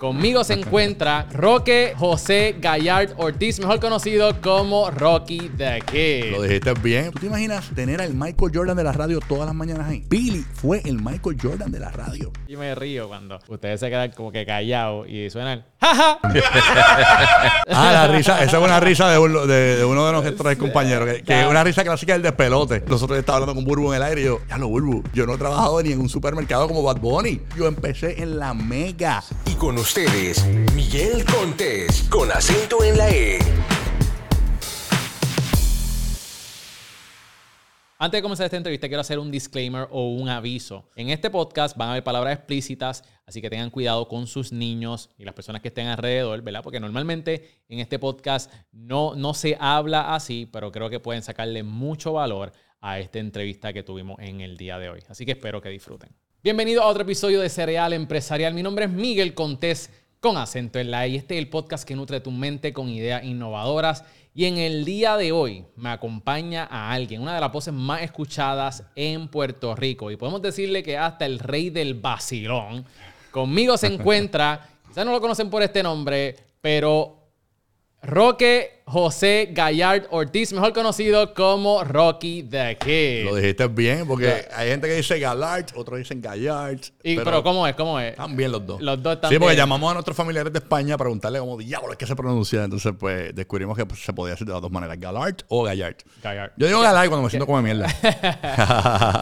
Conmigo se encuentra Roque José Gallard Ortiz, mejor conocido como Rocky the Kid. Lo dijiste bien. ¿Tú te imaginas tener al Michael Jordan de la radio todas las mañanas ahí? Billy fue el Michael Jordan de la radio. Y me río cuando ustedes se quedan como que callados y suenan ¡jaja! ah, la risa. Esa es una risa de, uno de, uno de nuestros compañeros. Que, es una risa clásica del despelote. Nosotros estábamos hablando con Burbu en el aire y yo, ya lo Burbu, yo no he trabajado ni en un supermercado como Bad Bunny. Yo empecé en la Mega. Y con ustedes, Miguel Contés, con acento en la E. Antes de comenzar esta entrevista, quiero hacer un disclaimer o un aviso. En este podcast van a haber palabras explícitas, así que tengan cuidado con sus niños y las personas que estén alrededor, ¿verdad? Porque normalmente en este podcast no, no se habla así, pero creo que pueden sacarle mucho valor a esta entrevista que tuvimos en el día de hoy. Así que espero que disfruten. Bienvenido a otro episodio de Cereal Empresarial. Mi nombre es Miguel Contés con acento en la E y este es el podcast que nutre tu mente con ideas innovadoras. Y en el día de hoy me acompaña a alguien, una de las voces más escuchadas en Puerto Rico. Y podemos decirle que hasta el rey del vacilón. Conmigo se encuentra, quizás no lo conocen por este nombre, pero Roque José Gallard Ortiz, mejor conocido como Rocky the Kid. Lo dijiste bien, porque hay gente que dice Gallard, otros dicen Gallard. pero, ¿cómo es? ¿Cómo es? También los dos. Los dos Sí, porque llamamos a nuestros familiares de España a preguntarle cómo diablo es que se pronuncia. Entonces, pues descubrimos que se podía decir de las dos maneras, Gallard o Gallard. Gallard. Yo digo Gallard cuando me siento como mierda.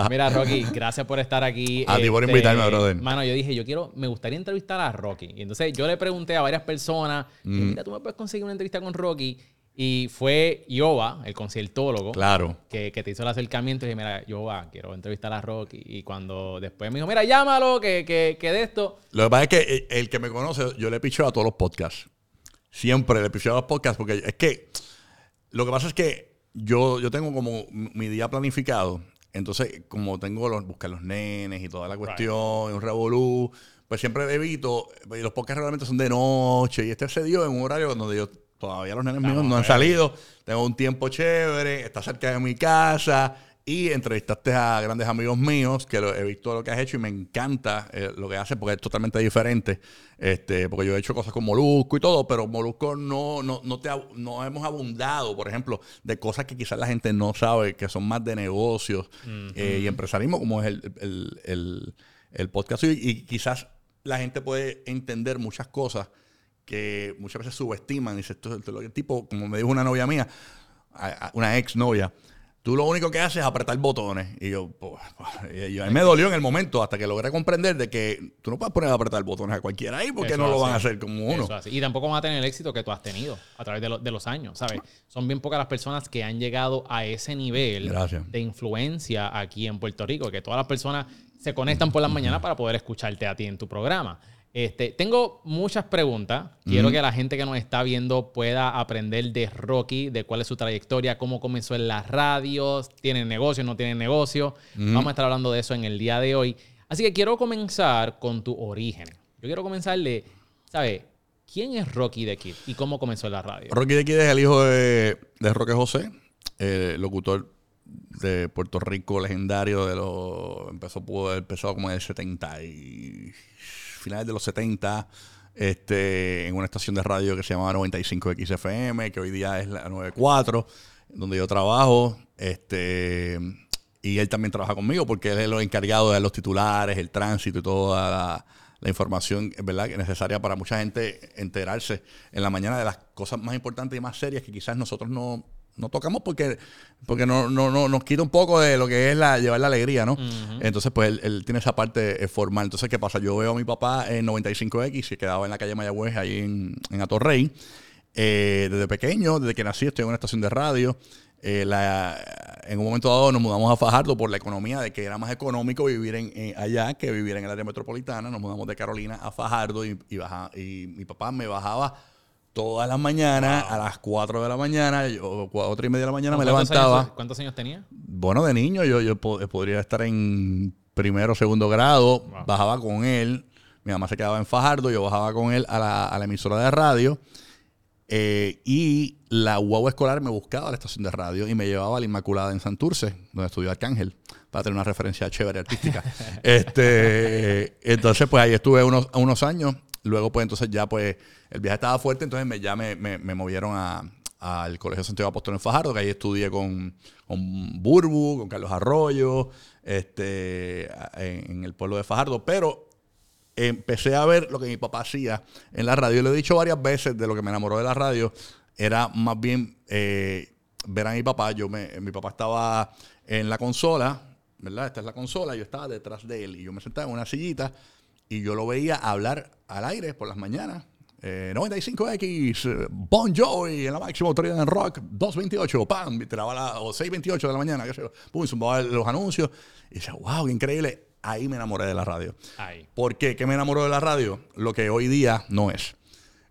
Mira, Rocky, gracias por estar aquí. A ti por este, invitarme, brother. Mano, yo dije, yo quiero, me gustaría entrevistar a Rocky. Y entonces yo le pregunté a varias personas, mm. mira, tú me puedes conseguir una entrevista con Rocky. Y fue Yoba, el conciertólogo, claro. que, te hizo el acercamiento y dije, mira, Yoba, quiero entrevistar a Rocky. Y cuando después me dijo, mira, llámalo, que, que, de esto. Lo que pasa es que el, que me conoce, yo le picho a todos los podcasts. Siempre le picho a los podcasts porque es que lo que pasa es que yo, yo tengo como mi día planificado. Entonces, como tengo los buscar los nenes y toda la cuestión, un revolú, pues siempre evito. Y los podcasts realmente son de noche y este se dio en un horario donde yo Todavía los nenes míos no han salido. Tengo un tiempo chévere, está cerca de mi casa. Y entrevistaste a grandes amigos míos que he visto lo que has hecho y me encanta eh, lo que haces porque es totalmente diferente. Este, porque yo he hecho cosas con Molusco y todo, pero Molusco no, no, no, te, no hemos abundado, por ejemplo, de cosas que quizás la gente no sabe, que son más de negocios eh, y empresarismo, como es el, podcast. y quizás la gente puede entender muchas cosas que muchas veces subestiman. Dice, esto, esto, el tipo, como me dijo una novia mía, una ex novia, tú lo único que haces es apretar botones. Y yo, pues, a mí me dolió en el momento hasta que logré comprender de que tú no puedes poner a apretar botones a cualquiera ahí porque no lo van a hacer como uno. Y tampoco van a tener el éxito que tú has tenido a través de, de, los años, ¿sabes? Son bien pocas las personas que han llegado a ese nivel de influencia aquí en Puerto Rico, que todas las personas se conectan por las mañanas para poder escucharte a ti en tu programa. Este, tengo muchas preguntas. Quiero que la gente que nos está viendo pueda aprender de Rocky, de cuál es su trayectoria, cómo comenzó en las radios, tiene negocio, no tiene negocio. Vamos a estar hablando de eso en el día de hoy. Así que quiero comenzar con tu origen. Yo quiero comenzarle, ¿sabes? ¿Quién es Rocky de Kid y cómo comenzó en la radio? Rocky de Kid es el hijo de, Roque José, locutor de Puerto Rico legendario de los empezó pudo empezó como en el 70 y finales de los 70, este, en una estación de radio que se llamaba 95 XFM, que hoy día es la 94, donde yo trabajo. Este, y él también trabaja conmigo porque él es el encargado de los titulares, el tránsito y toda la, la información ¿verdad? necesaria para mucha gente enterarse en la mañana de las cosas más importantes y más serias que quizás nosotros no, no tocamos porque, porque no, no, no, nos quita un poco de lo que es la, llevar la alegría, ¿no? Entonces, pues él, tiene esa parte eh, formal. Entonces, ¿qué pasa? Yo veo a mi papá en 95X, que quedaba en la calle Mayagüez, ahí en, en Atorrey. Eh, desde pequeño, desde que nací, estoy en una estación de radio. Eh, en un momento dado nos mudamos a Fajardo por la economía, de que era más económico vivir en, allá que vivir en el área metropolitana. Nos mudamos de Carolina a Fajardo y, y, y mi papá me bajaba todas las mañanas, a las 4 de la mañana, yo, 4 y media de la mañana me levantaba. ¿Cuántos años tenía? Bueno, de niño yo, yo podría estar en primero o segundo grado, bajaba con él, mi mamá se quedaba en Fajardo, yo bajaba con él a la, emisora de radio. Eh, y la guagua escolar me buscaba a la estación de radio y me llevaba a la Inmaculada en Santurce, donde estudió Arcángel, para tener una referencia chévere artística. este, entonces, pues ahí estuve unos, unos años luego pues entonces ya pues el viaje estaba fuerte, entonces me, ya me, me- me movieron al Colegio Santiago Apóstol en Fajardo, que ahí estudié con, con Burbu, con Carlos Arroyo, este, en el pueblo de Fajardo, pero empecé a ver lo que mi papá hacía en la radio. Y lo he dicho varias veces de lo que me enamoró de la radio. Era más bien eh, ver a mi papá. Yo me, mi papá estaba en la consola, ¿verdad? Esta es la consola. Yo estaba detrás de él y yo me sentaba en una sillita y yo lo veía hablar al aire por las mañanas. Eh, 95X, eh, Bon Jovi en la máxima autoridad en rock, 228, pam, tiraba la, o 628 de la mañana, qué sé yo, pum, zumbaba los anuncios. Y decía, wow, qué increíble. Ahí me enamoré de la radio. Ahí. ¿Por qué? ¿Qué me enamoró de la radio? Lo que hoy día no es.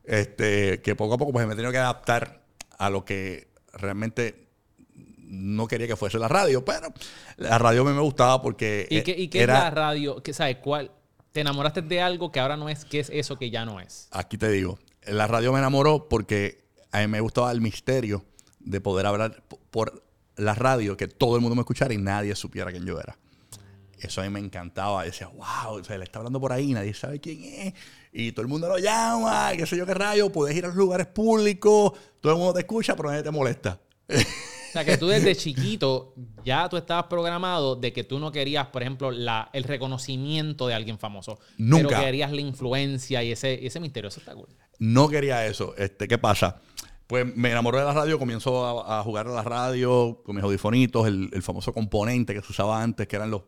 Este, que poco a poco pues, me he tenido que adaptar a lo que realmente no quería que fuese la radio, pero la radio a mí me gustaba porque ¿Y eh, qué, y qué era, es la radio? ¿Qué, ¿Sabes cuál? ¿Te enamoraste de algo que ahora no es? ¿Qué es eso que ya no es? aquí te digo, la radio me enamoró porque a mí me gustaba el misterio de poder hablar por la radio, que todo el mundo me escuchara y nadie supiera quién yo era. Eso a mí me encantaba. Yo decía, wow, o sea, él está hablando por ahí, nadie sabe quién es. Y todo el mundo lo llama, qué sé yo qué rayo. Puedes ir a los lugares públicos, todo el mundo te escucha, pero nadie te molesta. O sea, que tú desde chiquito ya tú estabas programado de que tú no querías, por ejemplo, la, el reconocimiento de alguien famoso. Nunca. Pero querías la influencia y ese, ese misterio. Eso está cool. No quería eso. Este, ¿Qué pasa? Pues me enamoré de la radio, comienzo a, a jugar a la radio con mis audifonitos, el, el famoso componente que se usaba antes, que eran los.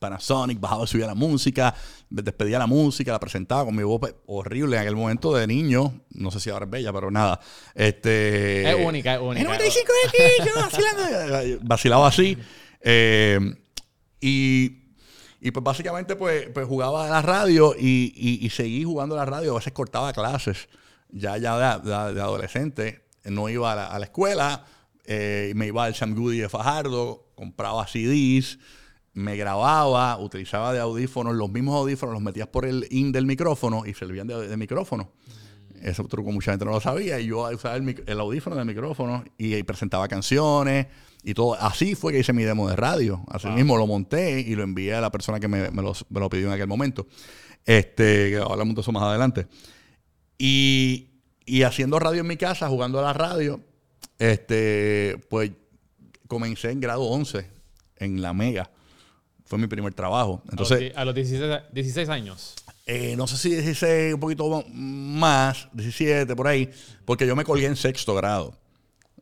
Panasonic, bajaba y subía la música, me despedía la música, la presentaba con mi voz pues, horrible en aquel momento de niño. No sé si ahora es bella, pero nada. Este, Es única, es única. "El 95X, yo vacilando". Vacilaba así. Eh, y, y pues básicamente pues, pues jugaba a la radio y, y, y seguí jugando a la radio. A veces cortaba clases. Ya, ya de, adolescente. No iba a la, a la escuela. eh, me iba al Sam Goody de Fajardo. Compraba CDs. Me grababa. Utilizaba de audífonos. Los mismos audífonos los metías por el in del micrófono y servían de, de micrófono. Ese truco mucha gente no lo sabía. Y yo usaba el, el audífono del micrófono y, y presentaba canciones y todo. Así fue que hice mi demo de radio. Así mismo lo monté y lo envié a la persona que me, me los- me lo pidió en aquel momento. Este, hablamos de eso más adelante. Y, y haciendo radio en mi casa, jugando a la radio, este, pues comencé en grado 11 en la Mega. Fue mi primer trabajo. Entonces, a los, di- a los 16, 16 años. eh, no sé si 16, un poquito más, 17, por ahí, porque yo me colgué en sexto grado.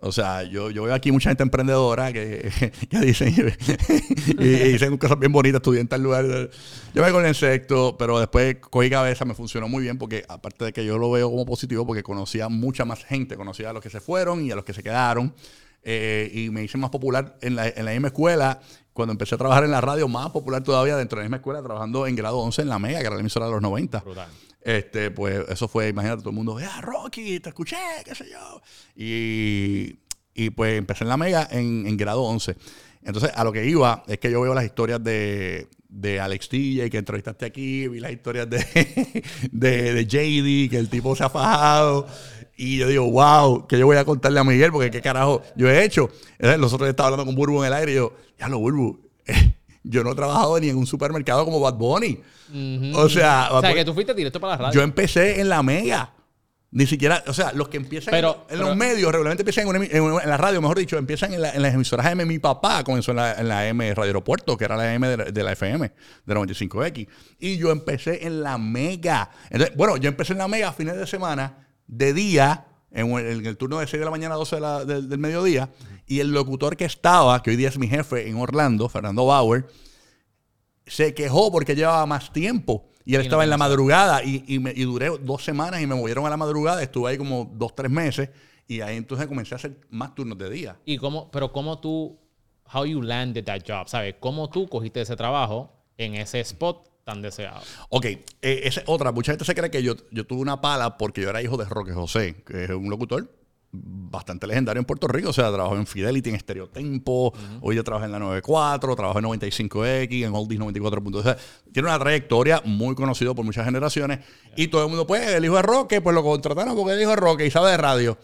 O sea, yo, yo veo aquí mucha gente emprendedora que, que dicen y, y dicen cosas bien bonitas, estudié en tal lugar. Yo me colgué en sexto, pero después cogí cabeza, me funcionó muy bien porque aparte de que yo lo veo como positivo, porque conocía mucha más gente, conocía a los que se fueron y a los que se quedaron. eh, y me hice más popular en la, en la misma escuela. Cuando empecé a trabajar en la radio, más popular todavía dentro de la misma escuela, trabajando en grado 11 en la Mega, que era la emisora de los 90. Brutal. Este, pues eso fue, imagínate, todo el mundo, ah, Rocky, te escuché, qué sé yo. Y, y pues empecé en la Mega en, en grado 11. Entonces, a lo que iba es que yo veo las historias de, de Alex TJ, que entrevistaste aquí, vi las historias de, de, de JD, que el tipo se ha fajado. Y yo digo, wow, que yo voy a contarle a Miguel, porque qué carajo yo he hecho. Eh, Nosotros estaba hablando con Burbu en el aire y yo, ya lo Burbu, yo no he trabajado ni en un supermercado como Bad Bunny. O sea, O sea, Bunny- que tú fuiste directo para la radio. yo empecé en la mega. Ni siquiera, o sea, los que empiezan Pero- en, en pero- los medios, regularmente empiezan en, una en una- en la radio, mejor dicho, empiezan en, la- en las emisoras AM. Mi papá comenzó en la, en la AM Radio Aeropuerto, que era la AM de la, de la FM, de 95X. Y yo empecé en la mega. Entonces, bueno, yo empecé en la mega a fines de semana, de día, en, el turno de 6 de la mañana a 12 de la- del, del mediodía. Y el locutor que estaba, que hoy día es mi jefe en Orlando, Fernando Bauer, se quejó porque llevaba más tiempo. Y él Y no estaba en la madrugada y, y, me- y duré dos semanas y me movieron a la madrugada. Estuve ahí como dos, tres meses. Y ahí entonces comencé a hacer más turnos de día. ¿Y cómo, pero cómo tú, how you landed that job, ¿sabes? ¿Cómo tú cogiste ese trabajo en ese spot tan deseado? Ok, eh, esa es otra. Mucha gente se cree que yo, yo tuve una pala porque yo era hijo de Roque José, que es un locutor bastante legendario en Puerto Rico. O sea, trabajó en Fidelity, en Estereotempo. Hoy yo trabajo en la 94, trabajo en 95X, en Oldies 94. O sea, tiene una trayectoria muy conocido por muchas generaciones. Y todo el mundo, pues, el hijo de Roque, pues lo contrataron porque el hijo de Roque y sabe de radio.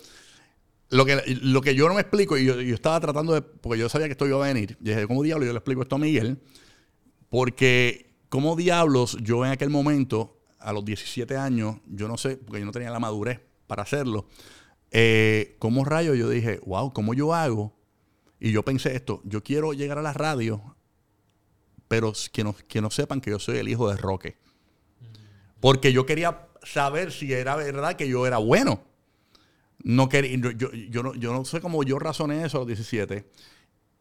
Lo que, lo que yo no me explico, y yo, yo estaba tratando de, porque yo sabía que esto iba a venir, y dije, ¿cómo diablo yo le explico esto a Miguel? Porque, ¿cómo diablos yo en aquel momento a los 17 años, yo no sé, porque yo no tenía la madurez para hacerlo, eh, ¿cómo rayo yo dije, wow, ¿cómo yo hago? Y yo pensé esto, yo quiero llegar a la radio, pero que no, que no sepan que yo soy el hijo de Roque. Porque yo quería saber si era verdad que yo era bueno. No quería, yo, yo, no, yo no sé cómo yo razoné eso a los 17.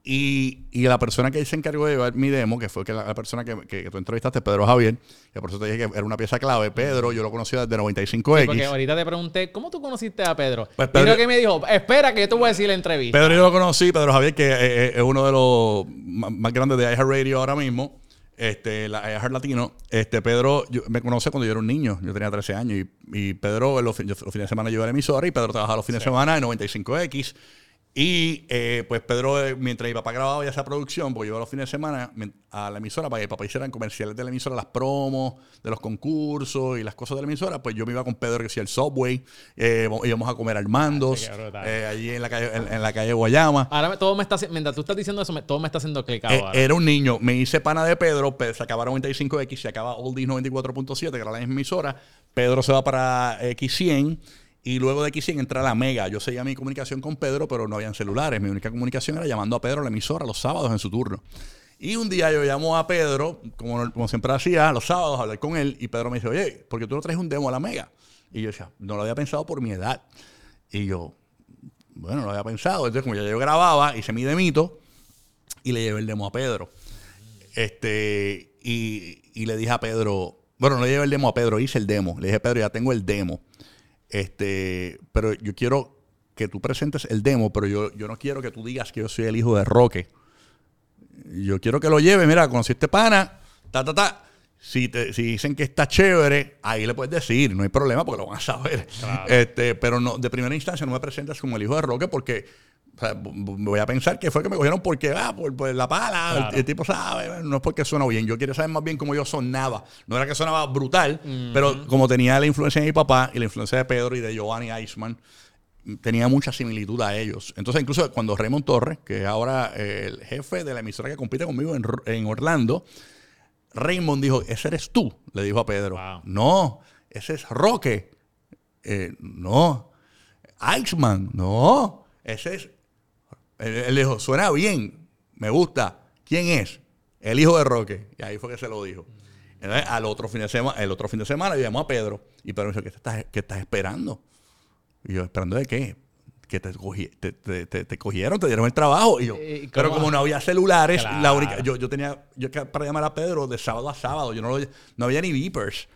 Y, y, la persona que se encargó de llevar mi demo, que fue que la, persona que, que, tú entrevistaste, Pedro Javier, que por eso te dije que era una pieza clave. Pedro, yo lo conocí desde 95X. Sí, porque ahorita te pregunté, ¿cómo tú conociste a Pedro? Pues Pedro que me dijo, espera que yo te voy a decir la entrevista. Pedro yo lo conocí, Pedro Javier, que es, es uno de los más grandes de iHeartRadio ahora mismo este, la iHeart Latino, este, Pedro me conoce cuando yo era un niño, yo tenía 13 años, y, Pedro los, fines de semana yo iba a la emisora y Pedro trabajaba los fines de semana en 95X. Y eh, pues Pedro, eh, mientras mi papá grababa ya esa producción, porque yo iba los fines de semana a la emisora para que mi papá hiciera comerciales de la emisora, las promos de los concursos y las cosas de la emisora, pues yo me iba con Pedro que hacía el Subway, eh, íbamos a comer Armandos, ah, allí en la calle, en, la calle Guayama. Ahora todo me está mientras tú estás diciendo eso, todo me está haciendo clicado. era un niño, me hice pana de Pedro, se acaba 95X, se acaba Oldies 94.7, que era la emisora, Pedro se va para X100 y luego de X100 entra la Mega. Yo seguía mi comunicación con Pedro, pero no habían celulares. Mi única comunicación era llamando a Pedro a la emisora los sábados en su turno. Y un día yo llamo a Pedro, como, como siempre hacía, los sábados, a hablar con él. Y Pedro me dice, oye, ¿por qué tú no traes un demo a la Mega? Y yo decía, no lo había pensado por mi edad. Y yo, bueno, no lo había pensado. Entonces, como ya yo grababa, hice mi demito y le llevé el demo a Pedro. Este, y, y le dije a Pedro, bueno, no le llevé el demo a Pedro, hice el demo. Le dije, Pedro, ya tengo el demo. Este, pero yo quiero que tú presentes el demo, pero yo, yo no quiero que tú digas que yo soy el hijo de Roque. Yo quiero que lo lleve, mira, conociste pana, ta, ta, ta. Si, te, si dicen que está chévere, ahí le puedes decir, no hay problema porque lo van a saber. Este, pero no, de primera instancia no me presentas como el hijo de Roque porque voy a pensar que fue que me cogieron porque, ah, por, la pala, el, tipo sabe, no es porque suena bien. Yo quiero saber más bien cómo yo sonaba. No era que sonaba brutal, pero como tenía la influencia de mi papá y la influencia de Pedro y de Giovanni Eisman, tenía mucha similitud a ellos. Entonces, incluso cuando Raymond Torres, que es ahora el jefe de la emisora que compite conmigo en, Orlando, Raymond dijo, ese eres tú, le dijo a Pedro. No, ese es Roque. Eh, no. Eichmann, no. Ese es él, dijo, suena bien, me gusta. ¿Quién es? El hijo de Roque. Y ahí fue que se lo dijo. Entonces, al otro fin de semana, el otro fin de semana llamó a Pedro y Pedro me dijo, ¿qué estás, qué estás esperando? Y yo, ¿esperando de qué? Que te, te, cogieron, te dieron el trabajo. Y yo, pero como no había celulares, la única, yo, yo tenía, yo para llamar a Pedro de sábado a sábado, yo no, no había ni beepers.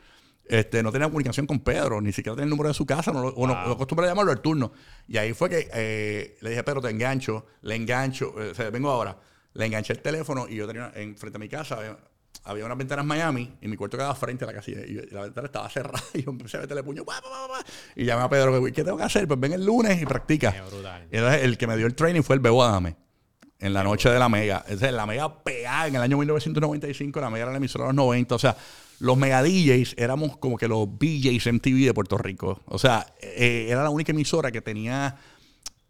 Este, no tenía comunicación con Pedro, ni siquiera tenía el número de su casa, no, lo, o no, a llamarlo al turno. Y ahí fue que eh, le dije Pedro, te engancho, le engancho, eh, o sea, vengo ahora, le enganché el teléfono y yo tenía, en, frente a mi casa, había, unas ventanas Miami y mi cuarto quedaba frente a la casilla y, la ventana estaba cerrada y yo empecé a meterle puño, y llamé a Pedro, ¿qué tengo que hacer? Pues ven el lunes y practica. Y entonces el que me dio el training fue el Bebo Adame en la noche de la Mega. Es la Mega pegada en el año 1995, la Mega era la emisora de los 90, o sea, los mega DJs éramos como que los DJs MTV de Puerto Rico. O sea, eh, era la única emisora que tenía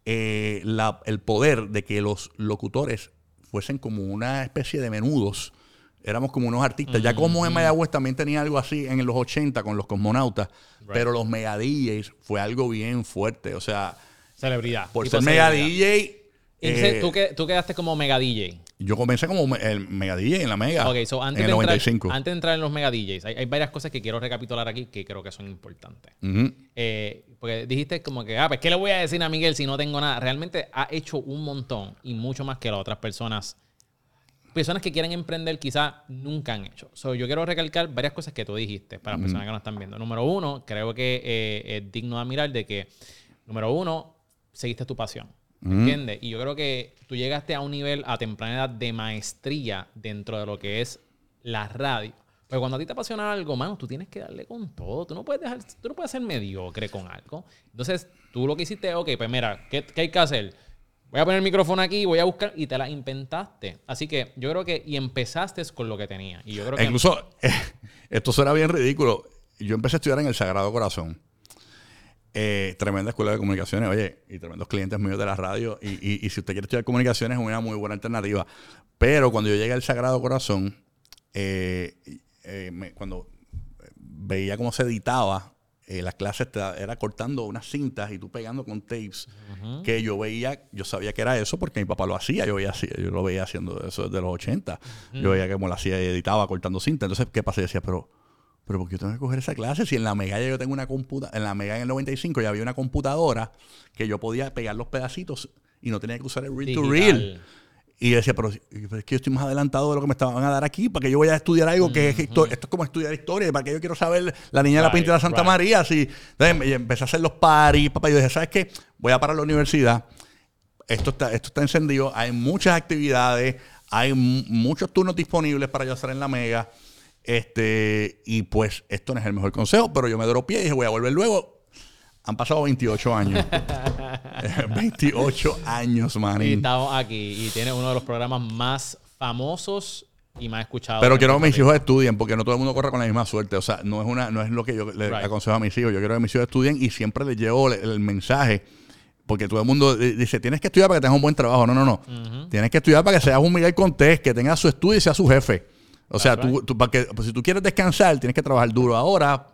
eh, el poder de que los locutores fuesen como una especie de menudos. Éramos como unos artistas. Ya como en Mayagüez también tenía algo así en los 80 con los cosmonautas. Pero los mega DJs fue algo bien fuerte. O sea... Celebridad. Por ser mega DJ... Eh, ¿tú, ¿Tú quedaste como mega DJ? Yo comencé como el Mega DJ en la Mega. Ok, so antes, en el de, 95. Entrar, antes de entrar en los Mega DJs, hay, varias cosas que quiero recapitular aquí que creo que son importantes. Eh, porque dijiste como que, ah, pues, ¿qué le voy a decir a Miguel si no tengo nada? Realmente ha hecho un montón y mucho más que las otras personas. Personas que quieren emprender quizás nunca han hecho. So, yo quiero recalcar varias cosas que tú dijiste para las personas que nos están viendo. Número uno, creo que eh, es digno de admirar de que, número uno, seguiste tu pasión. ¿Entiendes? Y yo creo que tú llegaste a un nivel a temprana edad de maestría dentro de lo que es la radio. Pero cuando a ti te apasiona algo, mano, tú tienes que darle con todo. Tú no puedes dejar, tú no puedes ser mediocre con algo. Entonces, tú lo que hiciste, ok, pues mira, ¿qué, hay que hacer? Voy a poner el micrófono aquí, voy a buscar y te la inventaste. Así que yo creo que y empezaste con lo que tenía. Y yo creo que incluso esto suena bien ridículo. Yo empecé a estudiar en el Sagrado Corazón. Eh, tremenda escuela de comunicaciones, oye, y tremendos clientes míos de la radio. Y, si usted quiere estudiar comunicaciones, es una muy buena alternativa. Pero cuando yo llegué al Sagrado Corazón, eh, eh, cuando veía cómo se editaba. eh, las clases te- era cortando unas cintas y tú pegando con tapes que yo veía, yo sabía que era eso porque mi papá lo hacía, yo, veía, yo lo veía haciendo eso desde los 80. Yo veía cómo lo hacía y editaba cortando cintas. Entonces, ¿qué pasa? Yo decía, pero, pero ¿por qué yo tengo que coger esa clase? Si en la Mega ya yo tengo una computadora, en la Mega en el 95 ya había una computadora que yo podía pegar los pedacitos y no tenía que usar el reel to reel. Y yo decía, pero, pero es que yo estoy más adelantado de lo que me estaban a dar aquí, para que yo vaya a estudiar algo que es historia. Esto es como estudiar historia, para que yo quiero saber la niña de la pinta de la Santa right. María. Así. Entonces y empecé a hacer los paris, papá. Yo dije, ¿sabes qué? Voy a parar la universidad. Esto está, esto está encendido. Hay muchas actividades, hay mu- muchos turnos disponibles para yo hacer en la Mega. Este, y pues esto no es el mejor consejo, pero yo me dropié y dije, voy a volver luego. Han pasado 28 años. 28 años, Y manín. estamos aquí y tiene uno de los programas más famosos y más escuchados. Pero quiero que mis hijos estudien, porque no todo el mundo corre con la misma suerte. O sea, no es una, no es lo que yo le Right. aconsejo a mis hijos. Yo quiero que mis hijos estudien y siempre les llevo el, el mensaje. Porque todo el mundo di- dice, tienes que estudiar para que tengas un buen trabajo. No, no, no. Tienes que estudiar para que seas un Miguel Contés, que tenga su estudio y sea su jefe. O sea, tú, tú- para que, pues, si tú quieres descansar, tienes que trabajar duro ahora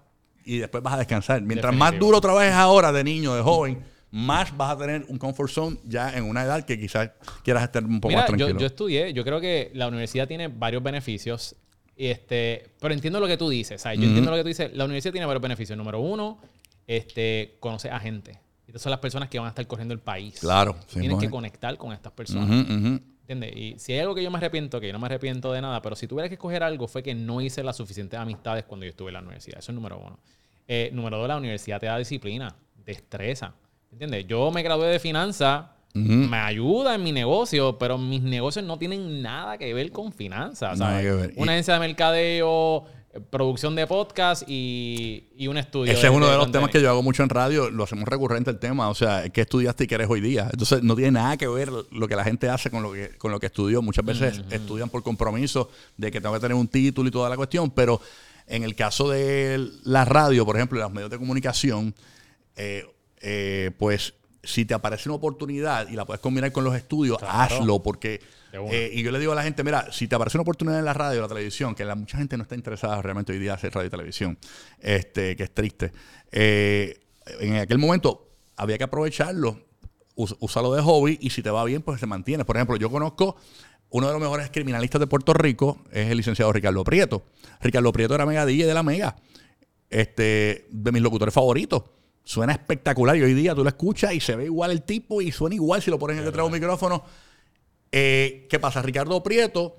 y después vas a descansar. Mientras más Definitivo. duro trabajes ahora de niño, de joven, más vas a tener un comfort zone ya en una edad que quizás quieras estar un poco Mira, más yo, tranquilo. yo estudié, yo creo que la universidad tiene varios beneficios, este, pero entiendo lo que tú dices, ¿sabes? Yo entiendo lo que tú dices. La universidad tiene varios beneficios. Número uno, este, conoce a gente. Estas son las personas que van a estar corriendo el país. Claro, sí, Tienes que conectar con estas personas. Ujú, ujú. ¿Entiendes? Y si hay algo que yo me arrepiento, que yo no me arrepiento de nada, pero si tuviera que escoger algo, fue que no hice las suficientes amistades cuando yo estuve en la universidad. Eso es número uno. Eh, número dos, la universidad te da disciplina, destreza. ¿Entiendes? Yo me gradué de finanzas, me ayuda en mi negocio, pero mis negocios no tienen nada que ver con finanzas. Una agencia de mercadeo, producción de podcast y, y un estudio. Ese es uno de los contenido. temas que yo hago mucho en radio, lo hacemos recurrente el tema, o sea, ¿qué estudiaste y qué eres hoy día? Entonces no tiene nada que ver lo que la gente hace con lo que, con lo que estudió. Muchas veces estudian por compromiso de que tengo que tener un título y toda la cuestión, pero en el caso de la radio, por ejemplo, y los medios de comunicación, eh, eh, pues si te aparece una oportunidad y la puedes combinar con los estudios, Claro. hazlo, porque... Eh, y yo le digo a la gente, mira, si te aparece una oportunidad en la radio o la televisión, que la, mucha gente no está interesada realmente hoy día hacer radio y televisión, este, que es triste. eh, en aquel momento había que aprovecharlo, us- úsalo de hobby y si te va bien, pues se mantiene. Por ejemplo, yo conozco uno de los mejores criminalistas de Puerto Rico, es el licenciado Ricardo Prieto. Ricardo Prieto era mega DJ de la Mega, este, de mis locutores favoritos. Suena espectacular y hoy día tú lo escuchas y se ve igual el tipo y suena igual si lo pones detrás de un micrófono. Eh, ¿Qué pasa? Ricardo Prieto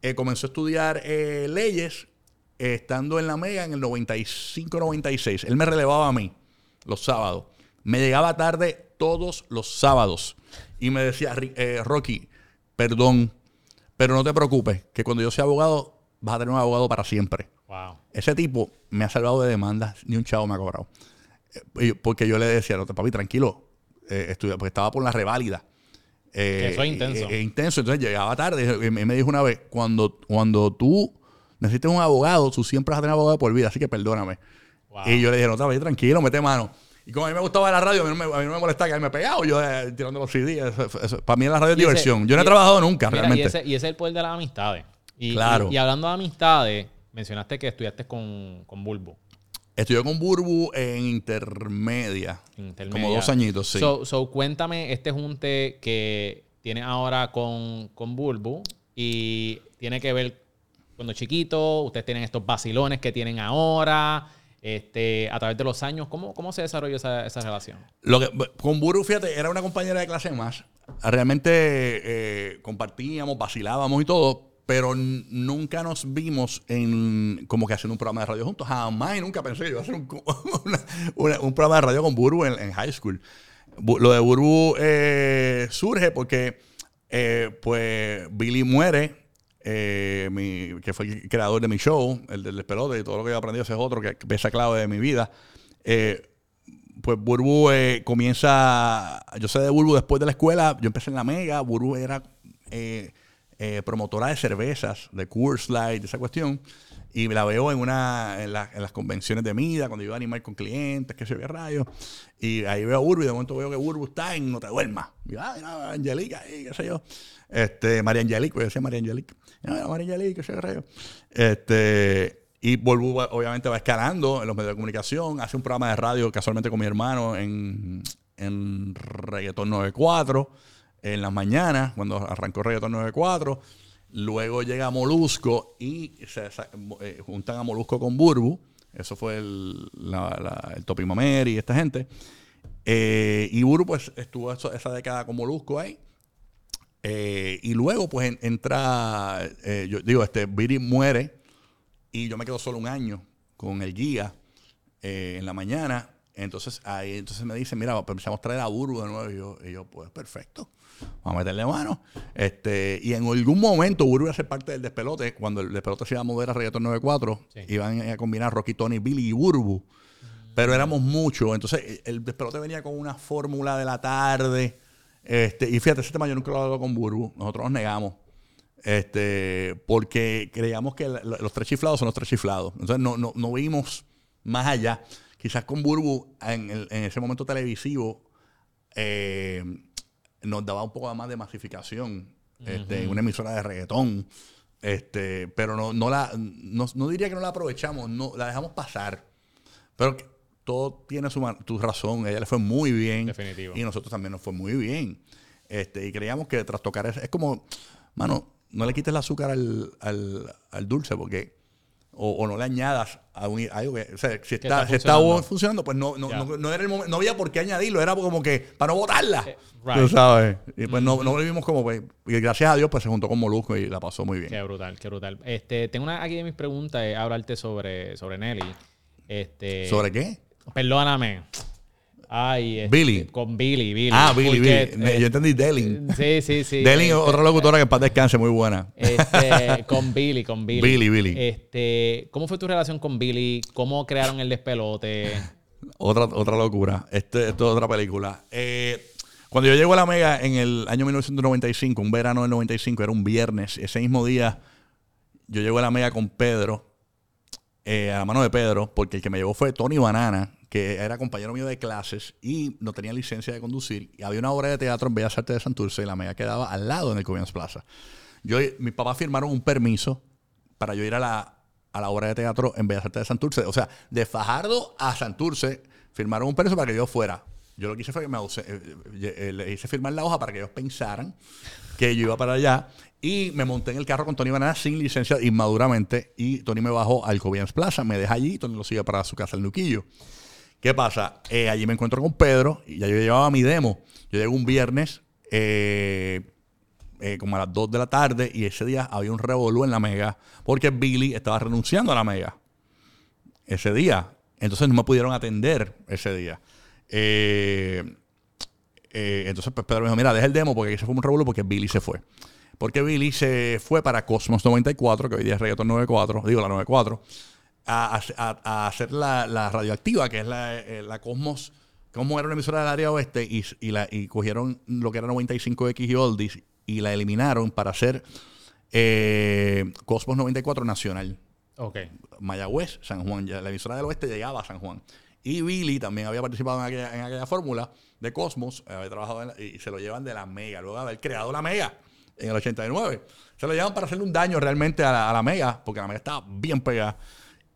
eh, comenzó a estudiar eh, leyes eh, estando en la Mega en el 95-96. Él me relevaba a mí los sábados. Me llegaba tarde todos los sábados. Y me decía, "Ri- eh, Rocky, perdón, pero no te preocupes, que cuando yo sea abogado, vas a tener un abogado para siempre. Wow. Ese tipo me ha salvado de demandas, ni un chavo me ha cobrado. Porque yo le decía, no, papi, tranquilo, estudia, porque estaba por la reválida. Eh, Eso es intenso. eh, eh, intenso. Entonces llegaba tarde y me, dijo una vez, cuando, cuando tú necesites un abogado, tú siempre vas a tener abogado por vida, así que perdóname. Wow. Y yo le dije, no, papi, tranquilo, mete mano. Y como a mí me gustaba la radio, a mí no me, a mí no me molestaba que me pegado yo eh, tirando los CD. Eso- eso- para mí la radio es diversión. Yo no he trabajado nunca, Mira, realmente. Y ese, y ese es el poder de las amistades. Y, Claro. y, y hablando de amistades, mencionaste que estudiaste con, con Bulbo. Estudié con Burbu en intermedia. Intermedia. Como dos añitos, sí. So, so, cuéntame este junte que tienes ahora con, con Bulbu y tiene que ver cuando chiquito, ustedes tienen estos vacilones que tienen ahora, este, a través de los años. ¿Cómo, cómo se desarrolló esa, esa relación? Lo que, con Buru, fíjate, era una compañera de clase más. Realmente eh, compartíamos, vacilábamos y todo, pero nunca nos vimos en como que haciendo un programa de radio juntos. Jamás nunca pensé que iba a hacer un, programa de radio con Buru en, high school. Lo de Buru eh, surge porque eh, pues Billy muere, eh, que fue el creador de mi show, el del despelote y todo lo que he aprendido, ese es otro que que esa clave de mi vida. Eh, pues Burbu comienza, yo sé de Burbu después de la escuela, yo empecé en la Mega, Burbu era eh, promotora de cervezas, de Coors Light, de esa cuestión, y la veo en una en, la- en las convenciones de MIDA, cuando iba a animar con clientes, que se ve rayos, y ahí veo a Burbu y de momento veo que Burbu está en No te duermas, y ah, mira, Angelica, ahí, qué sé yo, este, María Angelica, yo decía María Angelica, ah, mira, María Angelica, qué sé yo, rayos, este, Y va- obviamente va escalando en los medios de comunicación, hace un programa de radio casualmente con mi hermano en, en Reggaeton 94, en las mañanas, cuando arrancó Reggaeton 94. Luego llega Molusco y se eh, juntan a Molusco con Burbu. Eso fue el, la, el Topi Mameri y esta gente. Eh, y Burbu pues estuvo esa década con Molusco ahí. Eh, y luego, pues en- entra, yo digo, este, Viri muere y yo me quedo solo un año con el guía en la mañana. Entonces, ahí entonces me dicen, mira, pensamos traer a Burbu de nuevo. Y yo, y yo, pues perfecto, vamos a meterle mano. Este, y en algún momento Burbu iba a ser parte del despelote. Cuando el despelote se iba a mover a Reggaeton 94, Sí. iban a combinar Rocky, Tony, Billy y Burbu. Pero éramos muchos. Entonces, el despelote venía con una fórmula de la tarde. Este, y fíjate, ese tema yo nunca lo he hablado con Burbu. Nosotros nos negamos. Este, porque creíamos que los tres chiflados son los tres chiflados. Entonces no, no, no vimos más allá. Quizás con Burbu, en, el- en ese momento televisivo, eh, nos daba un poco más de masificación. Este, en una emisora de reggaetón. Este, pero no, no la, no, no diría que no la aprovechamos, no, la dejamos pasar. Pero que todo tiene su, tu razón. Ella le fue muy bien. Definitivo. Y nosotros también nos fue muy bien. Este, y creíamos que tras tocar es, es como, mano, no le quites el azúcar al, al, al dulce porque, o, o no le añadas a un, algo que, o sea, si está, está si está funcionando. pues no, no, no, no era el momento, no había por qué añadirlo, era como que para no botarla. Eh, right. Tú sabes. Y pues no, no lo vimos como, pues, y gracias a Dios, pues se juntó con Molusco y la pasó muy bien. Qué brutal, qué brutal. Este, tengo una aquí de mis preguntas, hablarte sobre, sobre Nelly. Este, ¿Sobre qué? Perdóname. Ay, este, Billy. Con Billy, Billy. Ah, Billy, Porque, Billy. Eh, Yo entendí Delin. Sí, sí, sí. Delin, Este, otra locutora que en paz descanse, muy buena. Este, con Billy, con Billy. Billy, Billy. Este, ¿cómo fue tu relación con Billy? ¿Cómo crearon el despelote? Otra, otra locura. Este, esto es otra película. Eh, cuando yo llego a la Mega en el año 1995, un verano del 95, era un viernes. Ese mismo día, yo llego a la Mega con Pedro, eh, a la mano de Pedro, porque el que me llevó fue Tony Banana, que era compañero mío de clases y no tenía licencia de conducir. Y había una obra de teatro en Bellas Artes de Santurce y la Mega quedaba al lado en el Cobians Plaza. Yo, mis papás firmaron un permiso para yo ir a la, a la obra de teatro en Bellas Artes de Santurce. O sea, de Fajardo a Santurce firmaron un permiso para que yo fuera. Yo lo que hice fue que me eh, eh, eh, le hice firmar la hoja para que ellos pensaran que yo iba para allá. Y me monté en el carro con Tony Banana sin licencia inmaduramente. Y Tony me bajó al Cobians Plaza, me deja allí y Tony lo sigue para su casa, el Nuquillo. ¿Qué pasa? Eh, allí me encuentro con Pedro y ya yo llevaba mi demo. Yo llego un viernes, eh, eh, como a las 2 de la tarde, y ese día había un revolú en la Mega porque Billy estaba renunciando a la Mega ese día. Entonces no me pudieron atender ese día. Entonces pues, Pedro me dijo, mira, deja el demo porque se fue un revolú porque Billy se fue. Porque Billy se fue para Cosmos 94, que hoy día es Reggaeton 94, digo la 94, a, a- a hacer la, la radioactiva, que es la, eh, la Cosmos. Cosmos era una emisora del área oeste y, y la, y cogieron lo que era 95X y Oldies y la eliminaron para hacer eh, Cosmos 94 Nacional. Ok. Mayagüez, San Juan. Ya la emisora del oeste llegaba a San Juan. Y Billy también había participado en aquella, en aquella fórmula de Cosmos, había trabajado en la- y se lo llevan de la Mega, luego de haber creado la Mega en el 89. Se lo llevan para hacerle un daño realmente a la, a la Mega, porque la Mega estaba bien pegada.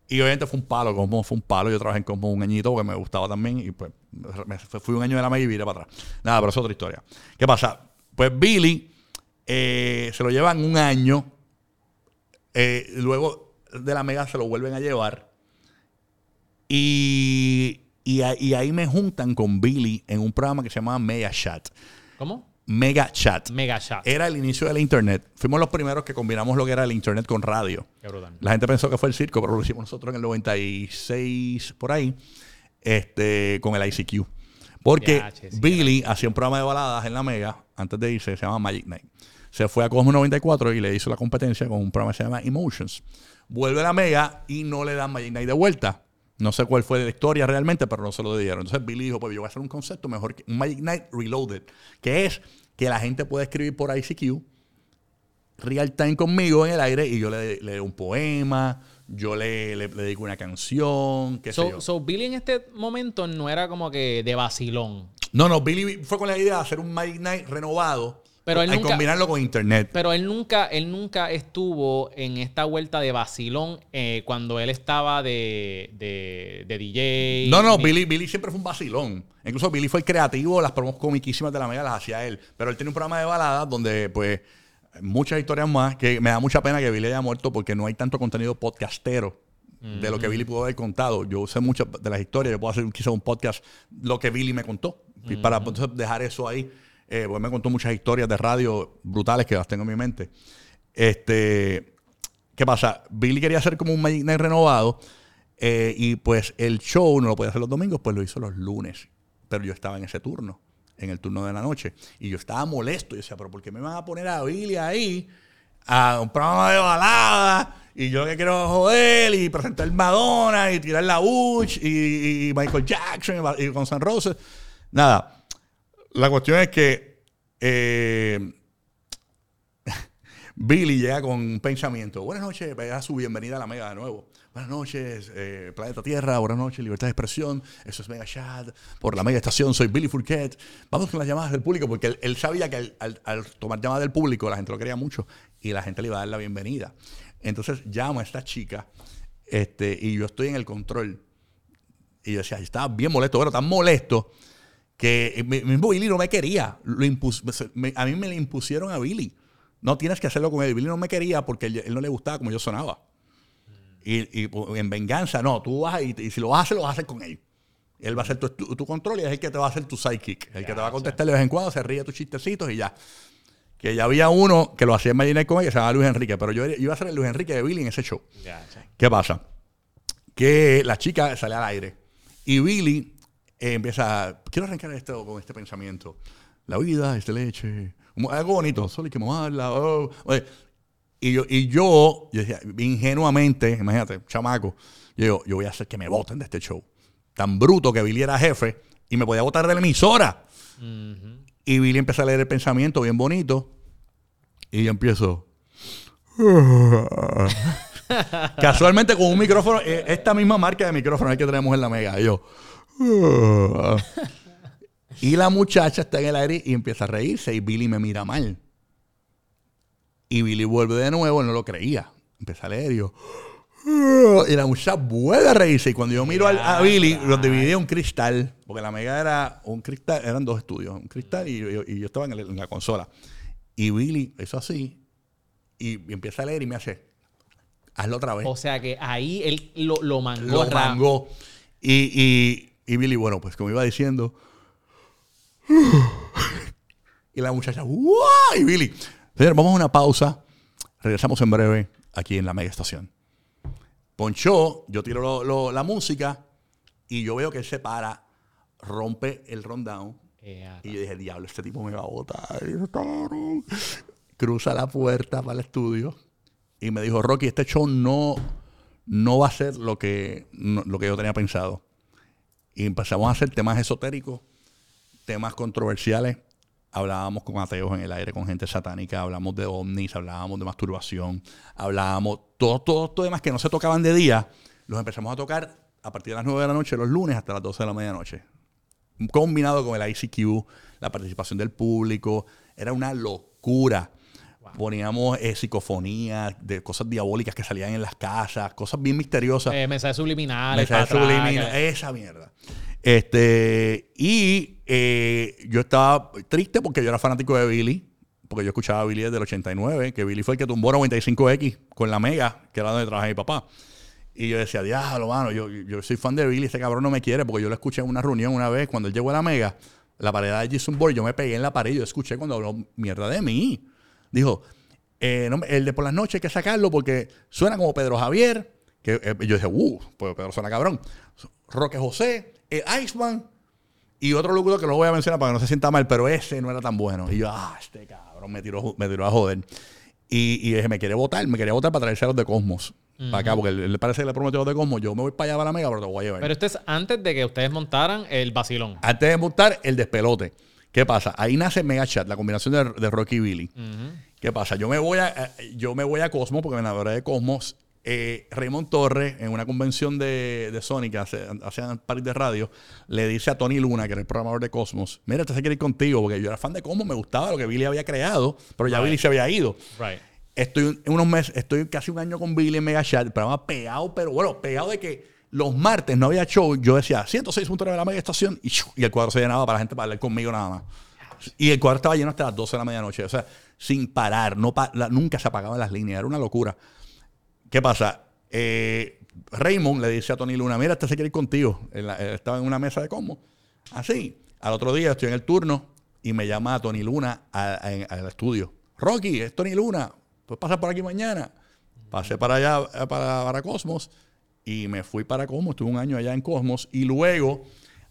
Y obviamente fue un palo, Cosmos fue un palo. Yo trabajé en Cosmos un añito porque me gustaba también y pues fui un año de la Mega y viré para atrás. Nada, pero es otra historia. ¿Qué pasa? Pues Billy eh, se lo llevan un año eh, luego de la Mega se lo vuelven a llevar. Y, y ahí me juntan con Billy en un programa que se llamaba Mega Chat. ¿Cómo? Mega Chat. Mega Shot. Era el inicio del Internet. Fuimos los primeros que combinamos lo que era el Internet con radio. Qué brutal. La gente pensó que fue el circo, pero lo hicimos nosotros en el 96, por ahí, este, con el ICQ. Porque Ya, che, sí, Billy hacía un programa de baladas en la Mega, antes de irse, se llama Magic Night. Se fue a Cosmo 94 y le hizo la competencia con un programa que se llama Emotions. Vuelve a la Mega y no le dan Magic Night de vuelta. No sé cuál fue la historia realmente, pero no se lo dieron. Entonces Billy dijo, pues yo voy a hacer un concepto mejor que un Magic Night Reloaded, que es que la gente puede escribir por ICQ real time conmigo en el aire y yo le, le doy un poema, yo le, le, le dedico una canción, qué sé So, yo. so, Billy en este momento no era como que de vacilón. no, no, Billy fue con la idea de hacer un Magic Night renovado, Pero él Hay nunca- combinarlo con internet. Pero él nunca, él nunca estuvo en esta vuelta de vacilón eh, cuando él estaba de, de, de DJ. No, no, ni- Billy, Billy siempre fue un vacilón. Incluso Billy fue el creativo, las promos comiquísimas de la Mega las hacía él. Pero él tiene un programa de baladas donde, pues, muchas historias más, que me da mucha pena que Billy haya muerto porque no hay tanto contenido podcastero de lo que Billy pudo haber contado. Yo sé muchas de las historias, yo puedo hacer quizás un podcast, lo que Billy me contó. Y para entonces dejar eso ahí, eh, porque me contó muchas historias de radio brutales que las tengo en mi mente. Este, ¿Qué pasa? Billy quería hacer como un Magic Night renovado eh, y pues el show no lo podía hacer los domingos, pues lo hizo los lunes. Pero yo estaba en ese turno, en el turno de la noche. Y yo estaba molesto. Y decía, pero ¿por qué me van a poner a Billy ahí a un programa de balada? Y yo que quiero joder y presentar Madonna y tirar la Bush y, Michael Jackson y, y Guns N' Roses. Nada. La cuestión es que eh, Billy llega con un pensamiento. Buenas noches, vaya su bienvenida a la Mega de nuevo. Buenas noches, eh, Planeta Tierra. Buenas noches, Libertad de Expresión. Eso es Mega Chat. Por la Mega Estación, soy Billy Fourquet. Vamos con las llamadas del público, porque él, sabía que al, tomar llamadas del público, la gente lo quería mucho y la gente le iba a dar la bienvenida. Entonces llamo a esta chica este, y yo estoy en el control. Y yo decía, estaba bien molesto, bueno, tan molesto que mi- mismo Billy no me quería. Lo impus- me- a mí me le impusieron a Billy. No tienes que hacerlo con él. Billy no me quería porque él, él no le gustaba como yo sonaba. Y, y, en venganza, no, tú vas y, y si lo vas a hacer, lo vas a hacer con él. Él va a hacer tu, tu- tu control y es el que te va a hacer tu sidekick. El que te va a contestar de vez en cuando, se ríe tus chistecitos y ya. Que ya había uno que lo hacía en Magic con él que se llama Luis Enrique, pero yo yo iba a ser el Luis Enrique de Billy en ese show. Ya. ¿Qué pasa? Que la chica sale al aire y Billy eh, empieza, quiero arrancar esto con este pensamiento. La vida es de leche, algo bonito, solo hay que mamarla. oh. Oye, y yo, y yo, yo decía, ingenuamente, imagínate, chamaco, yo digo, yo voy a hacer que me voten de este show. Tan bruto que Billy era jefe y me podía votar de la emisora. Y Billy empieza a leer el pensamiento bien bonito y yo empiezo... Casualmente con un micrófono, eh, esta misma marca de micrófono que tenemos en la Mega. Y yo. y la muchacha está en el aire y empieza a reírse y Billy me mira mal. Y Billy vuelve de nuevo, él no lo creía. Empieza a leer y yo. Y la muchacha vuelve a reírse. Y cuando yo miro al- a, Billy, los dividí en un cristal. Porque la Mega era un cristal, eran dos estudios. Un cristal y, yo- y yo estaba en, el- en la consola. Y Billy hizo así. Y, y empieza a leer y me hace. Hazlo otra vez O sea que ahí él lo, lo mangó. lo mangó. Y, y, y Billy, bueno, pues como iba diciendo. Y la muchacha, ¡guau! Y Billy, señor, vamos a una pausa. Regresamos en breve aquí en la mega estación. Ponchó, yo tiro lo- lo- la música y yo veo que él se para, rompe el rundown. Eh, Y yo dije, diablo, este tipo me va a botar. Cruza la puerta para el estudio y me dijo, Rocky, este show no, no va a ser lo que, no- lo que yo tenía pensado. Y empezamos a hacer temas esotéricos, temas controversiales. Hablábamos con ateos en el aire, con gente satánica, hablamos de ovnis, hablábamos de masturbación, hablábamos, todos todo, todo temas que no se tocaban de día, los empezamos a tocar a partir de las 9 de la noche los lunes hasta las 12 de la medianoche combinado con el ICQ, la participación del público, era una locura. Poníamos eh, psicofonías de cosas diabólicas que salían en las casas, cosas bien misteriosas. eh, mensajes subliminales. Mensajes subliminales, esa mierda. Este, y eh, yo estaba triste porque yo era fanático de Billy, porque yo escuchaba a Billy desde el 89, que Billy fue el que tumbó 95X con la Mega, que era donde trabajaba mi papá. Y yo decía, diablo, mano, yo, yo soy fan de Billy, este cabrón no me quiere, porque yo lo escuché en una reunión una vez, cuando él llegó a la Mega, la pared de Jason Bourne, yo me pegué en la pared y yo escuché cuando habló mierda de mí. Dijo, eh, no el de por las noches hay que sacarlo porque suena como Pedro Javier, que eh, yo dije, uh, pues Pedro suena cabrón. Roque José, eh, Iceman, y otro locutor que lo voy a mencionar para que no se sienta mal, pero ese no era tan bueno. Y yo, ah, este cabrón me tiró, me tiró a joder. Y, y dije, me quiere votar, me quería votar para traerse a los de Cosmos. Para acá, porque le parece que le prometió los de Cosmos. Yo me voy para allá para la mega, pero te voy a llevar. Pero esto es antes de que ustedes montaran el vacilón. Antes de montar el despelote. ¿Qué pasa? Ahí nace Mega Chat, la combinación de, de Rocky y Billy. ¿Qué pasa? Yo me voy a, eh, yo me voy a Cosmos porque me enamoré de Cosmos eh, Raymond Torres, en una convención de, de Sony que hace, hacían party de radio, le dice a Tony Luna, que era el programador de Cosmos, mira, te se quiere ir contigo, porque yo era fan de Cosmos, me gustaba lo que Billy había creado, pero ya Right. Billy se había ido. Right. Estoy unos meses, estoy casi un año con Billy en Mega Chat, el programa pegado, pero bueno, pegado de que los martes no había show. Yo decía 106.9 de la mega estación y el cuadro se llenaba para la gente para hablar conmigo nada más. Y el cuadro estaba lleno hasta las 12 de la medianoche, o sea, sin parar, nunca se apagaban las líneas, era una locura. ¿Qué pasa? Eh, Raymond le dice a Tony Luna, mira, este se quiere ir contigo. Él estaba en una mesa de combo. Así. Al otro día estoy en el turno y me llama a Tony Luna al estudio. Rocky, es Tony Luna. ¿Puedes pasar por aquí mañana? Pasé para allá, eh, para, para Cosmos y me fui para Cosmos. Estuve un año allá en Cosmos y luego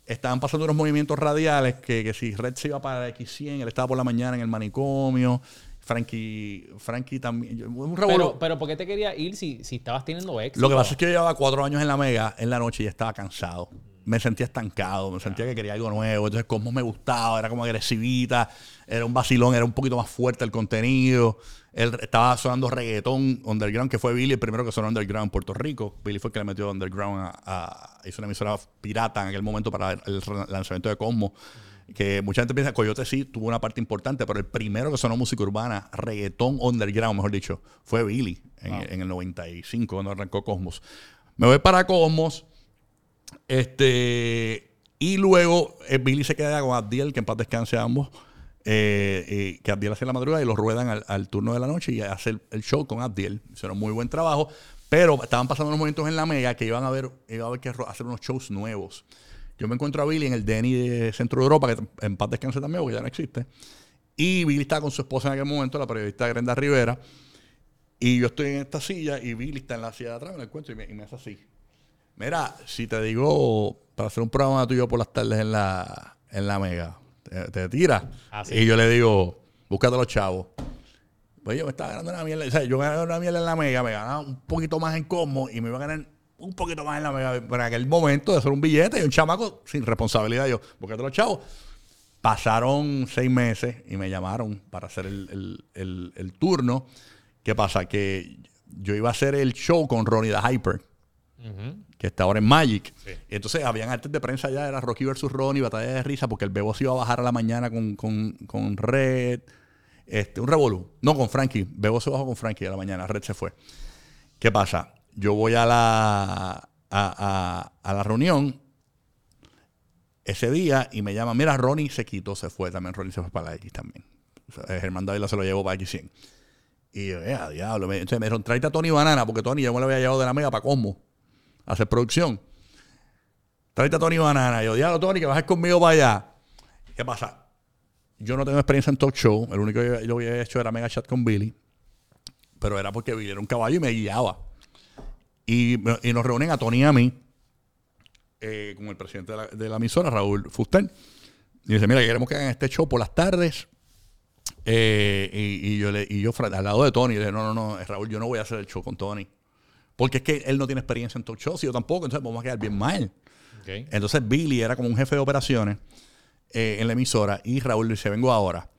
estaban pasando unos movimientos radiales que, que si Red se iba para X100, él estaba por la mañana en el manicomio. Frankie, Frankie también. yo- Un. Pero, pero ¿por qué te quería ir si, si estabas teniendo éxito? Lo que pasa es que yo llevaba cuatro años en la Mega en la noche y estaba cansado. Me sentía estancado, me sentía que quería algo nuevo. Entonces, Cosmos me gustaba, era como agresivita, era un vacilón, era un poquito más fuerte el contenido. Él estaba sonando reggaetón underground, que fue Billy el primero que sonó underground en Puerto Rico. Billy fue el que le metió underground a, a- hizo una emisora pirata en aquel momento para el, lanzamiento de Cosmos. Que mucha gente piensa que Coyote sí tuvo una parte importante, pero el primero que sonó música urbana, reggaetón underground, mejor dicho, fue Billy en, en el 95, cuando arrancó Cosmos. Me voy para Cosmos. Este. Y luego eh, Billy se queda con Abdiel, que en paz descanse ambos. eh, que Abdiel hace la madrugada y lo ruedan al, al turno de la noche y hace el, show con Abdiel. Hicieron muy buen trabajo. Pero estaban pasando unos momentos en la mega que iban a ver, iba a haber que hacer unos shows nuevos. Yo me encuentro a Billy en el Denny de Centro Europa, que en paz descanse también, porque ya no existe. Y Billy estaba con su esposa en aquel momento, la periodista Grenda Rivera. Y yo estoy en esta silla y Billy está en la silla de atrás, me lo encuentro y me, y me hace así. Mira, si te digo para hacer un programa tuyo por las tardes en la, en la Mega, te, te tiras. Ah, sí. Y yo le digo, búscate a los chavos. Pues yo me estaba ganando una mierda. O sea, yo ganaba una mierda en la Mega, me ganaba un poquito más en Cosmo y me iba a ganar un poquito más en la Mega. Para aquel momento de hacer un billete y un chamaco sin responsabilidad. Yo, búscate a los chavos. Pasaron seis meses y me llamaron para hacer el, el- el- el turno. ¿Qué pasa? Que yo iba a hacer el show con Ronnie the Hyper, que está ahora en Magic. Entonces habían artes de prensa ya, era Rocky versus Ronnie, batalla de risa, porque el Bebo se iba a bajar a la mañana con, con, con Red. Este, un revolú. No con Frankie. Bebo se bajó con Frankie a la mañana, Red se fue. ¿Qué pasa? Yo voy a la, a, a- a la reunión ese día y me llaman, mira, Ronnie se quitó, se fue también, Ronnie se fue para la X también. O sea, Germán Dávila se lo llevó para X100. Y yo, eh, diablo. Entonces me dijeron, tráete a Tony Banana, porque Tony yo me lo había llevado de la mega para Cosmo, hacer producción. Tráete a Tony Banana. Y yo, diablo, Tony, que vas conmigo para allá. ¿Qué pasa? Yo no tengo experiencia en talk show. El único que yo había hecho era mega chat con Billy. Pero era porque Billy era un caballo y me guiaba. Y, y nos reúnen a Tony y a mí eh, con el presidente de la, emisora, Raúl Fuster. Y dice, mira, queremos que hagan este show por las tardes. Eh, y, y yo le, y yo al lado de Tony, le dije, no, no, no, Raúl, yo no voy a hacer el show con Tony. Porque es que él no tiene experiencia en talk shows y yo tampoco, entonces vamos a quedar bien mal. Entonces Billy era como un jefe de operaciones eh, en la emisora y Raúl dice, vengo ahora.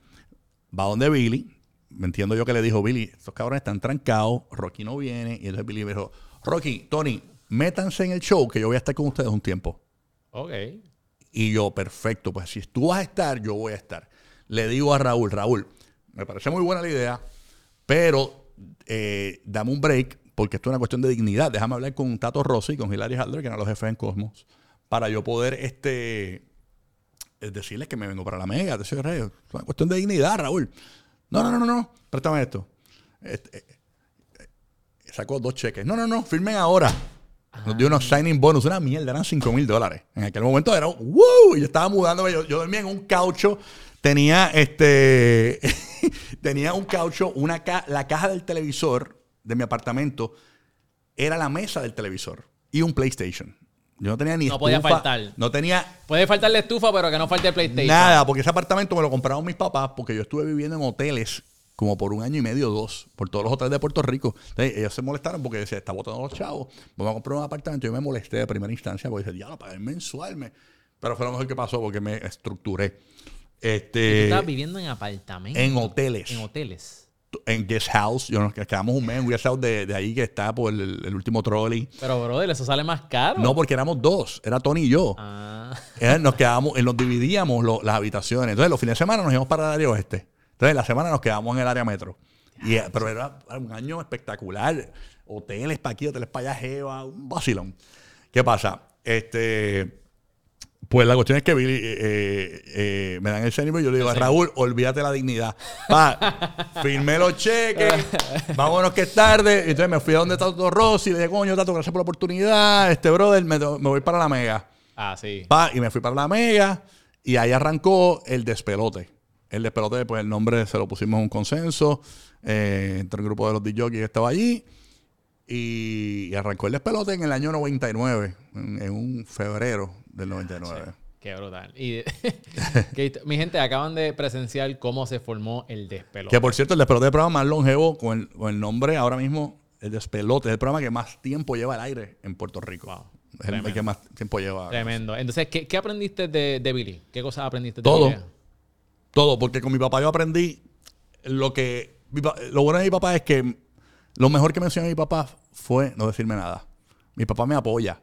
Va donde Billy, me entiendo yo que le dijo, Billy, estos cabrones están trancados, Rocky no viene. Y entonces Billy me dijo, Rocky, Tony, métanse en el show que yo voy a estar con ustedes un tiempo. Ok. Y yo, perfecto, pues si tú vas a estar, yo voy a estar. Le digo a Raúl, Raúl, me parece muy buena la idea, pero eh, dame un break, porque esto es una cuestión de dignidad. Déjame hablar con Tato Rossi y con Hilary Halder, que eran los jefes en Cosmos, para yo poder este, eh, decirles que me vengo para la mega. Es una cuestión de dignidad, Raúl. No, no, no, no, no. Préstame esto. Este, eh, eh, sacó dos cheques. No, no, no, firmen ahora. Nos dio unos signing bonus, una mierda, eran 5 mil dólares. En aquel momento era, ¡wow! Yo estaba mudándome, yo, yo dormía en un caucho, tenía este, tenía un caucho, una ca- la caja del televisor de mi apartamento era la mesa del televisor y un PlayStation. Yo no tenía ni No podía faltar. No tenía Puede faltar la estufa, pero que no falte el PlayStation. Nada, porque ese apartamento me lo compraron mis papás porque yo estuve viviendo en hoteles como por un año y medio o dos, por todos los hoteles de Puerto Rico. Entonces, ellos se molestaron porque se está botando los chavos. Vamos a comprar un apartamento. Yo me molesté de primera instancia porque dije, ya lo pagué mensual. me-". Pero fue lo mejor que pasó porque me estructuré. Y tú Este, estabas viviendo en apartamentos. en hoteles. En hoteles. En Guest House. Yo nos quedamos un mes en Guest House de, de ahí que está por el, el último trolley. Pero, brother, eso sale más caro. No, porque éramos dos. Era Tony y yo. Ah. Eh, Nos quedábamos, eh, nos dividíamos lo- las habitaciones. Entonces, los fines de semana nos íbamos para el área oeste. Entonces, la semana nos quedamos en el área metro. Y, eh, pero era un año espectacular. Hoteles para aquí, hoteles para allá, Jeva, un vacilón. ¿Qué pasa? Este. Pues la cuestión es que Billy, eh, eh, eh, me dan el cenimo y yo le digo a Raúl, olvídate la dignidad. Pa, firmé los cheques, vámonos que es tarde. Y entonces me fui a donde está Tato Rossi y le dije, coño, Tato, gracias por la oportunidad. Este brother, me, me voy para la mega. Ah, sí. Pa, y me fui para la mega y ahí arrancó el despelote. El despelote, pues el nombre se lo pusimos en un consenso eh, entre el grupo de los DJs que estaba allí. Y, arrancó el despelote en el año 99, en, en un febrero del 99. Qué brutal. Y que, mi gente, acaban de presenciar cómo se formó el despelote. Que por cierto, el despelote es el programa más longevo con el, con el nombre ahora mismo, el despelote. Es el programa que más tiempo lleva al aire en Puerto Rico. Wow. Es el que más tiempo lleva. Tremendo. Entonces, ¿qué, qué aprendiste de, de Billy? ¿Qué cosas aprendiste de Todo. Billy? Todo, porque con mi papá yo aprendí lo que. mi lo bueno de mi papá es que lo mejor que me enseñó mi papá fue no decirme nada. Mi papá me apoya.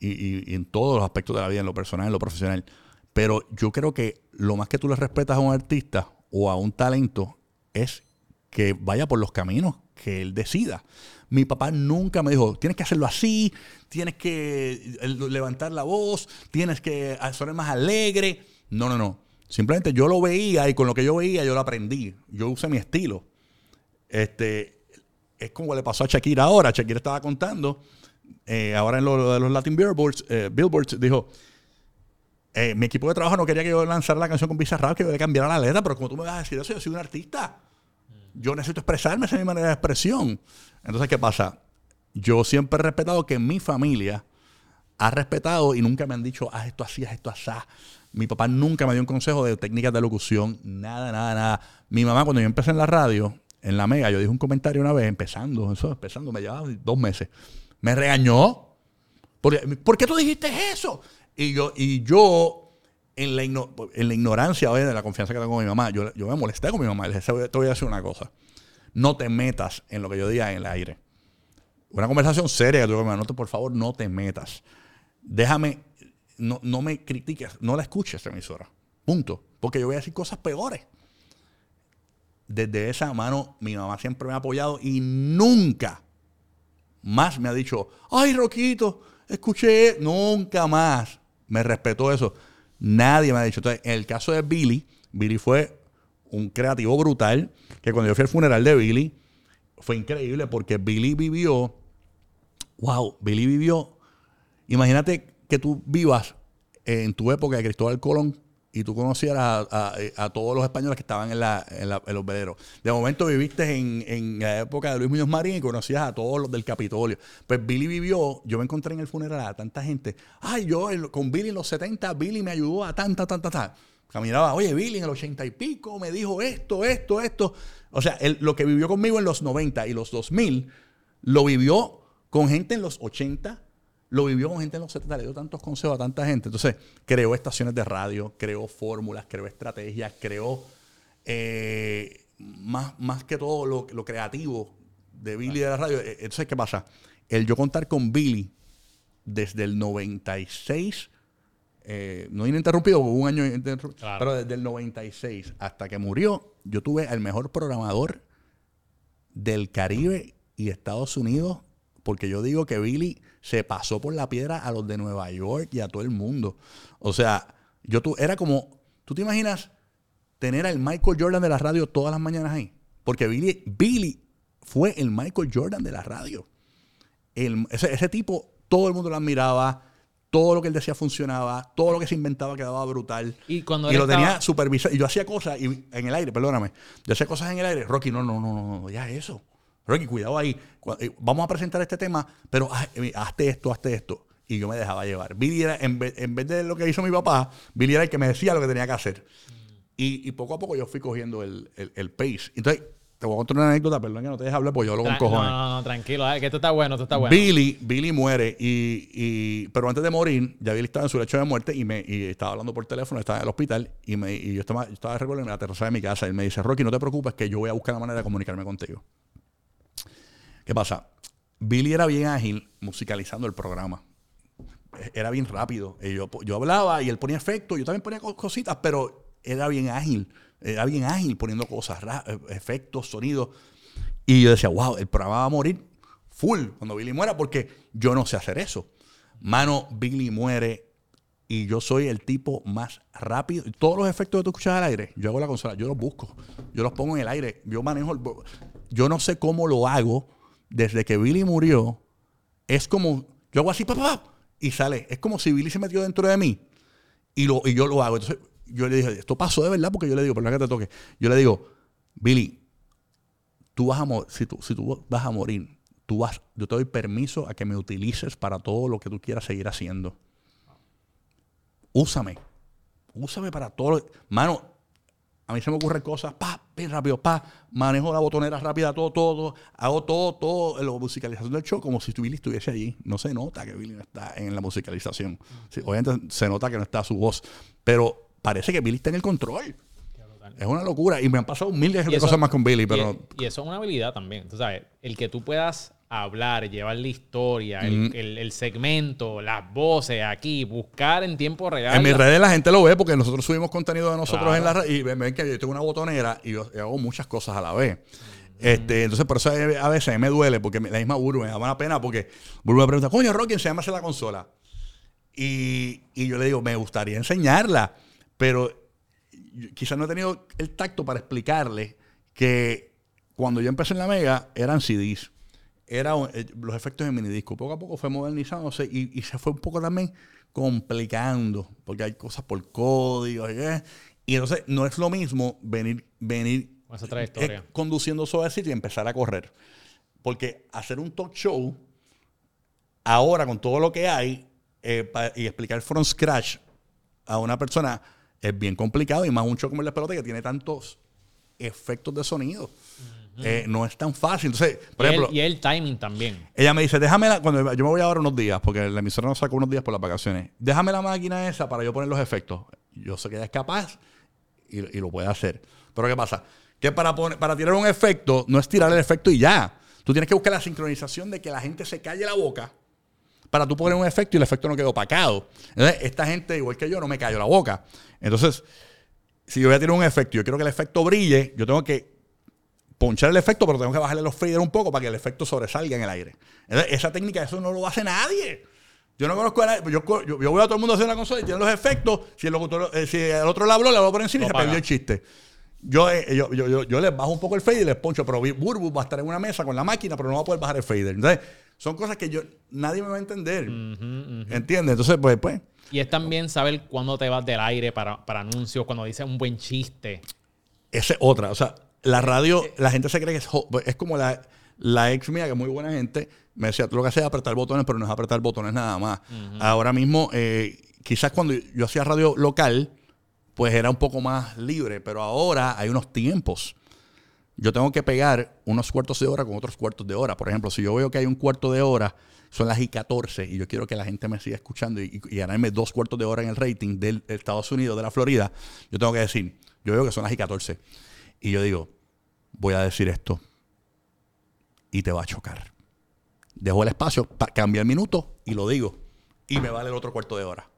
Y, en todos los aspectos de la vida, en lo personal, en lo profesional. Pero yo creo que lo más que tú le respetas a un artista o a un talento es que vaya por los caminos que él decida. Mi papá nunca me dijo, tienes que hacerlo así, tienes que eh, levantar la voz, tienes que sonar más alegre. No, no, no. Simplemente yo lo veía y con lo que yo veía yo lo aprendí. Yo usé mi estilo. Este, es como le pasó a Shakira ahora. Shakira estaba contando, eh, ahora en lo de los Latin Billboards, eh, dijo, eh, mi equipo de trabajo no quería que yo lanzara la canción con Bizarrap, que yo le cambiara la letra, pero como tú me vas a decir eso, yo soy un artista. Yo necesito expresarme, esa es mi manera de expresión. Entonces, ¿qué pasa? Yo siempre he respetado que mi familia ha respetado y nunca me han dicho, haz esto así, haz esto así. Mi papá nunca me dio un consejo de técnicas de locución, nada, nada, nada. Mi mamá, cuando yo empecé en la radio, en la Mega, yo dije un comentario una vez, empezando, eso, empezando, me llevaba dos meses. Me regañó. Porque, ¿Por qué tú dijiste eso? Y yo, y yo en, la en la ignorancia de la confianza que tengo con mi mamá, yo, yo me molesté con mi mamá. Le dije, "Te voy a- decir una cosa. No te metas en lo que yo diga en el aire. Una conversación seria que tuve con. No te, por favor, no te metas. Déjame, no, no me critiques, no la escuches emisora. Punto. Porque yo voy a decir cosas peores. Desde esa mano, mi mamá siempre me ha apoyado y nunca más me ha dicho, ay, Roquito, escuché, nunca más me respetó eso. Nadie me ha dicho. Entonces, en el caso de Billy, Billy fue un creativo brutal, que cuando yo fui al funeral de Billy, fue increíble porque Billy vivió, wow, Billy vivió, imagínate que tú vivas en tu época de Cristóbal Colón y tú conocieras a, a- todos los españoles que estaban en, la, en, la- en los veleros. De momento viviste en, en la época de Luis Muñoz Marín y conocías a todos los del Capitolio. Pues Billy vivió, yo me encontré en el funeral a tanta gente. Ay, yo con Billy en los 70, Billy me ayudó a tanta, tanta, tanta. Caminaba, oye, Billy en el 80 y pico me dijo esto, esto, esto. O sea, lo que vivió conmigo en los 90 y los 2000, lo vivió con gente en los 80, lo vivió con gente en los 70, le dio tantos consejos a tanta gente. Entonces, creó estaciones de radio, creó fórmulas, creó estrategias, creó eh, más, más que todo lo, lo creativo de Billy de la radio. Eh, Entonces, ¿qué pasa? El yo contar con Billy desde el 96, eh, no ininterrumpido, hubo un año ininterrumpido, Claro. pero desde el 96 hasta que murió, yo tuve el mejor programador del Caribe y Estados Unidos, porque yo digo que Billy se pasó por la piedra a los de Nueva York y a todo el mundo. O sea, yo tu, era como, ¿tú te imaginas tener al Michael Jordan de la radio todas las mañanas ahí? Porque Billy, Billy fue el Michael Jordan de la radio. El- ese, ese tipo, todo el mundo lo admiraba, todo lo que él decía funcionaba, todo lo que se inventaba quedaba brutal. Y cuando y él lo estaba- tenía supervisado. Y yo hacía cosas y, en el aire, perdóname. Yo hacía cosas en el aire. Rocky, no, no, no, no, ya eso. Rocky, cuidado ahí. Eh, Vamos a presentar este tema, pero eh, hazte esto, hazte esto. Y yo me dejaba llevar. Billy era, en vez, en vez de lo que hizo mi papá, Billy era el que me decía lo que tenía que hacer. Y, y poco a poco yo fui cogiendo el, el, el pace. Entonces, te voy a contar una anécdota, perdón que no te deje hablar, porque yo hablo con cojones. No, no, no, tranquilo, que esto está bueno, esto está bueno. Billy, Billy muere y, y- pero antes de morir, ya Billy estaba en su lecho de muerte y me y estaba hablando por teléfono, estaba en el hospital y, me, y yo estaba, yo estaba recuerdo en la terraza de mi casa y él me dice, Rocky, no te preocupes que yo voy a buscar la manera de comunicarme contigo. ¿Qué pasa? Billy era bien ágil musicalizando el programa. Era bien rápido. Yo, yo hablaba y él ponía efectos, yo también ponía co- cositas, pero era bien ágil. Era bien ágil poniendo cosas, eh, efectos, sonidos. Y yo decía, wow, el programa va a morir full cuando Billy muera porque yo no sé hacer eso. Mano, Billy muere y yo soy el tipo más rápido. Todos los efectos que tú escuchas al aire, yo hago la consola, yo los busco, yo los pongo en el aire, yo manejo el... Yo no sé cómo lo hago desde que Billy murió. Es como, yo hago así, papá, y sale. Es como si Billy se metió dentro de mí y, lo, y yo lo hago. Entonces yo le dije, esto pasó de verdad porque yo le digo, perdón que te toque. Yo le digo, Billy, tú vas a morir, si tú, si tú vas a morir, tú vas, yo te doy permiso a que me utilices para todo lo que tú quieras seguir haciendo. Úsame. Úsame para todo. lo- Mano, a mí se me ocurren cosas, bien rápido, pa, manejo la botonera rápida, todo, todo, hago todo, todo, la musicalización del show como si Billy estuviese allí. No se nota que Billy no está en la musicalización. Sí, obviamente se nota que no está su voz, pero parece que Billy está en el control. Es una locura. Y me han pasado miles Y de eso- cosas más con Billy, y- pero Y, eso es una habilidad también. Tú sabes, el que tú puedas hablar, llevar la historia, el, el- el segmento, las voces aquí, buscar en tiempo real. En mis redes la gente lo ve porque nosotros subimos contenido de nosotros Claro. en la red y ven, ven que yo tengo una botonera y yo hago muchas cosas a la vez. Este, entonces, por eso a veces me duele porque la misma Burbu me da una pena porque Burbu me pregunta, coño, Rocky, enséñame la consola. Y, y yo le digo, me gustaría enseñarla, pero quizás no he tenido el tacto para explicarle que cuando yo empecé en la Mega eran CDs. Eran eh, los efectos de minidisco. Poco a poco fue modernizándose y, y se fue un poco también complicando, porque hay cosas por código. ¿eh? Y entonces no es lo mismo venir, venir esa trayectoria. eh, conduciendo suavecito y empezar a correr. Porque hacer un talk show ahora con todo lo que hay eh, pa- y explicar from scratch a una persona es bien complicado y más un show como el de pelota que tiene tantos efectos de sonido. Eh, no es tan fácil. Entonces, por y, el, ejemplo, y el timing también. ella me dice, déjame la, cuando yo me voy ahora unos días, porque la emisora nos sacó unos días por las vacaciones, déjame la máquina esa para yo poner los efectos. Yo sé que ella es capaz y, y lo puede hacer. Pero ¿qué pasa? Que para, poner, para tirar un efecto, no es tirar el efecto y ya. Tú tienes que buscar la sincronización de que la gente se calle la boca para tú poner un efecto y el efecto no quede opacado. Entonces, esta gente, igual que yo, no me callo la boca. Entonces, si yo voy a tirar un efecto y yo quiero que el efecto brille, yo tengo que ponchar el efecto, pero tengo que bajarle los faders un poco para que el efecto sobresalga en el aire. Entonces, esa técnica, eso no lo hace nadie. Yo no conozco a nadie. Yo, yo, yo voy a todo el mundo a hacer una consola y tiene los efectos. Si el, locutor, eh, si el otro le habló, le habló por encima y se perdió el chiste. Yo, eh, yo, yo, yo, yo les bajo un poco el fader y les poncho, pero Burbu va a estar en una mesa con la máquina, pero no va a poder bajar el fader. Entonces, son cosas que yo nadie me va a entender. ¿Entiendes? Entonces, pues, pues. Y es también saber cuándo te vas del aire para, para anuncios, cuando dices un buen chiste. Esa es otra. O sea, la radio, la gente se cree que es, es como la, la ex mía, que es muy buena gente, me decía, tú lo que haces es apretar botones, pero no es apretar botones nada más. Ahora mismo, eh, quizás cuando yo hacía radio local, pues era un poco más libre, pero ahora hay unos tiempos. Yo tengo que pegar unos cuartos de hora con otros cuartos de hora. Por ejemplo, si yo veo que hay un cuarto de hora, son las y 14 y yo quiero que la gente me siga escuchando y, y ganarme dos cuartos de hora en el rating del de Estados Unidos, de la Florida, yo tengo que decir, yo veo que son las y 14 y yo digo, voy a decir esto y te va a chocar. Dejo el espacio, pa- cambia el minuto y lo digo y me vale el otro cuarto de hora.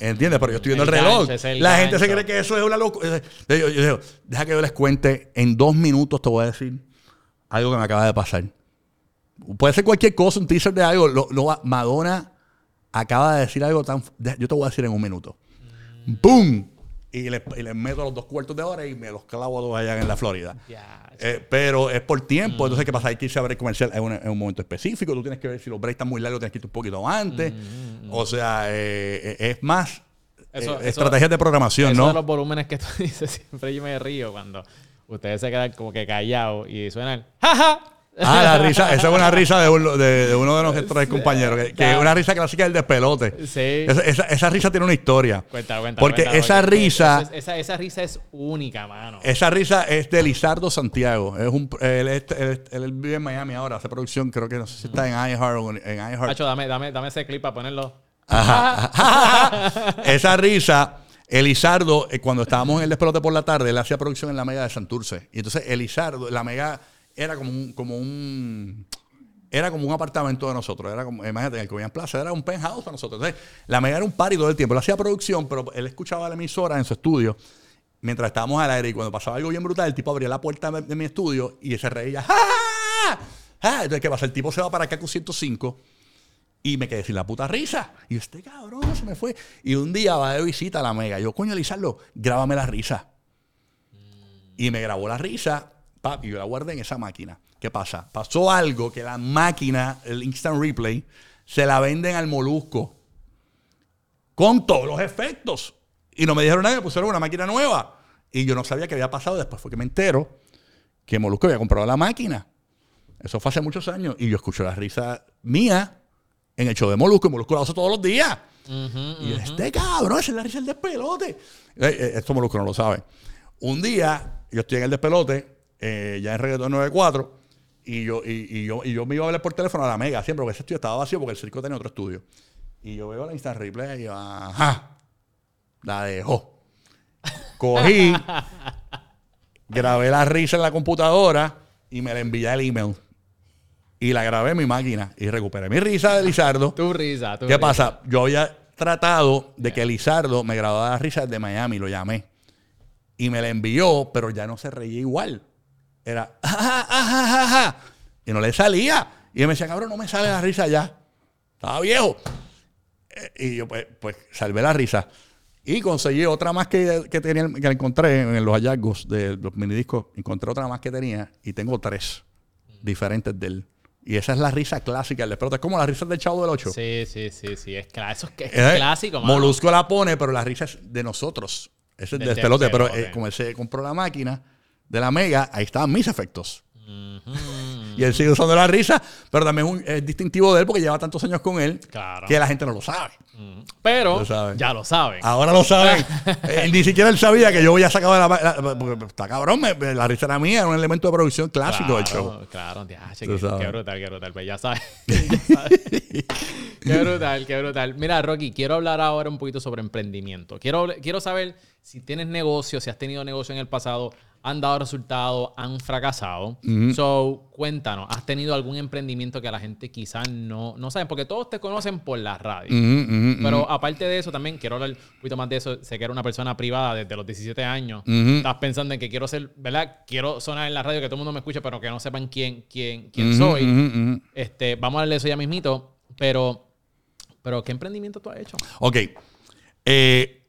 ¿Entiendes? Pero yo estoy viendo el, El reloj. gancho, el La gente se cree que eso es una locura. Yo, yo digo, deja que yo les cuente. En dos minutos te voy a decir algo que me acaba de pasar. Puede ser cualquier cosa, un teaser de algo. Lo- lo- Madonna acaba de decir algo tan... Yo te voy a decir en un minuto. ¡Pum! Y les y les meto los dos cuartos de hora y me los clavo a dos allá en la Florida. Eh, pero es por tiempo. Entonces, ¿qué pasa? Hay que irse a break comercial en un, en un momento específico. Tú tienes que ver si los breaks están muy largos, tienes que irte un poquito antes. O sea, eh, eh, es más Eso- eh, eso- estrategias de programación, Eso ¿no? de los volúmenes que tú dices, siempre yo me río cuando ustedes se quedan como que callados y suena el jaja. Ah, la risa, esa es una risa de, uno de, de uno de nuestros compañeros, que, que es una risa clásica del despelote. Sí. Esa, esa- esa risa tiene una historia. Cuenta, cuenta. Porque cuenta, esa porque risa, es- esa, esa risa es única, mano. esa risa es de Lizardo Santiago. Es un, él, es- él- él vive en Miami ahora, hace producción, creo que no sé si está en iHeart o en, en iHeart. Dame, dame, dame ese clip para ponerlo. Esa risa, Elizardo, eh, cuando estábamos en el despelote por la tarde, él hacía producción en la Mega de Santurce. Y entonces Elizardo, la Mega era como un, como un era como un apartamento de nosotros. Era como, imagínate, en el Cobian Plaza era un penthouse para nosotros. Entonces, la Mega era un party todo el tiempo. Él hacía producción, pero él escuchaba la emisora en su estudio mientras estábamos al aire. Y cuando pasaba algo bien brutal, el tipo abría la puerta de, mi estudio y se reía. ¡Ja! ¡Ja! Entonces, ¿qué pasa? El tipo se va para acá con 105 y me quedé sin la puta risa. Y este cabrón se me fue. Y un día va de visita a la Mega. Yo, coño, Lizardo, grábame la risa. Y me grabó la risa, pap, y yo la guardé en esa máquina. ¿Qué pasa? Pasó algo que la máquina, el Instant Replay, se la venden al molusco. Con todos los efectos. Y no me dijeron nada, me pusieron una máquina nueva. Y yo no sabía qué había pasado. Después fue que me entero que Molusco había comprado la máquina. Eso fue hace muchos años. Y yo escucho la risa mía en el show de Molusco. Y Molusco la usa todos los días. y yo, este cabrón, esa es la risa del despelote. Eh, eh, esto Molusco no lo sabe. Un día, yo estoy en el despelote, eh, ya en Reggaeton 94, y yo, y, y yo, y yo me iba a hablar por teléfono a la Mega siempre, porque ese estudio estaba vacío porque el circo tenía otro estudio. Y yo veo la Instant Replay y yo, ajá, la dejó. Cogí, grabé la risa en la computadora y me la envié el email. Y la grabé en mi máquina y recuperé mi risa de Lizardo. Tu risa, tu ¿Qué risa. pasa? Yo había tratado de que Lizardo me grabara la risa de Miami, lo llamé. Y me la envió, pero ya no se reía igual. Era, "Ajá, ajá, ajá, ajá". Y no le salía. Y él me decía, cabrón, no me sale la risa ya. Estaba viejo. Eh, Y yo, pues, pues, salvé la risa. Y conseguí otra más que, que tenía, que encontré en los hallazgos de los minidiscos. Encontré otra más que tenía y tengo tres diferentes de él. Y esa es la risa clásica del. Es como la risa del Chavo del 8. Sí, sí, sí, sí. Es, eso es, Eh, clásico, mano. Molusco la pone, pero la risa es de nosotros. Ese es Del del. Pero eh, como él se compró la máquina de la Mega, ahí estaban mis efectos. Y él sigue usando la risa, pero también un- es distintivo de él porque lleva tantos años con él Claro. que la gente no lo sabe. Pero Lo saben. ya lo saben. Ahora lo saben. Eh, ni siquiera él sabía que yo había sacado de la, la- porque está cabrón, me- la risa era mía, era un elemento de producción clásico del show. Claro, Claro, Tú qué, brutal, qué brutal. Pues ya sabes. Ya sabes. qué brutal, qué brutal. Mira, Rocky, quiero hablar ahora un poquito sobre emprendimiento. Quiero, quiero saber si tienes negocio, si has tenido negocio en el pasado, han dado resultados, han fracasado. So, cuéntanos, ¿has tenido algún emprendimiento que a la gente quizás no, no saben? Porque todos te conocen por la radio. Pero aparte de eso, también quiero hablar un poquito más de eso. Sé que era una persona privada desde los 17 años. Estás pensando en que quiero ser, ¿verdad? Quiero sonar en la radio, que todo el mundo me escuche, pero que no sepan quién, quién, quién soy. Este, vamos a darle eso ya mismito. Pero, pero ¿qué emprendimiento tú has hecho? Ok. Eh,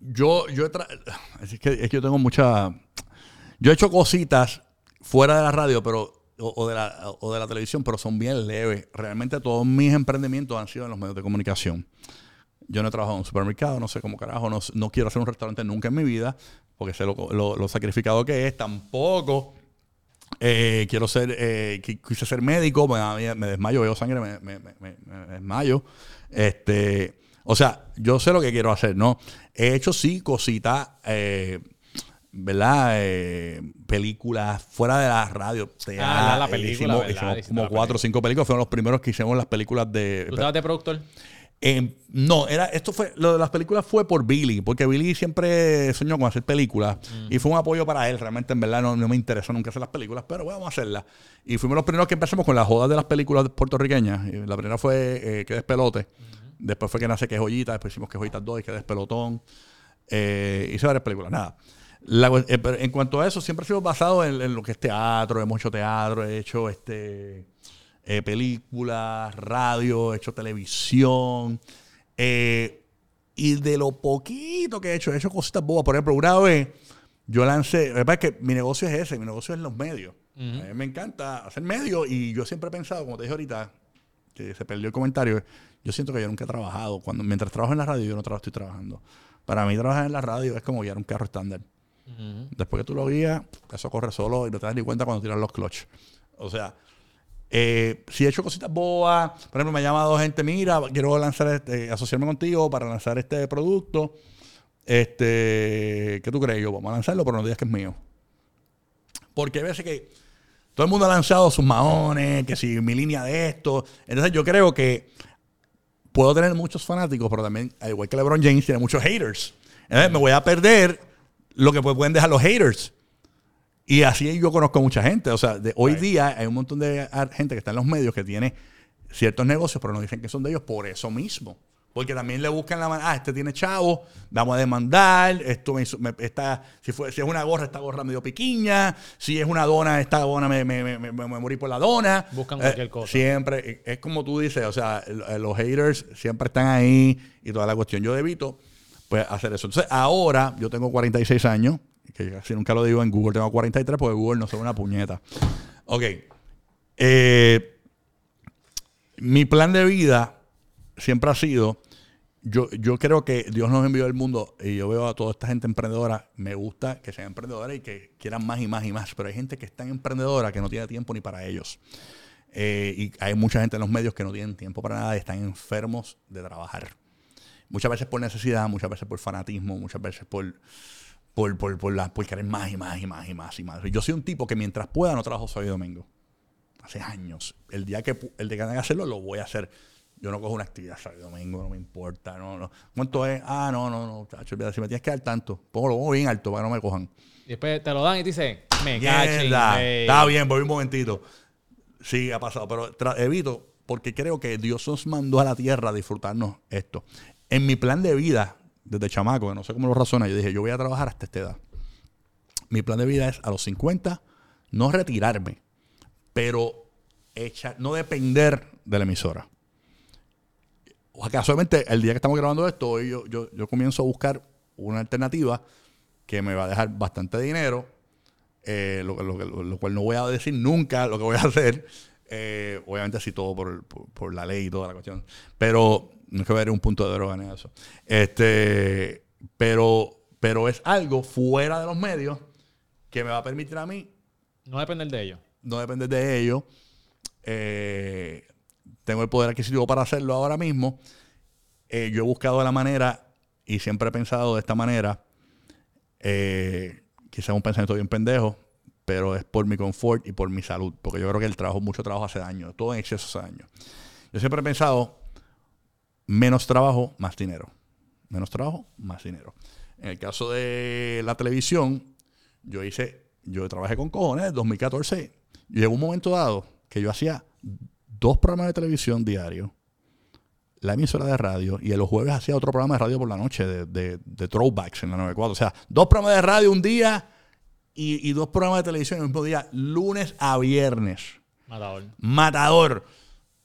yo, yo es, que, es que yo tengo mucha. Yo he hecho cositas fuera de la radio, pero. O, de la, o de la televisión, pero son bien leves. Realmente todos mis emprendimientos han sido en los medios de comunicación. Yo no he trabajado en un supermercado, no sé cómo carajo, no, no quiero hacer un restaurante nunca en mi vida, porque sé lo, lo- sacrificado que es. Tampoco eh, quiero ser, eh, qui- quise ser médico, me, desmayo, veo sangre, me- me- me desmayo. Este, o sea, yo sé lo que quiero hacer, ¿no? He hecho sí cositas, eh, ¿verdad? Eh, películas fuera de la radio. teatro, Ah, la eh, película, hicimos, como la cuatro o cinco películas, fueron los primeros que hicimos las películas de... ¿Tú estabas de productor? Eh, no, era, esto fue, lo de las películas fue por Billy, porque Billy siempre soñó con hacer películas y fue un apoyo para él. Realmente, en verdad, no, no me interesó nunca hacer las películas, pero bueno, vamos a hacerlas. Y fuimos los primeros que empezamos con las jodas de las películas puertorriqueñas. La primera fue eh, Que Despelote, después fue que nace Que Joyita, después hicimos Que Joyitas 2 y Que Despelotón. Eh, hice varias películas, nada. La eh, en cuanto a eso, siempre he sido basado en, en lo que es teatro, hemos hecho teatro, he hecho este eh, películas, radio, he hecho televisión. eh, y de lo poquito que he hecho, he hecho cositas bobas. Por ejemplo, una vez yo lancé, es que mi negocio es ese, mi negocio es los medios. A mí me encanta hacer medios y yo siempre he pensado, como te dije ahorita, que se perdió el comentario, yo siento que yo nunca he trabajado. Cuando, mientras trabajo en la radio, yo no trabajo, estoy trabajando. Para mí trabajar en la radio es como guiar un carro estándar. Después que tú lo guías, eso corre solo y no te das ni cuenta cuando tiras los clutch. O sea, Eh, si he hecho cositas boas, por ejemplo, me ha llamado gente, mira, quiero lanzar este, asociarme contigo para lanzar este producto. Este, ¿qué tú crees? Yo, vamos a lanzarlo, pero no digas que es mío. Porque hay veces que todo el mundo ha lanzado sus maones, que si mi línea de esto. Entonces yo creo que puedo tener muchos fanáticos, pero también, al igual que LeBron James, tiene muchos haters. Entonces me voy a perder lo que pueden dejar los haters. Y así yo conozco a mucha gente. O sea, de hoy día hay un montón de gente que está en los medios que tiene ciertos negocios, pero no dicen que son de ellos por eso mismo. Porque también le buscan la mano, ah, este tiene chavo, vamos a demandar, esto me, está, si, fue, si es una gorra, esta gorra medio piquiña, si es una dona, esta dona me, me, me, morí por la dona. Buscan cualquier eh, cosa. Siempre, es como tú dices, o sea, los haters siempre están ahí y toda la cuestión. Yo evito pues hacer eso. Entonces, ahora yo tengo 46 años, que casi nunca lo digo en Google, tengo 43 porque Google no son una puñeta. Ok. Eh, mi plan de vida siempre ha sido, yo, yo creo que Dios nos envió al mundo y yo veo a toda esta gente emprendedora, me gusta que sean emprendedores y que quieran más y más y más, pero hay gente que es tan emprendedora que no tiene tiempo ni para ellos. Eh, y hay mucha gente en los medios que no tienen tiempo para nada y están enfermos de trabajar. Muchas veces por necesidad, muchas veces por fanatismo, muchas veces por, por, por, por, la, por querer más y más y más y más y más. Yo soy un tipo que mientras pueda no trabajo sábado y domingo. Hace años. El día que el día que tenga hacerlo, lo voy a hacer. Yo no cojo una actividad sábado y domingo, no me importa. No, no. ¿Cuánto es? Ah, no, no, no. Chacho, si me tienes que dar tanto, pongo lo bien alto para que no me cojan. Y después te lo dan y te dicen, me cachen. Está bien, voy un momentito. Sí, ha pasado, pero evito porque creo que Dios nos mandó a la tierra a disfrutarnos esto. En mi plan de vida, desde chamaco, no sé cómo lo razona, yo dije, yo voy a trabajar hasta esta edad. Mi plan de vida es a los 50 no retirarme, pero no depender de la emisora. O casualmente, el día que estamos grabando esto, yo, yo, yo comienzo a buscar una alternativa que me va a dejar bastante dinero, eh, lo, cual no voy a decir nunca lo que voy a hacer. Eh, obviamente así todo por, por, la ley y toda la cuestión. Pero no es que ver un punto de droga en eso. Este, pero, pero es algo fuera de los medios que me va a permitir a mí. No depender de ellos. No depender de ellos. Eh, tengo el poder adquisitivo para hacerlo ahora mismo. Eh, yo he buscado la manera y siempre he pensado de esta manera. Eh, quizás un pensamiento bien pendejo, pero es por mi confort y por mi salud. Porque yo creo que el trabajo, mucho trabajo hace daño. Todo en exceso hace daño. Yo siempre he pensado menos trabajo, más dinero. Menos trabajo, más dinero. En el caso de la televisión, yo hice, yo trabajé con cojones, 2014. Llegó un momento dado que yo hacía dos programas de televisión diarios, la emisora de radio, y los jueves hacía otro programa de radio por la noche de, de, throwbacks en la 94. O sea, dos programas de radio un día y, y dos programas de televisión el mismo día, lunes a viernes. Matador. Matador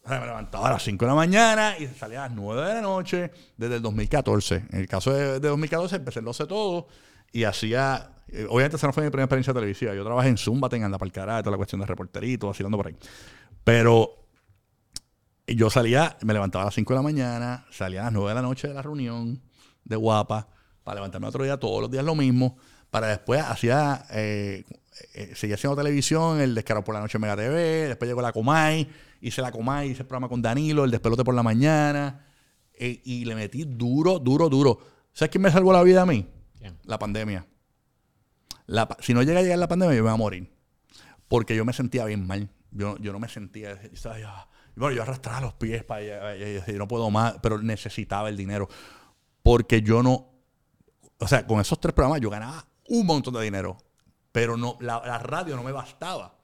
me levantaba a las 5 de la mañana y salía a las 9 de la noche desde el 2014. En el caso de, 2014 empecé lo sé todo y hacía... Eh, obviamente esa no fue mi primera experiencia televisiva. Yo trabajé en Zumba, en Anda para el toda la cuestión de reporterito, vacilando por ahí. Pero yo salía, me levantaba a las 5 de la mañana, salía a las 9 de la noche de la reunión de Guapa, para levantarme otro día, todos los días lo mismo, para después hacía, eh, eh, seguía haciendo televisión, el descaro por la noche en Mega TV, después llegó la Comay, hice la Comay, hice el programa con Danilo, el despelote por la mañana, eh, y le metí duro, duro, duro. ¿Sabes quién me salvó la vida a mí? La pandemia. si no llega a llegar la pandemia, yo me voy a morir. Porque yo me sentía bien mal. Yo, yo no me sentía. bueno, yo arrastraba los pies para allá, y no puedo más, pero necesitaba el dinero. Porque yo no. O sea, con esos tres programas yo ganaba un montón de dinero. Pero no, la, radio no me bastaba.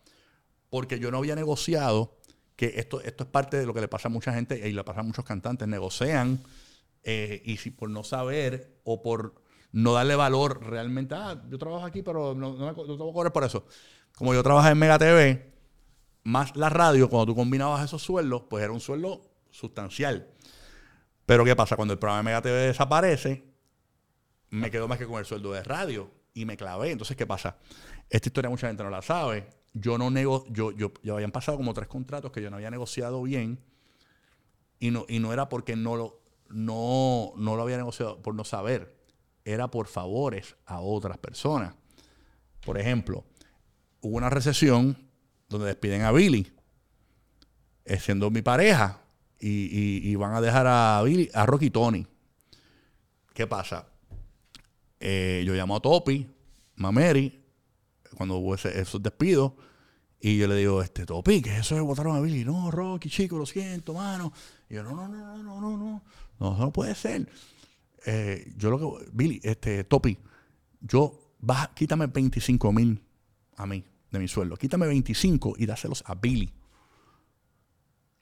Porque yo no había negociado que esto, esto es parte de lo que le pasa a mucha gente y le pasa a muchos cantantes. Negocian eh, y si por no saber o por no darle valor realmente, ah, yo trabajo aquí, pero no, no, no tengo que cobrar por eso. Como yo trabajaba en Mega TV, más la radio, cuando tú combinabas esos sueldos, pues era un sueldo sustancial. Pero ¿qué pasa? Cuando el programa de Mega TV desaparece, me quedo más que con el sueldo de radio y me clavé. Entonces, ¿qué pasa? Esta historia mucha gente no la sabe. Yo no nego, yo, yo, yo habían pasado como tres contratos que yo no había negociado bien y no, y no era porque no lo, no, no lo había negociado por no saber, era por favores a otras personas. Por ejemplo, hubo una recesión donde despiden a Billy. eh, siendo mi pareja, y, y- y van a dejar a Billy, a Rocky Tony. ¿Qué pasa? Eh, yo llamo a Topi, Mameri, cuando hubo ese- esos despidos, y yo le digo, este, Topi, ¿qué es eso de votaron a Billy? No, Rocky, chico, lo siento, mano. Y yo, no, no, no, no, no, no, no, no, eso no puede ser. Eh, yo lo que, Billy, este, Topi, yo, baja, quítame 25 mil a mí, de mi sueldo. Quítame 25 y dáselos a Billy.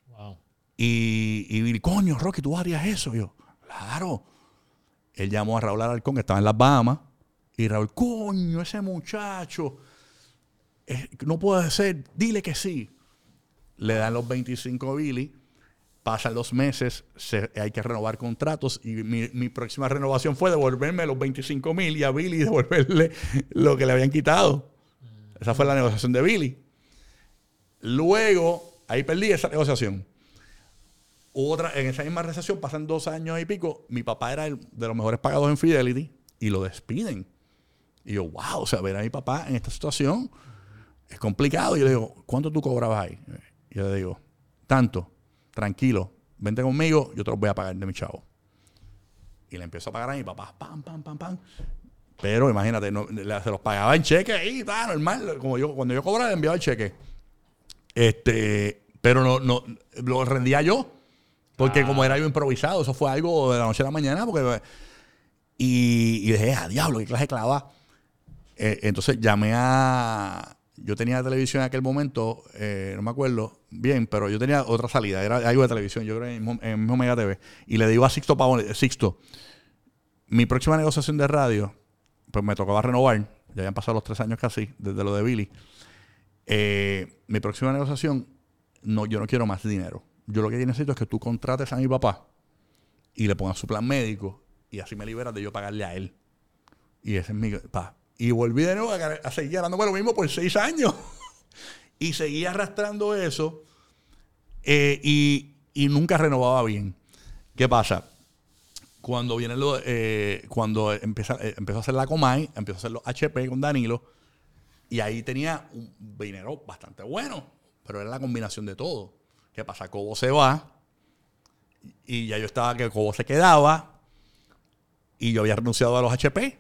Wow. Y, y Billy, coño, Rocky, ¿tú harías eso? Y yo, claro. Él llamó a Raúl Alarcón, que estaba en las Bahamas, y Raúl, coño, ese muchacho, no puede ser, dile que sí. Le dan los 25 a Billy, pasan los meses, se- hay que renovar contratos, y mi, mi próxima renovación fue devolverme los 25 mil y a Billy devolverle lo que le habían quitado. Esa fue la negociación de Billy. Luego, ahí perdí esa negociación. Otra, en esa misma recesión, pasan dos años y pico, mi papá era el de los mejores pagados en Fidelity y lo despiden. Y yo, wow, o sea, ver a mi papá en esta situación es complicado. Y yo le digo, ¿cuánto tú cobrabas ahí? Y yo le digo, tanto, tranquilo, vente conmigo, yo te los voy a pagar de mi chavo. Y le empiezo a pagar a mi papá, pam, pam, pam, pam. Pero imagínate, no, se los pagaba en cheque ahí, está normal. Como yo, cuando yo cobraba, le enviaba el cheque. Este, pero no, no, lo rendía yo. Porque como era yo improvisado, eso fue algo de la noche a la mañana. Porque, y, y dije, a diablo, qué clase clava. Eh, entonces llamé a. Yo tenía televisión en aquel momento, eh, no me acuerdo bien, pero yo tenía otra salida, era algo de televisión, yo creo en en mismo Mega TV. Y le digo a Sixto Pavone, Sixto, mi próxima negociación de radio, pues me tocaba renovar, ya habían pasado los tres años casi, desde lo de Billy. Eh, mi próxima negociación, no, yo no quiero más dinero. Yo lo que necesito es que tú contrates a mi papá y le pongas su plan médico y así me liberas de yo pagarle a él. Y ese es mi... pa. Y volví de nuevo a, a seguir ganando lo mismo por seis años. y seguí arrastrando eso eh, y, y nunca renovaba bien. ¿Qué pasa? Cuando viene lo, eh, cuando empieza, eh, empezó a hacer la Comay, empezó a hacer los HP con Danilo, y ahí tenía un dinero bastante bueno, pero era la combinación de todo. ¿Qué pasa? Cobo se va, y ya yo estaba que Cobo se quedaba, y yo había renunciado a los HP,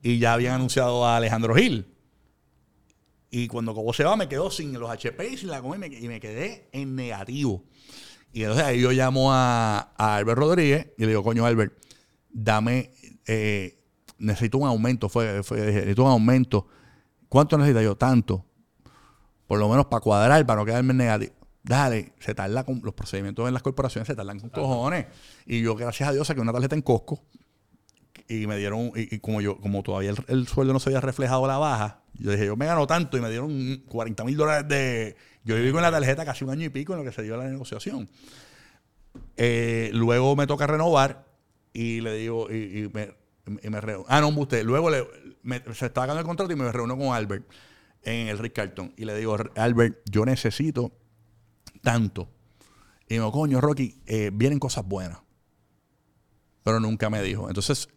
y ya habían anunciado a Alejandro Gil. Y cuando Cobo se va, me quedo sin los HP y sin la Comay, y me- quedé en negativo. Y entonces ahí yo llamo a, a Albert Rodríguez y le digo, coño, Albert, dame, eh, necesito un aumento. Fue, necesito un aumento. ¿Cuánto necesita yo? Tanto. Por lo menos para cuadrar, para no quedarme en negativo. Dale, se tarda con los procedimientos en las corporaciones, se tardan con cojones. Y yo, gracias a Dios, saqué una tarjeta en Costco y me dieron, y, como yo, como todavía el, el sueldo no se había reflejado la baja, yo dije, yo me gano tanto y me dieron 40 mil dólares de. Yo viví con la tarjeta casi un año y pico en lo que se dio la negociación. Eh, luego me toca renovar y le digo, y, y me, y me reu- Ah, no, usted. Luego le, se estaba ganando el contrato y me reúno con Albert en el Rick Carlton. Y le digo, Albert, yo necesito tanto. Y me digo, coño, Rocky, eh, vienen cosas buenas. Pero nunca me dijo. Entonces,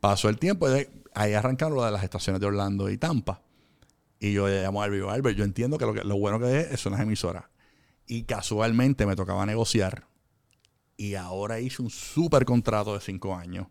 pasó el tiempo y de- ahí arrancaron lo de las estaciones de Orlando y Tampa. Y yo le llamo a Albert, yo entiendo que lo, que, lo bueno que es son las emisoras. Y casualmente me tocaba negociar. Y ahora hice un súper contrato de cinco años.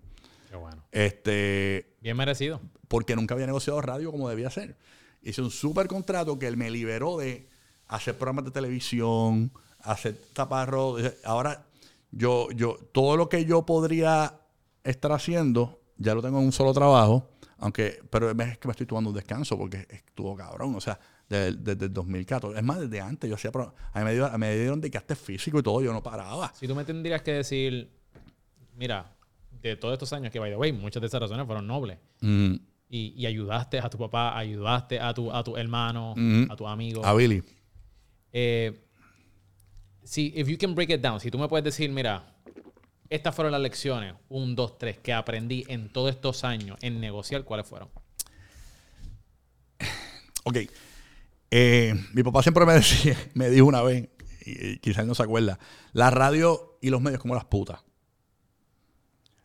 Qué bueno. Este, Bien merecido. porque nunca había negociado radio como debía ser. Hice un súper contrato que él me liberó de hacer programas de televisión, hacer taparro. Ahora, yo, yo, todo lo que yo podría estar haciendo, ya lo tengo en un solo trabajo, aunque, pero es que me estoy tomando un descanso porque estuvo cabrón. O sea, desde, desde el 2014. Es más, desde antes yo hacía pro- a mí me, dio- me dieron desgaste físico y todo, yo no paraba. Si tú me tendrías que decir, mira, de todos estos años que, by the way, muchas de esas razones fueron nobles. Mm, Y, y ayudaste a tu papá, ayudaste a tu, a tu hermano, Ujú. a tu amigo. a Billy. Eh, si, if you can break it down, si tú me puedes decir, mira, estas fueron las lecciones, un, dos, tres, que aprendí en todos estos años en negociar, ¿cuáles fueron? Ok. Eh, mi papá siempre me decía, me dijo una vez, y, y quizás no se acuerda, la radio y los medios como las putas.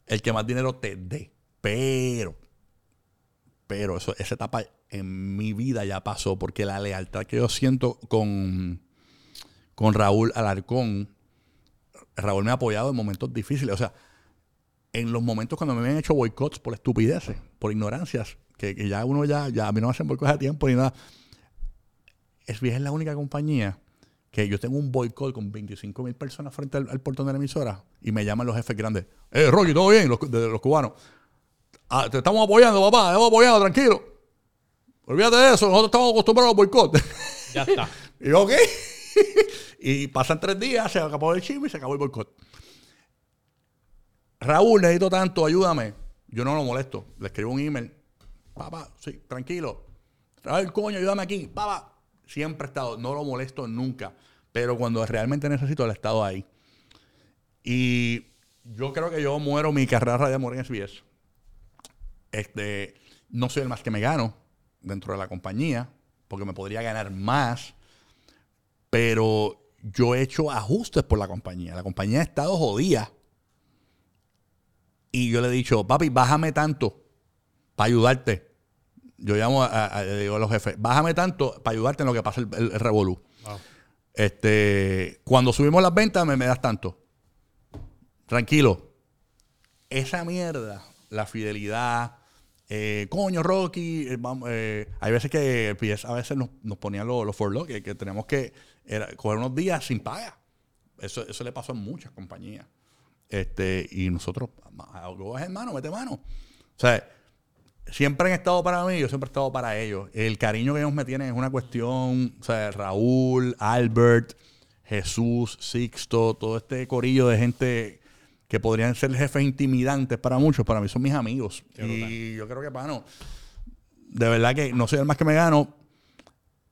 El que más dinero te dé. Pero, pero eso, esa etapa en mi vida ya pasó porque la lealtad que yo siento con, con Raúl Alarcón. Raúl me ha apoyado en momentos difíciles. O sea, en los momentos cuando me han hecho boicots por estupideces, por ignorancias, que, ya uno ya, ya a mí no me hacen boicots a tiempo ni nada. SBS es la única compañía que yo tengo un boicot con 25 mil personas frente al, portón de la emisora y me llaman los jefes grandes. Eh, Rocky, ¿todo bien? Los, de, los cubanos. "Ah, te estamos apoyando, papá, te estamos apoyando, tranquilo. Olvídate de eso, nosotros estamos acostumbrados a boicot. Ya está. y yo, ok. y pasan tres días, se acabó el chisme y se acabó el boicot. Raúl, necesito tanto, ayúdame. Yo no lo molesto. Le escribo un email. Papá, sí, tranquilo. Raúl, coño, ayúdame aquí. Papá, siempre he estado. No lo molesto nunca. Pero cuando realmente necesito, ha estado ahí. Y yo creo que yo muero mi carrera radial morir en SBS. Este, no soy el más que me gano dentro de la compañía, porque me podría ganar más, pero yo he hecho ajustes por la compañía. La compañía ha estado jodida. Y yo le he dicho, papi, bájame tanto para ayudarte. Yo llamo a, a- a- le digo a los jefes, bájame tanto para ayudarte en lo que pasa el, el, el revolú. Wow. Este, cuando subimos las ventas, me, me das tanto. Tranquilo. Esa mierda, la fidelidad, eh, coño, Rocky, eh, eh, hay veces que a veces nos, ponían los, los furloughs, que, que tenemos que coger unos días sin paga. Eso, eso le pasó a muchas compañías. Este, y nosotros, algo es hermano, mete mano. O sea, siempre han estado para mí, yo siempre he estado para ellos. El cariño que ellos me tienen es una cuestión, o sea, Raúl, Albert, Jesús, Sixto, todo este corillo de gente que podrían ser jefes intimidantes para muchos, para mí son mis amigos. y yo creo que, mano, de verdad que no soy el más que me gano,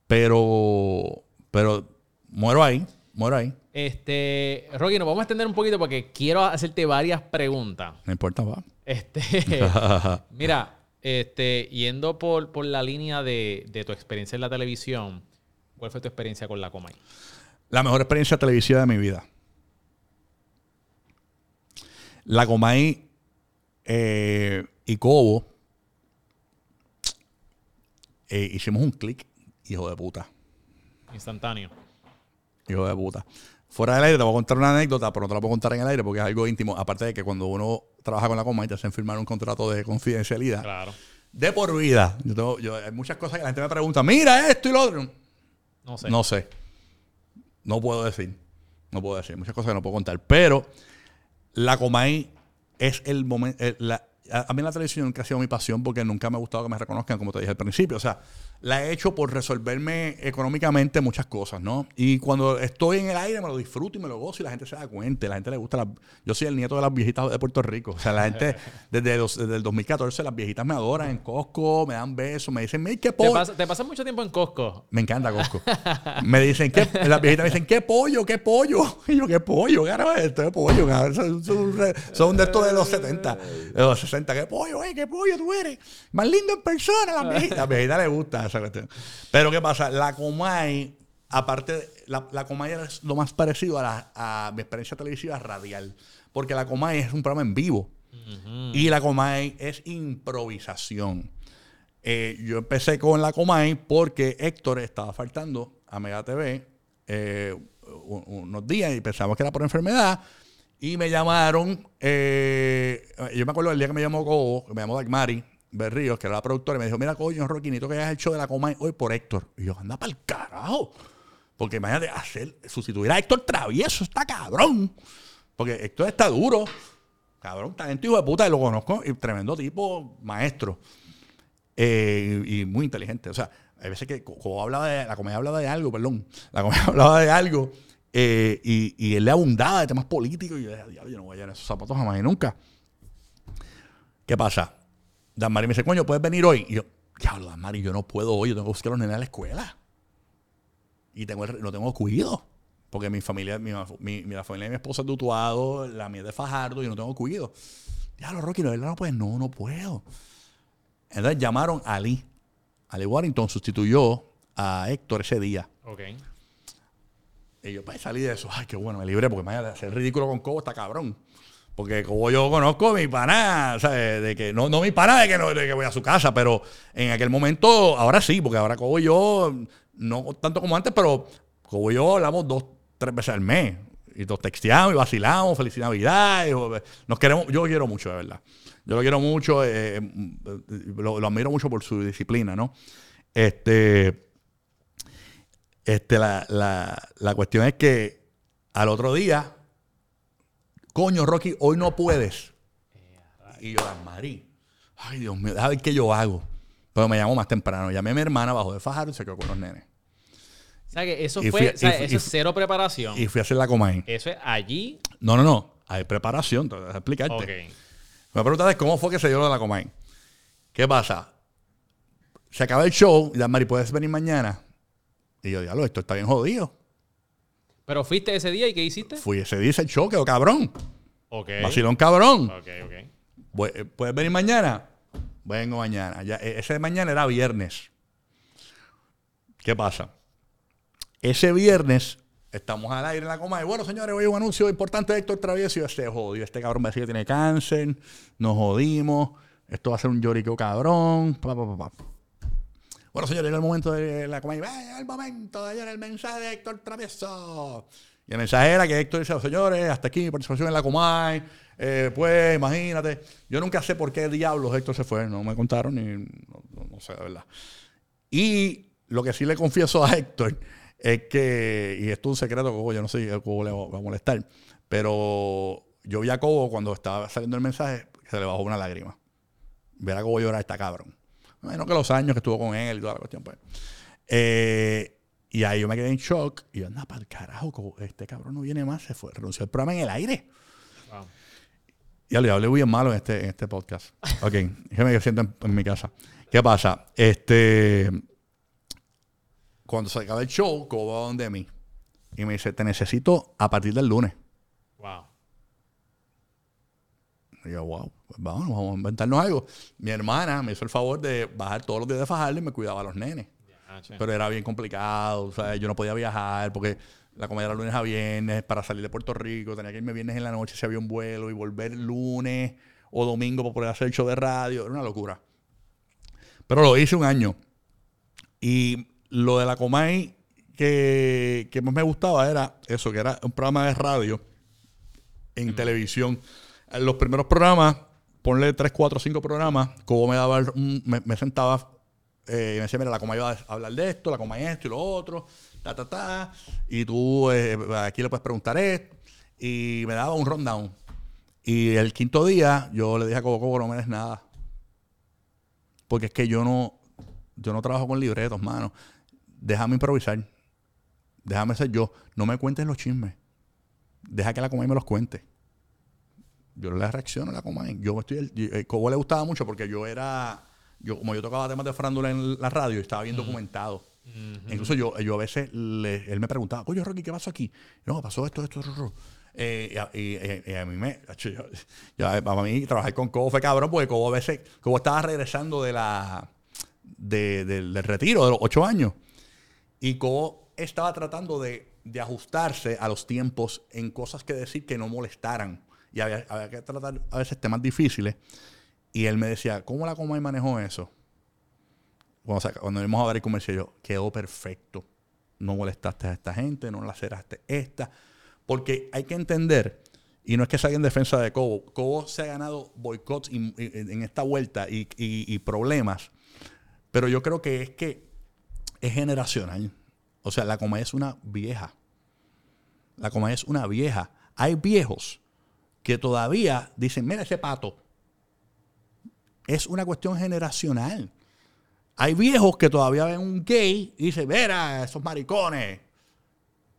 pero, pero muero ahí, muero ahí. Este, Rocky, nos vamos a extender un poquito porque quiero hacerte varias preguntas. No importa, va. Este, mira, este, yendo por, por la línea de, de tu experiencia en la televisión, ¿cuál fue tu experiencia con la Comay? La mejor experiencia televisiva de mi vida. La Comay eh, y Cobo eh, hicimos un clic, hijo de puta. Instantáneo. Hijo de puta. Fuera del aire te voy a contar una anécdota, pero no te la puedo contar en el aire porque es algo íntimo. Aparte de que cuando uno trabaja con la Comay te hacen firmar un contrato de confidencialidad Claro. de por vida. Yo tengo- yo- hay muchas cosas que la gente me pregunta, mira esto y lo otro. No sé. No sé. No puedo decir. No puedo decir. Muchas cosas que no puedo contar. Pero la Comay es el momento. A, a mí la televisión nunca ha sido mi pasión porque nunca me ha gustado que me reconozcan, como te dije al principio. O sea, la he hecho por resolverme económicamente muchas cosas, ¿no? Y cuando estoy en el aire me lo disfruto y me lo gozo y la gente se da cuenta. La gente le gusta. la- Yo soy el nieto de las viejitas de Puerto Rico. O sea, la gente, desde, los- desde el 2014, las viejitas me adoran en Costco, me dan besos, me dicen, mira, qué ¿Te, pollo. pasa- te pasas mucho tiempo en Costco? Me encanta Costco. me dicen, ¿qué? Las viejitas me dicen, ¿qué pollo? ¿Qué pollo? Y yo, ¿qué pollo? Claro, esto es pollo. Son, son, de estos de los 70, de los 60. ¿Qué pollo? eh? ¿Qué pollo tú eres? Más lindo en persona, las viejitas. A las viejitas les gusta esa cuestión. Pero, ¿qué pasa? La Comay, aparte, la, la Comay es lo más parecido a, la- a mi experiencia televisiva radial. Porque la Comay es un programa en vivo. Y la Comay es improvisación. Eh, yo empecé con la Comay porque Héctor estaba faltando a Mega TV eh, un- unos días y pensamos que era por enfermedad. Y me llamaron, eh, yo me acuerdo del día que me llamó Cobo, que me llamó Dagmari Berríos, que era la productora, y me dijo, mira, coño, Rocky, necesito que hayas el de la Comay hoy por Héctor. Y yo, anda para el carajo. Porque imagínate, hacer, sustituir a Héctor Travieso está cabrón. Porque Héctor está duro. Cabrón, talento hijo de puta, y lo conozco, y tremendo tipo, maestro. Eh, y muy inteligente. O sea, hay veces que co- como hablaba de, la comedia hablaba de algo, perdón, la comedia hablaba de algo eh, y, y él le abundaba de temas políticos y yo decía, "Diablo, yo no voy a llenar esos zapatos jamás y nunca. ¿Qué pasa? Dan Mari me dice, coño, ¿puedes venir hoy? Y yo, diablo, Dan Mari, yo no puedo hoy, yo tengo que buscar a los nenes a la escuela. Y tengo el- no tengo cuido. Porque mi familia, mi, mi- la familia de mi esposa es de Utuado, la mía es de Fajardo, y yo no tengo cuido. Diablo, Rocky, ¿no, verdad no puedes? No, no puedo. Entonces llamaron a Ali. Ali Warrington sustituyó a Héctor ese día. Ok. Y yo, pues salí de eso. Ay, qué bueno, me libré, porque imagínate, hacer ridículo con Cobo está cabrón. Porque como yo conozco mi pana, de, que, no, no mi pana de que, no, de que voy a su casa, pero en aquel momento, ahora sí, porque ahora Cobo y yo, no tanto como antes, pero Cobo y yo hablamos dos, tres veces al mes. Y nos texteamos y vacilamos, feliz Navidad. Nos queremos, yo lo quiero mucho, de verdad. Yo lo quiero mucho, eh, lo, lo admiro mucho por su disciplina, ¿no? Este, este, la, la, la cuestión es que al otro día, coño, Rocky, hoy no puedes. Y yo, Marí, ay Dios mío, déjame ver qué yo hago. Pero me llamo más temprano. Llamé a mi hermana bajo de Fajardo y se quedó con los nenes. O sea, que eso Y fue, fui- o sea, y fui- eso y es cero preparación. Y fui a hacer la coma ahí. Eso es allí. No, no, no. Hay preparación, te voy a explicarte. Ok. Me preguntaste cómo fue que se dio lo de la Comay. ¿Qué pasa? Se acaba el show y Mari, ¿puedes venir mañana? Y yo, diablo, esto está bien jodido. Pero fuiste ese día y ¿qué hiciste? Fui ese día, el show, quedó cabrón. Ok. Vacilón cabrón. Ok, ok. Bu- eh, ¿Puedes venir mañana? Vengo mañana. Ya, eh, ese de mañana era viernes. ¿Qué pasa? Ese viernes estamos al aire en la coma. Y bueno, señores, hoy un anuncio importante de Héctor Travieso. Y este jodido, este cabrón me decía que tiene cáncer. Nos jodimos. Esto va a ser un lloriqueo cabrón. Pa, pa. Bueno, señores, llega el momento de la coma. y, "Va, llega el momento de el mensaje de Héctor Travieso. Y el mensaje era que Héctor dice, señores, hasta aquí mi participación en la Comay. Eh, pues, imagínate. Yo nunca sé por qué diablos Héctor se fue. No me contaron ni... No, sé, de verdad. Y lo que sí le confieso a Héctor es que, y esto es un secreto, Cobo, yo no sé Cobo le va a molestar, pero yo vi a Cobo cuando estaba saliendo el mensaje que se le bajó una lágrima. Ver a Cobo llorar está cabrón. Menos que los años que estuvo con él y toda la cuestión, pues. Eh, y ahí yo me quedé en shock y yo, anda, para el carajo, este cabrón no viene más, se fue, renunció al programa en el aire. Wow. Ya le hablé bien malo en este, en este podcast. Ok, déjame que siento en, en mi casa. ¿Qué pasa? Este. Cuando se acaba el show, Cobo va donde mí. Y me dice: Te necesito a partir del lunes. Wow. Y yo, wow, pues vamos, vamos a inventarnos algo. Mi hermana me hizo el favor de bajar todos los días de fajarle y me cuidaba a los nenes. Che. Pero era bien complicado, o sea, yo no podía viajar porque la comida era lunes a viernes para salir de Puerto Rico, tenía que irme viernes en la noche si había un vuelo y volver lunes o domingo para poder hacer el show de radio, era una locura. Pero lo hice un año. Y lo de la Comay que, que más me gustaba era eso, que era un programa de radio en televisión. Los primeros programas, ponle 3, 4, 5 programas, como me daba, el- me, me sentaba eh, y me decía, mira, la coma iba a hablar de esto, la coma esto y lo otro, ta, ta, ta, y tú eh, aquí le puedes preguntar esto, y me daba un rundown. Y el quinto día, yo le dije a Cobo, Cobo, no me des nada. Porque es que yo no, yo no trabajo con libretos, mano. Déjame improvisar. Déjame ser yo. No me cuentes los chismes. Deja que la Comay me los cuente. Yo le reacciono a la Comay. Yo estoy, yo- eh, Cobo le gustaba mucho porque yo era, yo como yo tocaba temas de farándula en la radio, estaba bien documentado. Incluso yo, yo a veces, le- él me preguntaba, oye Rocky, ¿qué pasó aquí? No, pasó esto, esto, esto. esto". Eh, y, a, y- y- y a mí me, yo- ya, para mí trabajar con Cobo fue cabrón porque Cobo a veces, Cobo estaba regresando de la, de- del- del retiro de los ocho años. Y Cobo estaba tratando de, de ajustarse a los tiempos en cosas que decir que no molestaran. Y había, había que tratar a veces temas difíciles. Y él me decía, ¿cómo la Comay manejó eso? Cuando, saca- cuando íbamos a ver el comercial, yo, quedó perfecto. No molestaste a esta gente, no laceraste esta. Porque hay que entender, y no es que salga en defensa de Cobo, Cobo se ha ganado boicots en esta vuelta y, problemas. Pero yo creo que es que es generacional. O sea, la comedia es una vieja. La comedia es una vieja. Hay viejos que todavía dicen, mira ese pato. Es una cuestión generacional. Hay viejos que todavía ven un gay y dicen, mira, esos maricones.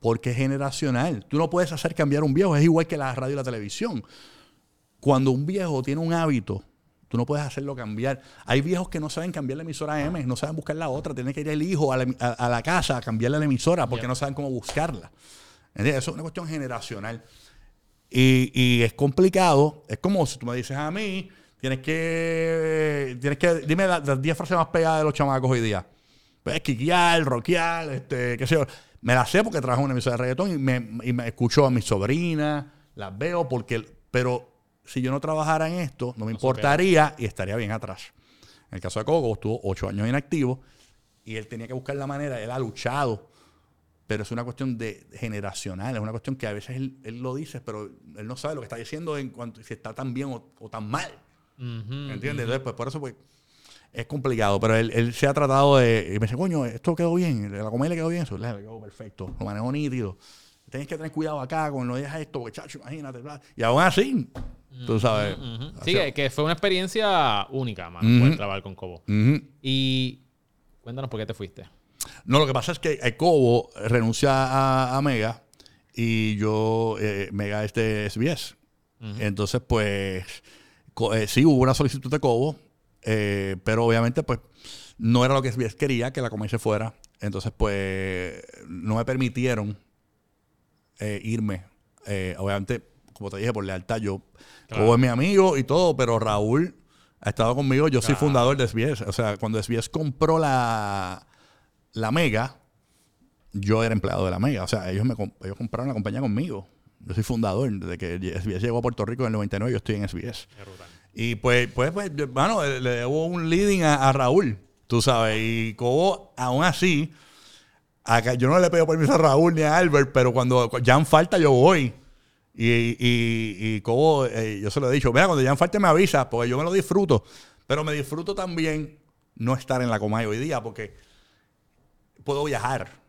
Porque es generacional. Tú no puedes hacer cambiar un viejo. Es igual que la radio y la televisión. Cuando un viejo tiene un hábito, tú no puedes hacerlo cambiar. Hay viejos que no saben cambiar la emisora M, no saben buscar la otra. Tiene que ir el hijo a la, a- a la casa a cambiarle la emisora porque no saben cómo buscarla. ¿Entiendes? Eso es una cuestión generacional. Y, y es complicado. Es como si tú me dices a mí, tienes que. Tienes que. Dime la- las 10 frases más pegadas de los chamacos hoy día. Pues quiquear, rockear, este, qué sé yo. Me las sé porque trabajo en una emisora de reggaetón y me, y me escucho a mis sobrinas, las veo porque. Pero si yo no trabajara en esto, no me importaría y estaría bien atrás. En el caso de Coco, estuvo ocho años inactivo y él tenía que buscar la manera, él ha luchado pero es una cuestión de generacional, es una cuestión que a veces él, él lo dice, pero él no sabe lo que está diciendo en cuanto si está tan bien o, o tan mal. Ujú. ¿Entiendes? Entonces, pues por eso pues, es complicado. Pero él, él se ha tratado de. Y me dice, coño, esto quedó bien. La comedia le quedó bien. Eso le quedó perfecto. Lo manejó nítido. Tienes que tener cuidado acá con no dejas esto, porque chacho, imagínate. bla. Y aún así, tú sabes. Ujú. o Sí, que, que fue una experiencia única, mano, Ujú. poder trabajar con Cobo. ujú. Y cuéntanos por qué te fuiste. No, lo que pasa es que el Cobo renuncia a, a Mega y yo, eh, Mega es de SBS. Entonces, pues, eh, sí hubo una solicitud de Cobo, eh, pero obviamente, pues, no era lo que SBS quería, que la comedia fuera. Entonces, pues, no me permitieron eh, irme. Eh, obviamente, como te dije, por lealtad, yo, Claro. Cobo es mi amigo y todo, pero Raúl ha estado conmigo. Yo soy fundador de SBS. O sea, cuando SBS compró la, la Mega, yo era empleado de la Mega. O sea, ellos, me, ellos compraron la compañía conmigo. Yo soy fundador. Desde que SBS llegó a Puerto Rico en el 99, yo estoy en SBS. Y pues, pues, pues, yo- mano, le debo un leading a, a Raúl, tú sabes. Y Cobo, aún así, acá, yo no le pido permiso a Raúl ni a Albert, pero cuando Jan falta, yo voy. Y, y, y Cobo, eh, yo se lo he dicho, mira, cuando Jan falte me avisa, porque yo me lo disfruto. Pero me disfruto también no estar en la Comay hoy día, porque puedo viajar.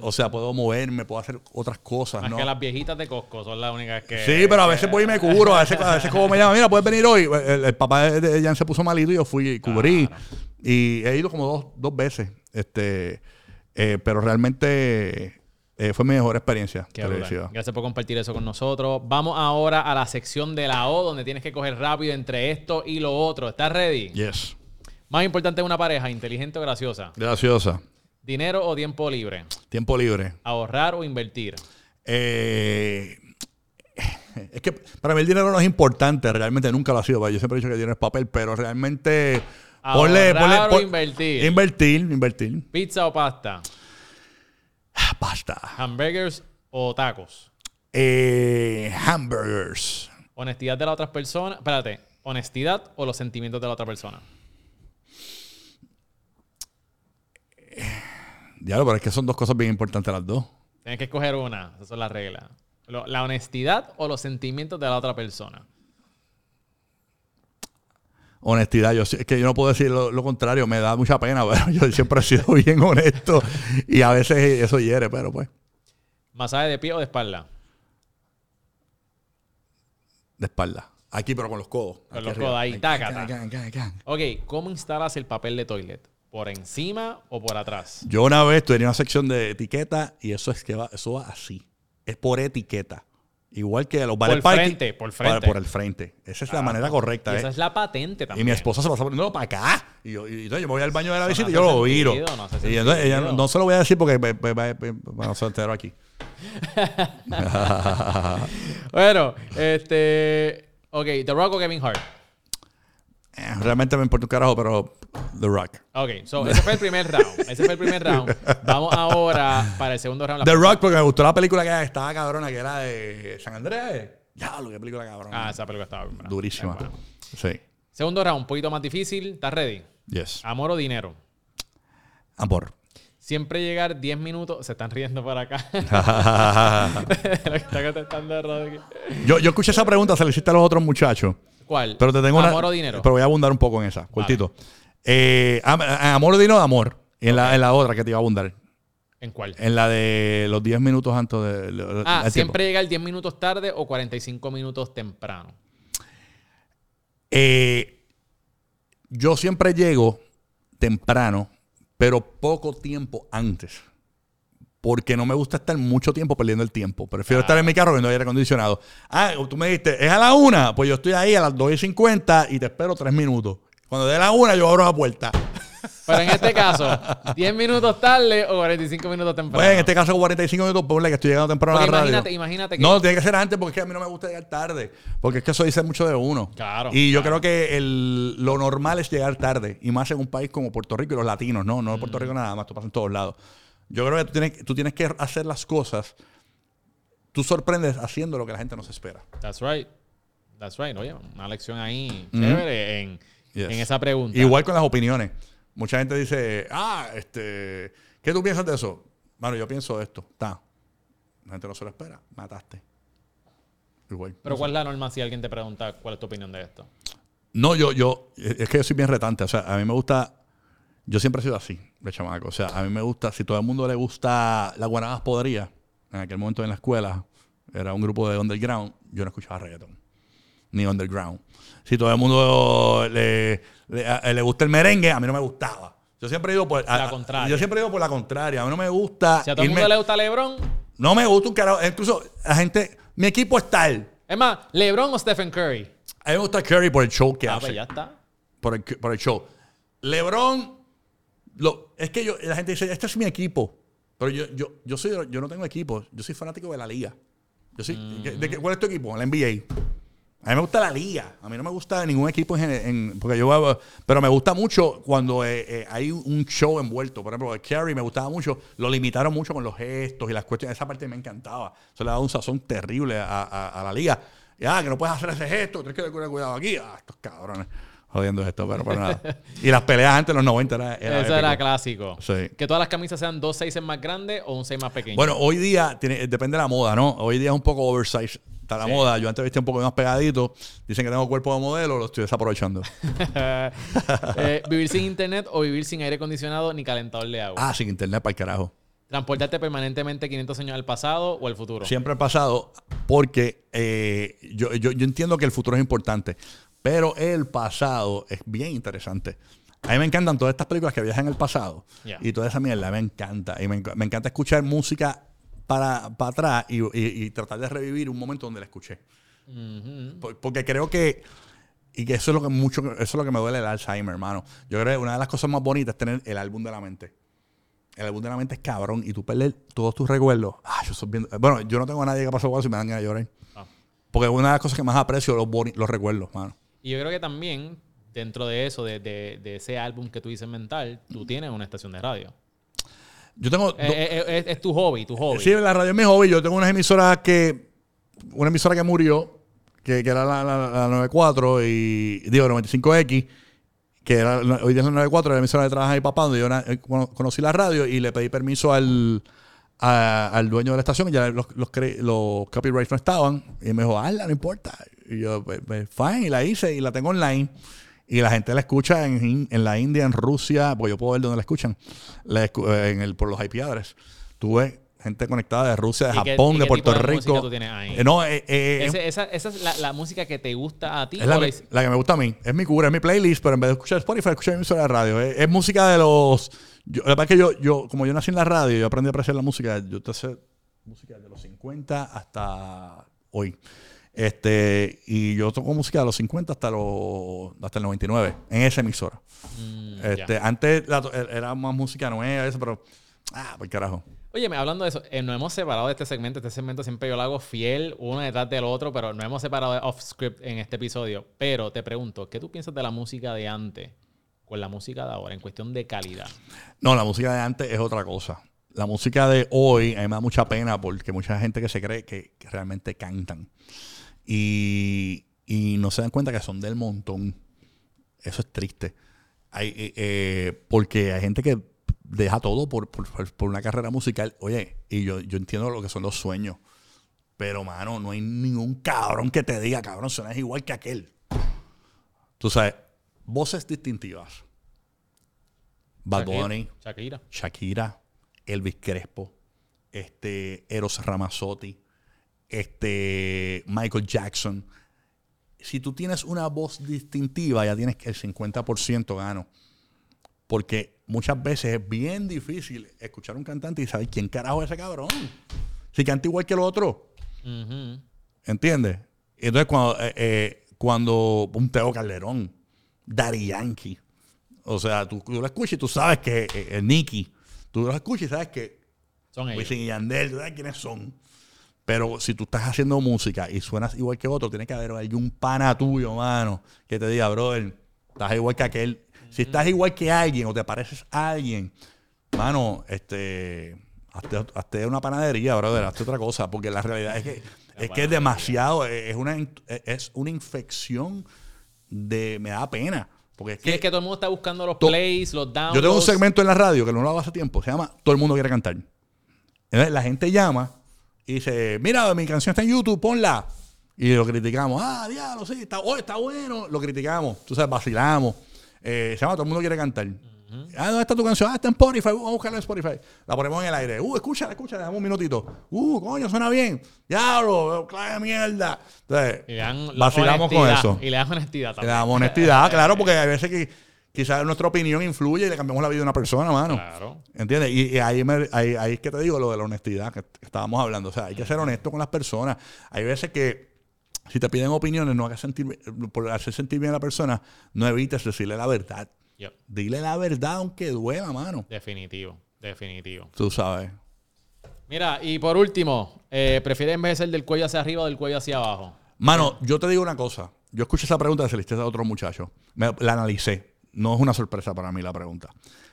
O sea, puedo moverme, puedo hacer otras cosas, Más ¿no? que las viejitas de Costco son las únicas que. Sí, pero a veces voy y me cubro. A veces, a veces como me llama, mira, puedes venir hoy. El, el papá de- Jan se puso malito y yo fui y cubrí. Y he ido como dos, dos veces. Este, eh, pero realmente eh, fue mi mejor experiencia. Gracias por compartir eso con nosotros. Vamos ahora a la sección de la O, donde tienes que coger rápido entre esto y lo otro. ¿Estás ready? Yes. Más importante de una pareja, inteligente o graciosa. Graciosa. Dinero o tiempo libre. Tiempo libre. Ahorrar o invertir. Eh, es que para mí el dinero no es importante, realmente nunca lo ha sido. Yo siempre he dicho que el dinero es papel, pero realmente. Ahorrar o invertir. Invertir, invertir. Pizza o pasta. Ah, Basta. Hamburgers o tacos. Eh, hamburgers. Honestidad de la otra persona. Espérate. Honestidad o los sentimientos de la otra persona. Diablo, pero es que son dos cosas bien importantes las dos. Tienes que escoger una. Esas son las reglas. Lo- la honestidad o los sentimientos de la otra persona. Honestidad, yo sí- es que yo no puedo decir lo, lo contrario, me da mucha pena, pero yo siempre he sido bien honesto y a veces eso hiere, pero pues, Masaje de pie o de espalda. de espalda. Aquí, pero con los codos. Con Aquí los arriba. codos ahí, taca, Can, taca. can, can, can. Ok, ¿cómo instalas el papel de toilet? ¿Por encima o por atrás? Yo una vez tenía una sección de etiqueta y eso es que va, eso va así. Es por etiqueta. Igual que los vales Por parking, frente, por frente. Por, por el frente. Esa es la manera correcta. Y ¿eh? esa es la patente Y también. mi esposa se pasa poniéndolo para acá. Y yo, y entonces yo me voy al baño de la visita no y yo lo viro. no y entonces ella no, se lo voy a decir porque me- me- me- me- no se entero aquí. Bueno, este. Ok, The Rock o Kevin Hart. Eh, Realmente me importa un carajo, pero The Rock. Ok, so ese fue el primer round. Ese fue el primer round. Vamos ahora para el segundo round. The Rock porque me gustó la película que estaba cabrona, que era de San Andrés. Ya, lo que película cabrona. Ah, esa película estaba bien. Durísima. Sí. Segundo round, un poquito más difícil. ¿Estás ready? Yes. Amor o dinero. Amor. Siempre llegar 10 minutos. Se están riendo por acá. Lo que está contestando Rodri. yo, yo escuché esa pregunta, se la hiciste a los otros muchachos. ¿Cuál? Pero te tengo una. Amor o dinero. Pero voy a abundar un poco en esa, cortito. Eh, am- a- amor o dinero, amor. En, la, en la otra que te iba a abundar. ¿En cuál? En la de los 10 minutos antes de. lo- Ah, el tiempo. siempre llegar 10 minutos tarde o 45 minutos temprano. Eh, yo siempre llego temprano, pero poco tiempo antes. Porque no me gusta estar mucho tiempo perdiendo el tiempo. Prefiero estar en mi carro viendo aire acondicionado. Ah, tú me dijiste, es a la una. Pues yo estoy ahí a las 2 y 50 y te espero tres minutos. Cuando dé la una, yo abro la puerta. Pero en este caso, 10 minutos tarde o 45 minutos temprano. Pues en este caso, 45 minutos, ponle que estoy llegando temprano Porque a la radio. imagínate, imagínate que. No, tiene que ser antes porque es que a mí no me gusta llegar tarde. Porque es que eso dice mucho de uno. Claro, Y yo claro. creo que el- lo normal es llegar tarde. Y más en un país como Puerto Rico y los latinos, ¿no? No Puerto Rico nada más, esto pasa en todos lados. Yo creo que tú tienes, tú tienes que hacer las cosas. Tú sorprendes haciendo lo que la gente no se espera. That's right. That's right. Oye, una lección ahí chévere en, Yes. en esa pregunta. Igual con las opiniones. Mucha gente dice, ah, este, ¿qué tú piensas de eso? Mano, yo pienso esto. Está. La gente no se lo espera. Mataste. Igual. Pero ¿cuál es la norma si alguien te pregunta cuál es tu opinión de esto? No, yo, yo, es que yo soy bien retante. O sea, a mí me gusta. Yo siempre he sido así, de chamaco. O sea, a mí me gusta, si todo el mundo le gusta la Guanadas Podría, en aquel momento en la escuela, era un grupo de underground, yo no escuchaba reggaeton. Ni underground. Si todo el mundo le, le, le gusta el merengue, a mí no me gustaba. Yo siempre he ido por La a- contraria. Yo siempre he ido por la contraria. A mí no me gusta. Si a todo el mundo le gusta LeBron, No me gusta un carajo. Incluso la gente. Mi equipo es tal. es más, LeBron o Stephen Curry. A mí me gusta Curry por el show que Ah, hace. pues ya está. por el, por el show. LeBron, lo, es que yo, la gente dice, este es mi equipo. Pero yo, yo, yo, soy, yo no tengo equipo. Yo soy fanático de la liga. Yo soy, ¿de- de qué- ¿Cuál es tu equipo? La NBA. A mí me gusta la liga. A mí no me gusta ningún equipo en, en- porque yo pero me gusta mucho cuando eh, eh, hay un show envuelto. Por ejemplo, el Kerry me gustaba mucho. Lo limitaron mucho con los gestos y las cuestiones. Esa parte me encantaba. Eso le daba un sazón terrible a, a- a la liga. Ya, que no puedes hacer ese gesto, tienes que tener cuidado aquí. Ah, estos cabrones. Jodiendo esto, pero, pero nada. Y las peleas antes de los 90 era, era Eso era clásico. Sí. Que todas las camisas sean dos seis más grandes o un seis más pequeño. Bueno, hoy día tiene, depende de la moda, ¿no? Hoy día es un poco oversize. Está la Sí. moda. Yo antes vestía un poco más pegadito. Dicen que tengo cuerpo de modelo, lo estoy desaprovechando. Eh, vivir sin internet o vivir sin aire acondicionado ni calentador de agua. ah, sin internet para el carajo. Transportarte permanentemente 500 años al pasado o al futuro. Siempre he pasado porque eh, yo, yo, yo entiendo que el futuro es importante, pero el pasado es bien interesante. A mí me encantan todas estas películas que viajan el pasado y toda esa mierda me encanta. Y me encanta escuchar música para, para atrás y, y- y tratar de revivir un momento donde la escuché. Por- Porque creo que. Y que eso es lo que mucho, eso es lo que me duele el Alzheimer, hermano. Yo creo que una de las cosas más bonitas es tener el álbum de la mente. El álbum de la mente es cabrón. Y tú perder todos tus recuerdos. Ah, yo soy bien- Bueno, yo no tengo a nadie que pasó por eso y me dan ganas de llorar. Ah. Porque una de las cosas que más aprecio los, boni- los recuerdos, mano. Y yo creo que también, dentro de eso, de, de- de ese álbum que tú dices mental, tú tienes una estación de radio. Yo tengo. Eh, eh, eh, es, es tu hobby, tu hobby. Sí, la radio es mi hobby. Yo tengo unas emisoras que. Una emisora que murió, que, que era la, la- la 94 y. Digo, 95X, que era, hoy día es la 94, era la emisora de trabajo de mi papá, donde yo conocí la radio y le pedí permiso al. a- al dueño de la estación, y ya los, los, los copyrights no estaban, y me dijo, hazla, no importa. Y yo, pues, pues, fine, y la hice, y la tengo online. Y la gente la escucha en, en la India, en Rusia, porque yo puedo ver dónde la escuchan, la escu- eh, en el, por los IP address. Tuve gente conectada de Rusia, de ¿Y qué- Japón, de qué Puerto tipo de Rico. música tú tienes ahí? Eh, no, eh, eh, Ese- esa, esa es la, la música que te gusta a ti. es la, la- la que me gusta a mí. Es mi cura, es mi playlist, pero en vez de escuchar Spotify, escucho mi emisora de radio. Es, es música de los. Yo, la verdad es que yo, yo, como yo nací en la radio, yo aprendí a apreciar la música. Yo te sé música de los 50 hasta hoy. Este, y yo toco música de los 50 hasta los hasta el 99 en esa emisora. Mm, Este, antes la to- era más música nueva, eso, pero ah, por carajo. Oye, hablando de eso, eh, nos hemos separado de este segmento. Este segmento siempre yo lo hago fiel, uno detrás del otro, pero nos hemos separado de off script en este episodio. Pero te pregunto, ¿qué tú piensas de la música de antes con la música de ahora en cuestión de calidad? No, la música de antes es otra cosa. La música de hoy a mí me da mucha pena porque mucha gente que se cree que, que realmente cantan y, y no se dan cuenta que son del montón. Eso es triste. Hay, eh, eh, porque hay gente que deja todo por, por- por una carrera musical. Oye, y yo, yo entiendo lo que son los sueños. Pero, mano, no hay ningún cabrón que te diga, cabrón, suenas igual que aquel. Tú sabes, voces distintivas. Bad Shakira- Bunny. Shakira. Shakira, Elvis Crespo, este, Eros Ramazzotti, este, Michael Jackson. Si tú tienes una voz distintiva, ya tienes el 50% gano. Porque muchas veces es bien difícil escuchar a un cantante y saber quién carajo es ese cabrón. Si canta igual que el otro. ¿Entiendes? Entonces, cuando, eh, eh, cuando un Teo Calderón, Daddy Yankee, o sea, tú, tú lo escuchas y tú sabes que eh, eh, Nicky, tú lo escuchas y sabes que Son ellos. Wisin y Yandel, tú sabes quiénes son. Pero si tú estás haciendo música y suenas igual que otro, tiene que haber algún pana tuyo, mano, que te diga, brother, estás igual que aquel. Si estás igual que alguien o te pareces a alguien, mano, este, hazte, hazte una panadería, brother, hazte otra cosa, porque la realidad es que es, que es demasiado, es una, in- es una infección de, me da pena. Porque es Sí, que, es que todo el mundo está buscando los To- plays, los downloads. yo tengo un segmento en la radio que no lo hago hace tiempo, se llama Todo el mundo quiere cantar. Entonces, la gente llama y dice, mira, mi canción está en YouTube, ponla. Y lo criticamos. Ah, diablo, sí, está, oh, está bueno. Lo criticamos. Tú sabes, vacilamos. Eh, se llama, todo el mundo quiere cantar. Ah, ¿dónde está tu canción? Ah, está en Spotify. Vamos a buscarla en Spotify. La ponemos en el aire. Uh, escúchala, escúchala, dame un minutito. Uh, coño, suena bien. Diablo, clave de mierda. Entonces, Y le dan la vacilamos con eso. Y le dan honestidad Le también. damos honestidad, claro, porque hay veces que quizás nuestra opinión influye y le cambiamos la vida a una persona, mano. Claro. ¿Entiendes? Y, y ahí, me- ahí, ahí es que te digo lo de la honestidad que que estábamos hablando. O sea, hay que ser honesto con las personas. Hay veces que si te piden opiniones, no hagas sentir, por hacer sentir bien a la persona, no evites decirle la verdad. Yep. Dile la verdad aunque duela, mano. Definitivo, definitivo. Tú sabes. Mira, y por último, eh, ¿prefieres envejecer del cuello hacia arriba o del cuello hacia abajo? Mano, yo te digo una cosa. Yo escuché esa pregunta de Celeste a otro muchacho. Me- la analicé. No es una sorpresa para mí la pregunta.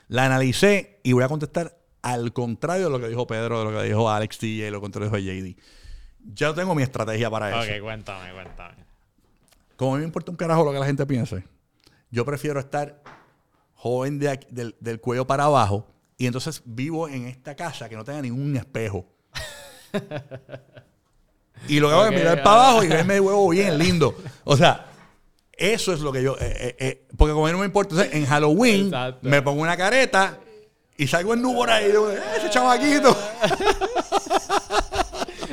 La analicé y voy a contestar al contrario de lo que dijo Pedro, de lo que dijo Alex DJ, lo contrario de JD. Ya tengo mi estrategia para eso. Ok, cuéntame, cuéntame. Como a mí me importa un carajo lo que la gente piense, yo prefiero estar joven de aquí- del, del cuello para abajo y entonces vivo en esta casa que no tenga ningún espejo. y lo que hago Ok, es mirar ah. para abajo y verme de huevo bien lindo. O sea, eso es lo que yo... eh, eh, eh, porque como a mí no me importa, entonces, en Halloween Exacto. me pongo una careta y salgo en nu por ahí. y digo, "Eh, ese chamaquito.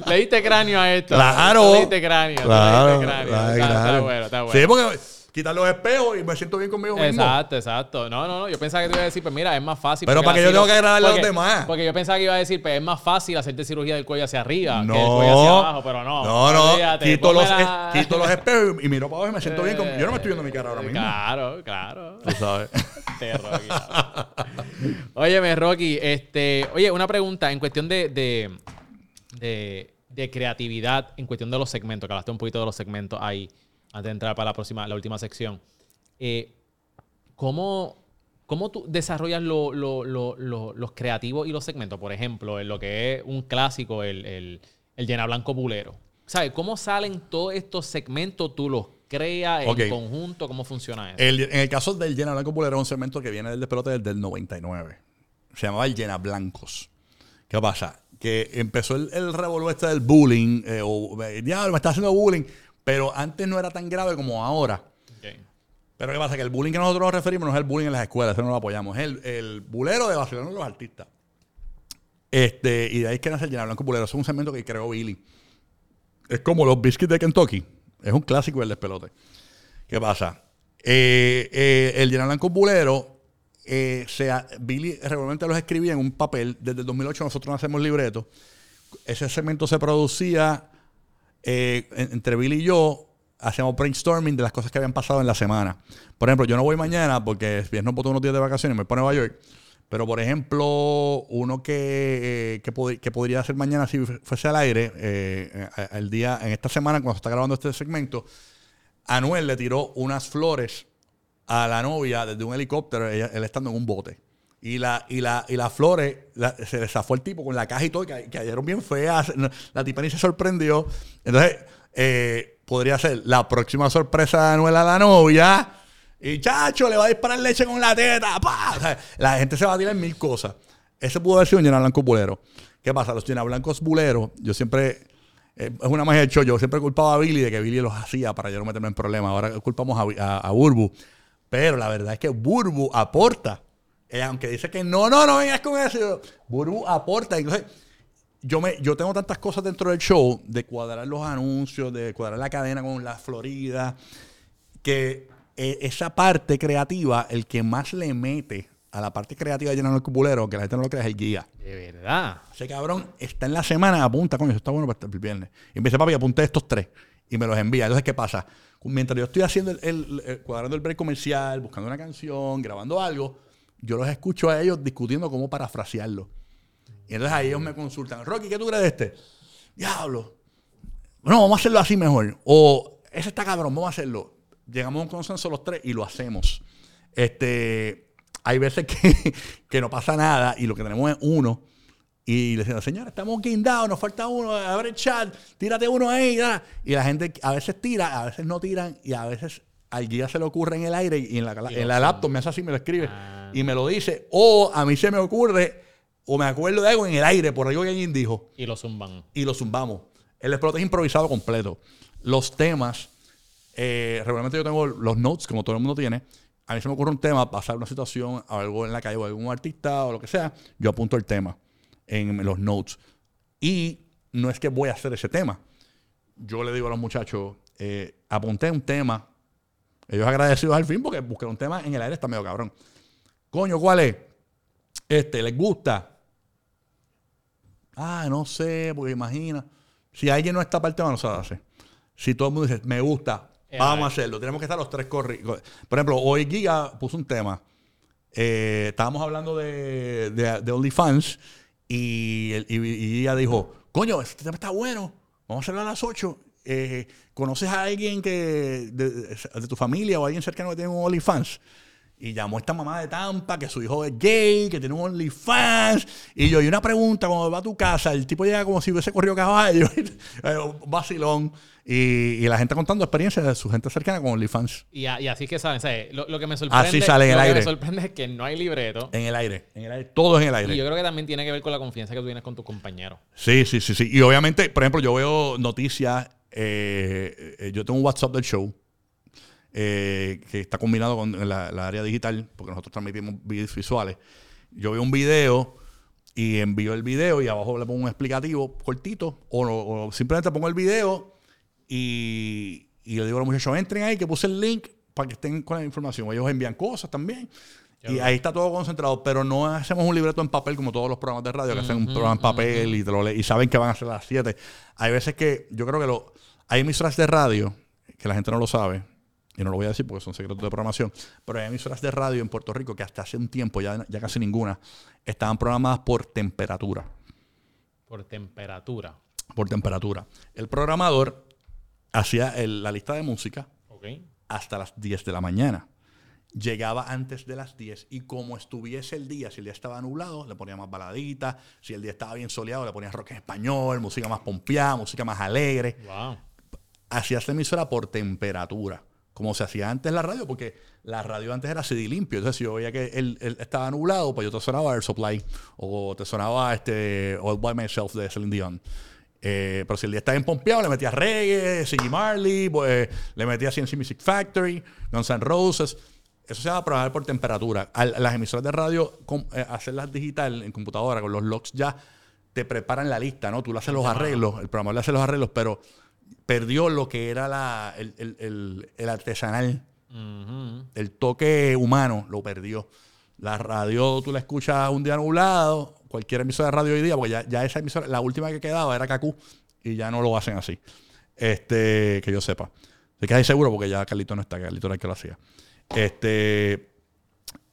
Le diste cráneo a esto. Claro. Le diste cráneo. Claro, le diste cráneo. claro, Está, está bueno, está bueno. Sí, porque quitar los espejos y me siento bien conmigo mismo. Exacto, exacto. No, no, no. Yo pensaba que te iba a decir, pues mira, es más fácil. Pero para que yo tengo que agradarle a los demás. Porque yo pensaba que iba a decir, pues es más fácil hacerte cirugía del cuello hacia arriba No, que del cuello hacia abajo, pero no. no, no. Quito los, la- es- quito los espejos y miro para abajo y me siento bien. Con, yo no me estoy viendo mi cara ahora mismo. Claro, claro. Tú sabes. Este, Rocky. Óyeme, Rocky, este, oye, una pregunta en cuestión de, de, de- de creatividad, en cuestión de los segmentos, que hablaste un poquito de los segmentos ahí, antes de entrar para la próxima, la última sección. Eh, ¿cómo, cómo tú desarrollas lo- lo- lo- lo- los creativos y los segmentos? Por ejemplo, en lo que es un clásico, el, el, el llena blanco bulero. ¿Sabes? ¿Cómo salen todos estos segmentos? ¿Tú los creas en conjunto? ¿Cómo funciona eso? El- en el caso del Llena Blanco Pulero, es un segmento que viene del despelote desde el 99. Se llamaba el Llena Blancos. ¿Qué pasa? Que empezó el, el revolú este del bullying. eh, o, eh, diablo, me está haciendo bullying. Pero antes no era tan grave como ahora. Pero ¿qué pasa? Que el bullying que nosotros nos referimos no es el bullying en las escuelas, eso no lo apoyamos. Es el, el bulero de vacilar a los artistas. Este, y de ahí es que nace el Llena Blanco Bulero. Es un segmento que creó Billy. Es como los biscuits de Kentucky. Es un clásico del despelote. ¿Qué pasa? Eh, eh, el Llena Blanco Bulero, eh, sea, Billy regularmente los escribía en un papel. Desde el 2008 nosotros no hacemos libretos. Ese segmento se producía eh, en- entre Billy y yo. Hacíamos brainstorming de las cosas que habían pasado en la semana. Por ejemplo, yo no voy mañana porque viernes boto unos días de vacaciones y me voy para Nueva York. Pero, por ejemplo, uno que, eh, que, pod- que podría hacer mañana si fuese al aire, eh, eh, el día, en esta semana, cuando se está grabando este segmento, Anuel le tiró unas flores a la novia desde un helicóptero, ella- él estando en un bote. Y, la, y, la, y las flores, se le zafó el tipo con la caja y todo, que, cayeron bien feas. La tipa ni se sorprendió. Entonces, eh, podría ser la próxima sorpresa de Anuel a la novia. Y chacho, le va a disparar leche con la teta. ¡pa! O sea, la gente se va a tirar mil cosas. Ese pudo haber sido un llena blanco bulero. ¿Qué pasa? Los llena blancos buleros, yo siempre. eh, es una magia del show. Yo siempre culpaba a Billy de que Billy los hacía para yo no meterme en problemas. Ahora culpamos a Burbu. Pero la verdad es que Burbu aporta. Eh, aunque dice que no, no, no vengas con eso. Burbu aporta. Entonces, yo, me, yo tengo tantas cosas dentro del show de cuadrar los anuncios, de cuadrar la cadena con la Florida, que eh, esa parte creativa, el que más le mete a la parte creativa de llenar el cupulero, que la gente no lo cree, es el guía. De verdad. Ese cabrón está en la semana, apunta, coño, eso está bueno para el viernes. Y me dice, papi, apunté estos tres. Y me los envía. Entonces, ¿qué pasa? Mientras yo estoy haciendo el, el- el- cuadrando el break comercial, buscando una canción, grabando algo, yo los escucho a ellos discutiendo cómo parafrasearlo. Y entonces ahí ellos me consultan, Rocky, ¿qué tú crees de este? Diablo. No, vamos a hacerlo así mejor. O ese está cabrón, vamos a hacerlo. Llegamos a un consenso los tres y lo hacemos. Este, hay veces que, que no pasa nada y lo que tenemos es uno. Y le decimos, señor, estamos guindados, nos falta uno, abre el chat, tírate uno ahí. ya". Y la gente a veces tira, a veces no tiran y a veces al guía se le ocurre en el aire y en la, en la laptop me hace así, me lo escribe Ah. y me lo dice. O a mí se me ocurre o me acuerdo de algo en el aire, por algo que alguien dijo, Y lo zumban. y lo zumbamos. El explote es improvisado completo. Los temas, eh, regularmente yo tengo los notes, como todo el mundo tiene. A mí se me ocurre un tema, pasar una situación, algo en la calle o algún artista o lo que sea, yo apunto el tema en los notes. Y no es que voy a hacer ese tema. Yo le digo a los muchachos, eh, apunté un tema. Ellos agradecidos al fin porque busqué un tema en el aire, está medio cabrón. Coño, ¿cuál es? Este, ¿les gusta? Ah, no sé, porque imagina. Si alguien no está para el tema, no se hace. Si todo el mundo dice, me gusta, Eh, vamos a hacerlo. Tenemos que estar los tres corridos. Por ejemplo, hoy Giga puso un tema. Eh, estábamos hablando de, de, de OnlyFans y, y, y ella dijo, coño, este tema está bueno, vamos a hacerlo a las 8. Eh, ¿Conoces a alguien que de, de tu familia o alguien cercano que tiene un OnlyFans? Y llamó esta mamá de Tampa que su hijo es gay, que tiene un OnlyFans. Y yo, y una pregunta, cuando va a tu casa, el tipo llega como si hubiese corrido caballo, eh, vacilón. Y, y la gente contando experiencias de su gente cercana con OnlyFans. Y, a- y así es que saben. ¿sabes? Lo, lo que me sorprende, Así sale en el lo que me sorprende es que no hay libreto. En el aire, en el aire, todo es en el aire. Y yo creo que también tiene que ver con la confianza que tú tienes con tus compañeros. Sí, sí, sí, sí. Y obviamente, por ejemplo, yo veo noticias. Eh, eh, yo tengo un WhatsApp del show eh, que está combinado con la, área digital, porque nosotros transmitimos videos visuales. Yo veo un video y envío el video y abajo le pongo un explicativo cortito o, o simplemente pongo el video y, y le digo a los muchachos, entren ahí que puse el link para que estén con la información. Ellos envían cosas también. Y ahí está todo concentrado, pero no hacemos un libreto en papel como todos los programas de radio que hacen un programa en papel y, te lo le- y saben que van a ser las 7. Hay veces que yo creo que lo, hay emisoras de radio que la gente no lo sabe, y no lo voy a decir porque son secretos de programación, pero hay emisoras de radio en Puerto Rico que hasta hace un tiempo, ya, ya casi ninguna, estaban programadas por temperatura. Por temperatura. Por temperatura. El programador hacía el- la lista de música hasta las 10 de la mañana. Llegaba antes de las 10 y como estuviese el día, si el día estaba nublado, le ponía más baladita, si el día estaba bien soleado, le ponía rock en español, música más pompeada, música más alegre. Wow. Hacía esta emisora por temperatura, como se hacía antes la radio, porque la radio antes era CD limpio. Entonces, si yo veía que él, él estaba nublado, pues yo te sonaba Air Supply o te sonaba este All By Myself de Celine Dion. Eh, pero si el día estaba bien pompeado, le metía reggae, Siggy Marley, pues, le metía CNC Music Factory, Guns N' Roses. Eso se va a programar por temperatura. Al- las emisoras de radio, com- eh, hacerlas digital en computadora con los logs ya, te preparan la lista, ¿no? Tú le haces los arreglos, el programador le hace los arreglos, pero perdió lo que era la, el, el- el- el artesanal, el toque humano, lo perdió. La radio tú la escuchas un día nublado, cualquier emisora de radio hoy día, porque ya, ya esa emisora, la última que quedaba era Kaku y ya no lo hacen así. Este, que yo sepa. Estoy casi seguro porque ya Carlito no está, Carlito era el que lo hacía. Este,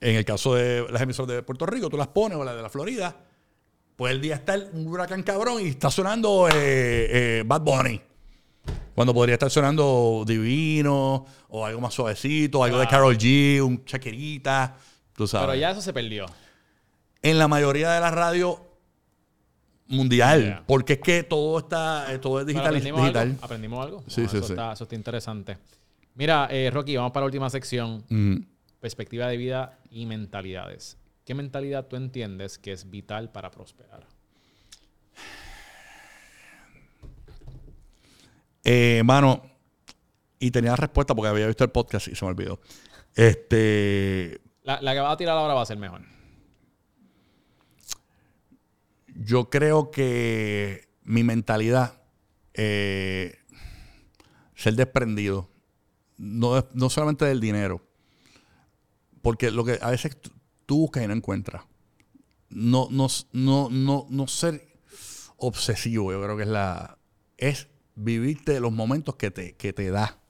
en el caso de las emisoras de Puerto Rico, tú las pones o las de la Florida, pues el día está el- un huracán cabrón y está sonando eh, eh, Bad Bunny. Cuando podría estar sonando Divino o algo más suavecito, algo de. Carol G, un chaquerita, tú sabes. Pero ya eso se perdió. En la mayoría de las radios mundial, Yeah. porque es que todo está, eh, todo es digital. aprendimos digital. algo. Aprendimos algo. Sí, sí, eso, sí. Está, eso está interesante. Mira, eh, Rocky, vamos para la última sección. Mm. Perspectiva de vida y mentalidades. ¿Qué mentalidad tú entiendes que es vital para prosperar? Eh, mano, y tenía la respuesta porque había visto el podcast y se me olvidó. Este, La, la que va a tirar ahora va a ser mejor. yo creo que mi mentalidad, eh, ser desprendido, no, no solamente del dinero, porque lo que a veces tú, buscas y no encuentras. No, no, no, no, no ser obsesivo, yo creo que es la. Es vivirte los momentos que te, que te da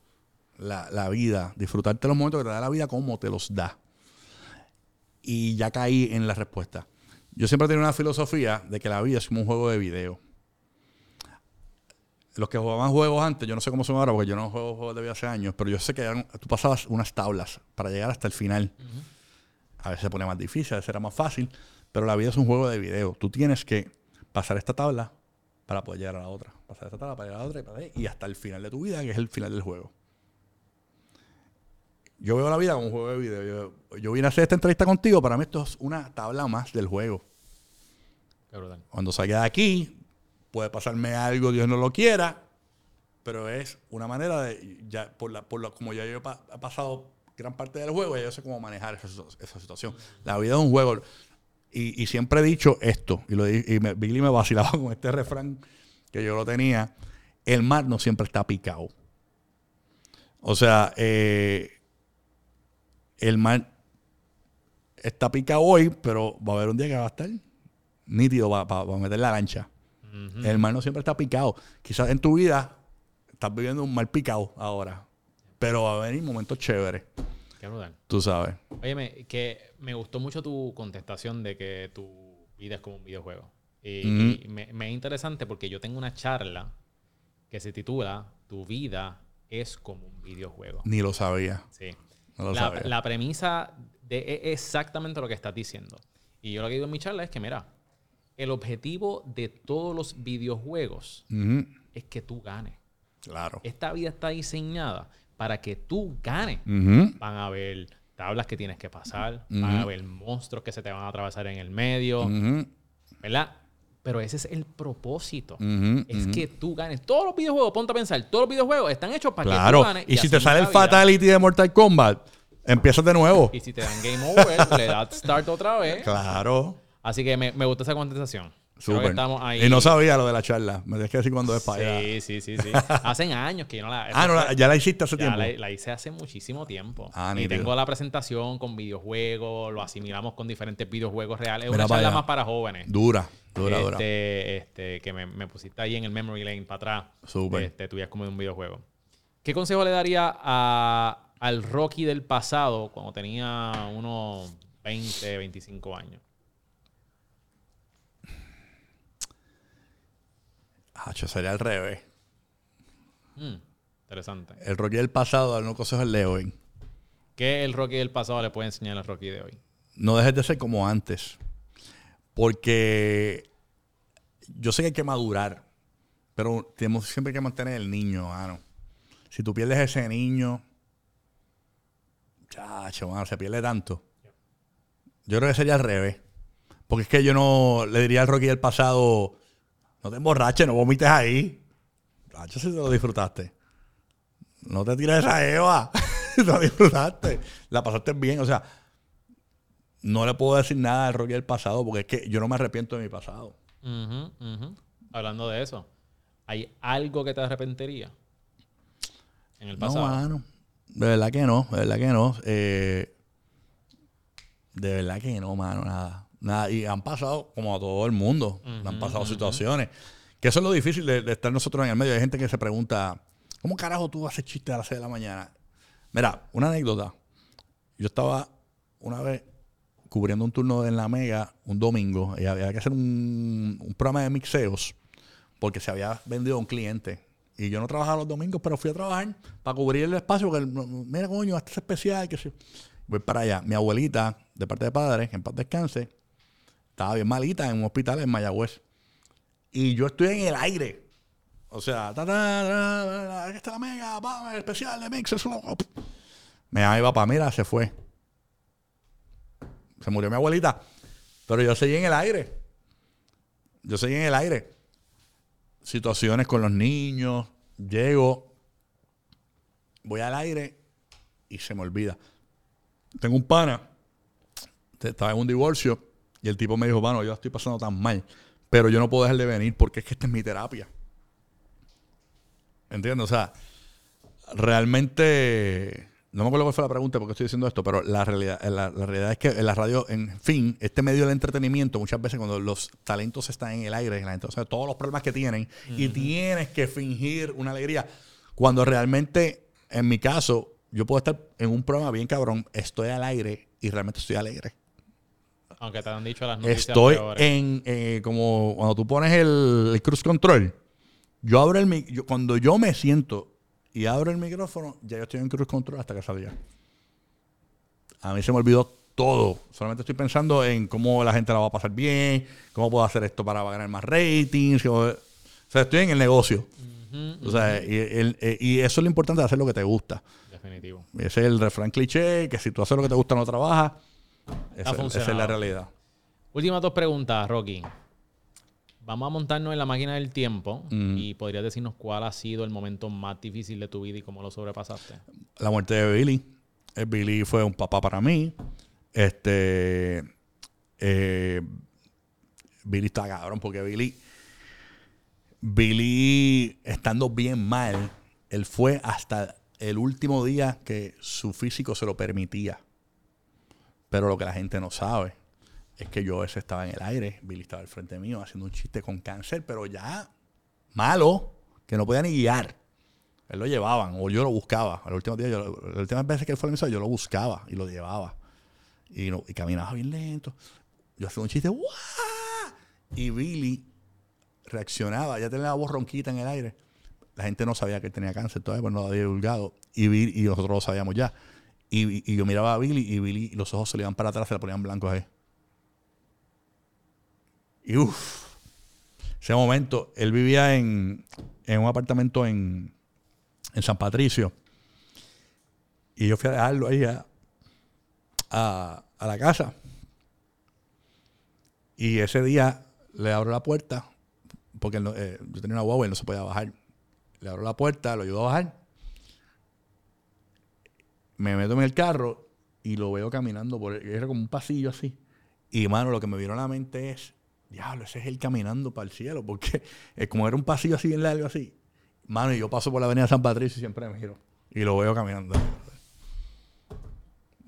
la, la vida, disfrutarte los momentos que te da la vida como te los da. Y ya caí en la respuesta. Yo siempre tenido una filosofía de que la vida es como un juego de video. Los que jugaban juegos antes, yo no sé cómo son ahora porque yo no juego juegos de vida hace años, pero yo sé que eran- tú pasabas unas tablas para llegar hasta el final. A veces se pone más difícil, a veces era más fácil, pero la vida es un juego de video. Tú tienes que pasar esta tabla para poder llegar a la otra. Pasar esta tabla para llegar a la otra y, para- y hasta el final de tu vida, que es el final del juego. Yo veo la vida como un juego de video. Yo, yo vine a hacer esta entrevista contigo, para mí esto es una tabla más del juego. Qué brutal. Cuando salga de aquí, puede pasarme algo, Dios no lo quiera, pero es una manera de, ya por la, por la, como ya yo he pa- he pasado gran parte del juego, ya yo sé cómo manejar esa, situ- esa situación. La vida es un juego. Y, siempre he dicho esto, y, Billy me vacilaba con este refrán que yo lo tenía, el mar no siempre está picado. O sea, eh, el mar está picado hoy, pero va a haber un día que va a estar nítido para meter la lancha. El mar no siempre está picado. Quizás en tu vida estás viviendo un mar picado ahora, pero va a venir momentos chéveres, Qué brutal. tú sabes. Óyeme, que me gustó mucho tu contestación de que tu vida es como un videojuego. Y, Ujú. y me, me es interesante porque yo tengo una charla que se titula Tu vida es como un videojuego. Ni lo sabía. Sí. No lo la, sabía. la premisa de es exactamente lo que estás diciendo. Y yo lo que digo en mi charla es que, mira, el objetivo de todos los videojuegos es que tú ganes. Claro. Esta vida está diseñada para que tú ganes. Van a haber tablas que tienes que pasar, van a haber monstruos que se te van a atravesar en el medio. ¿verdad? Pero ese es el propósito. Es que tú ganes. Todos los videojuegos, ponte a pensar, todos los videojuegos están hechos para que tú ganes. Y si así te sale el vida. fatality de Mortal Kombat, empiezas de nuevo. Y si te dan game over, le das start otra vez. Claro. Así que me, me gustó esa contestación. Súper. estamos ahí. Y no sabía lo de la charla. Me tienes que decir cuándo es para allá. Sí, sí, sí, sí. Hacen años que yo no la. Ah, no, la- ya la hiciste hace Ya tiempo. la, la hice hace muchísimo tiempo. Ah, y tengo la presentación con videojuegos, lo asimilamos con diferentes videojuegos reales. Es Mira una charla allá. más para jóvenes. Dura, dura, dura. este, este, que me, me pusiste ahí en el memory lane para atrás. Súper. Este, es como de un videojuego. ¿Qué consejo le daría a, al Rocky del pasado cuando tenía unos 20, 25 años? Hacho, sería al revés. Hmm, interesante. El Rocky del pasado, dar unos consejos al de hoy. ¿Qué el Rocky del pasado le puede enseñar al Rocky de hoy? No dejes de ser como antes. Porque yo sé que hay que madurar, pero tenemos siempre que mantener el niño, mano. Si tú pierdes ese niño, chacho, mano, se pierde tanto. Yo creo que sería al revés. Porque es que yo no le diría al Rocky del pasado, no te emborraches, no vomites ahí. Chacho, si te lo disfrutaste. No te tires esa Eva. lo disfrutaste. La pasaste bien. O sea, no le puedo decir nada al Rocky del pasado porque es que yo no me arrepiento de mi pasado. Hablando de eso, ¿hay algo que te arrepentiría en el pasado? No, mano. De verdad que no, de verdad que no. Eh, de verdad que no, mano, nada. Nada. Y han pasado, como a todo el mundo, han pasado situaciones. Que eso es lo difícil de, de estar nosotros en el medio. Hay gente que se pregunta, ¿cómo carajo tú haces chistes a las 6 de la mañana? Mira, una anécdota. Yo estaba una vez cubriendo un turno en la Mega un domingo y había que hacer un, un programa de mixeos porque se había vendido a un cliente. Y yo no trabajaba los domingos, pero fui a trabajar para cubrir el espacio porque, mira, coño, este es especial. Que sí. Voy para allá. Mi abuelita, de parte de padre, que en paz descanse, estaba bien malita en un hospital en Mayagüez. Y yo estoy en el aire. O sea, ta, ta, ta, ta, aquí está la mega, pa, el especial de mix. eso. Me llama mi papá, mira, se fue. Se murió mi abuelita. Pero yo seguí en el aire. Yo seguí en el aire. Situaciones con los niños. Llego. Voy al aire y se me olvida. Tengo un pana. Estaba en un divorcio. Y el tipo me dijo, mano, yo la estoy pasando tan mal. Pero yo no puedo dejar de venir porque es que esta es mi terapia. ¿Entiendes? O sea, realmente. No me acuerdo cuál fue la pregunta porque estoy diciendo esto, pero la realidad, la, la realidad es que en la radio, en fin, este medio del entretenimiento, muchas veces cuando los talentos están en el aire, la gente, o sea, todos los problemas que tienen, y tienes que fingir una alegría. Cuando realmente, en mi caso, yo puedo estar en un programa bien cabrón, estoy al aire y realmente estoy alegre. Aunque te han dicho las noticias Estoy peores. en, eh, como cuando tú pones el, el cruise control, yo abro el yo- cuando yo me siento y abro el micrófono, ya yo estoy en cruise control hasta que salga. A mí se me olvidó todo. Solamente estoy pensando en cómo la gente la va a pasar bien, cómo puedo hacer esto para ganar más ratings. o sea, estoy en el negocio. O sea, y, el- eh, y eso es lo importante de hacer lo que te gusta. Definitivo. Ese es el refrán cliché, que si tú haces lo que te gusta no trabajas. Esa, esa es la realidad. Últimas dos preguntas, Rocky. vamos a montarnos en la máquina del tiempo y podrías decirnos cuál ha sido el momento más difícil de tu vida y cómo lo sobrepasaste. La muerte de Billy. Billy fue un papá para mí. Este. eh, Billy está cabrón porque Billy. Billy, estando bien mal, él fue hasta el último día que su físico se lo permitía. Pero lo que la gente no sabe es que yo ese estaba en el aire, Billy estaba al frente mío haciendo un chiste con cáncer, pero ya malo, que no podía ni guiar. Él lo llevaban, o yo lo buscaba. El último día, yo, las últimas veces que él fue al emisor, yo lo buscaba y lo llevaba. Y, no- y caminaba bien lento. Yo hacía un chiste, ¡guau! Y Billy reaccionaba, ya tenía la voz ronquita en el aire. La gente no sabía que tenía cáncer todavía, pues no lo había divulgado. Y, Bill- y nosotros lo sabíamos ya. Y, yo miraba a Billy y Billy los ojos se le iban para atrás, se le ponían blancos ahí. Y uff, ese momento, él vivía en, en un apartamento en, en San Patricio. Y yo fui a dejarlo ahí a, a- la casa. Y ese día le abro la puerta, porque eh, yo tenía una guagua y él no se podía bajar. Le abro la puerta, lo ayudo a bajar. Me meto en el carro y lo veo caminando por el- era como un pasillo así. Y mano, lo que me vino a la mente es, diablo, ese es él caminando para el cielo, porque es como era un pasillo así bien largo así. Mano, y yo paso por la avenida San Patricio y siempre me giro. Y lo veo caminando.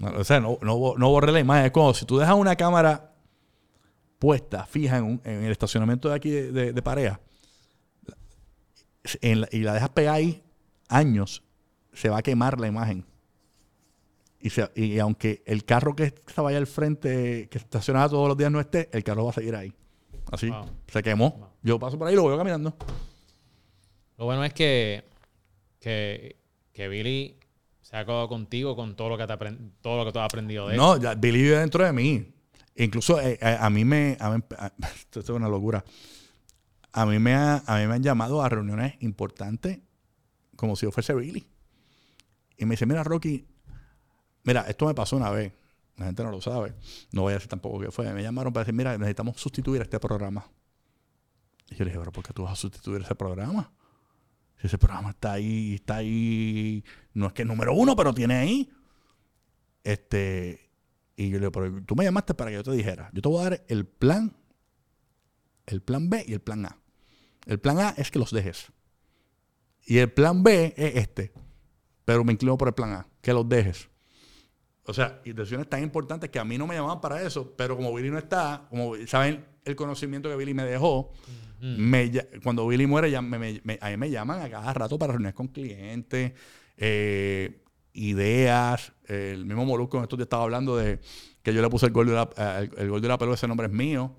O sea, no, no, no borré la imagen. Es como si tú dejas una cámara puesta, fija en, el estacionamiento de aquí de, la- y la dejas pegada ahí años, se va a quemar la imagen. Y, se- y aunque el carro que estaba allá al frente, que estacionaba todos los días no esté, el carro va a seguir ahí. Así. Wow. Se quemó. Yo paso por ahí y lo veo caminando. Lo bueno es que, que, que Billy se ha acabado contigo con todo lo que, te todo lo que tú has aprendido de él. No, ya, Billy vive dentro de mí. Incluso eh, eh, a, mí me. a mí- a- esto es una locura. A mí, me ha- a mí me han llamado a reuniones importantes como si yo fuese Billy. Y me dice: Mira, Rocky, mira, esto me pasó una vez. La gente no lo sabe. No voy a decir tampoco qué fue. Me llamaron para decir: Mira, necesitamos sustituir este programa. Y yo le dije: ¿Pero por qué tú vas a sustituir ese programa? Si ese programa está ahí, está ahí. No es que es número uno, pero tiene ahí. Este. Y yo le digo, pero tú me llamaste para que yo te dijera. Yo te voy a dar el plan, el plan B y el plan A. El plan A es que los dejes. Y el plan B es este. Pero me inclino por el plan A, que los dejes. O sea, y decisiones tan importantes que a mí no me llamaban para eso, pero como Billy no está, como saben el conocimiento que Billy me dejó, me cuando Billy muere, ya me, me- a mí me llaman a cada rato para reuniones con clientes, eh, ideas. el mismo Molusco en estos días estaba hablando de que yo le puse el gol de la, eh, el, el gol de la pelota, ese nombre es mío.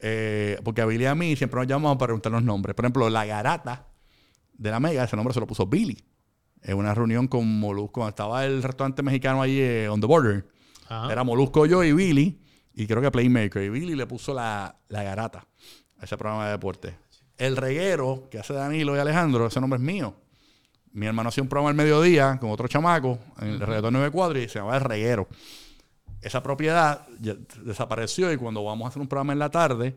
Eh, porque a Billy y a mí siempre nos llamamos para preguntarnos nombres. Por ejemplo, la garata de la Mega, ese nombre se lo puso Billy. En una reunión con Molusco, cuando estaba el restaurante mexicano ahí eh, on the border. Ajá. Era Molusco, yo y Billy, y creo que Playmaker. Y Billy le puso la, la garata a ese programa de deporte. El reguero que hace Danilo y Alejandro, ese nombre es mío. Mi hermano hacía un programa al mediodía con otro chamaco en el reggaetón 94 y se llamaba El Reguero. Esa propiedad desapareció y cuando vamos a hacer un programa en la tarde,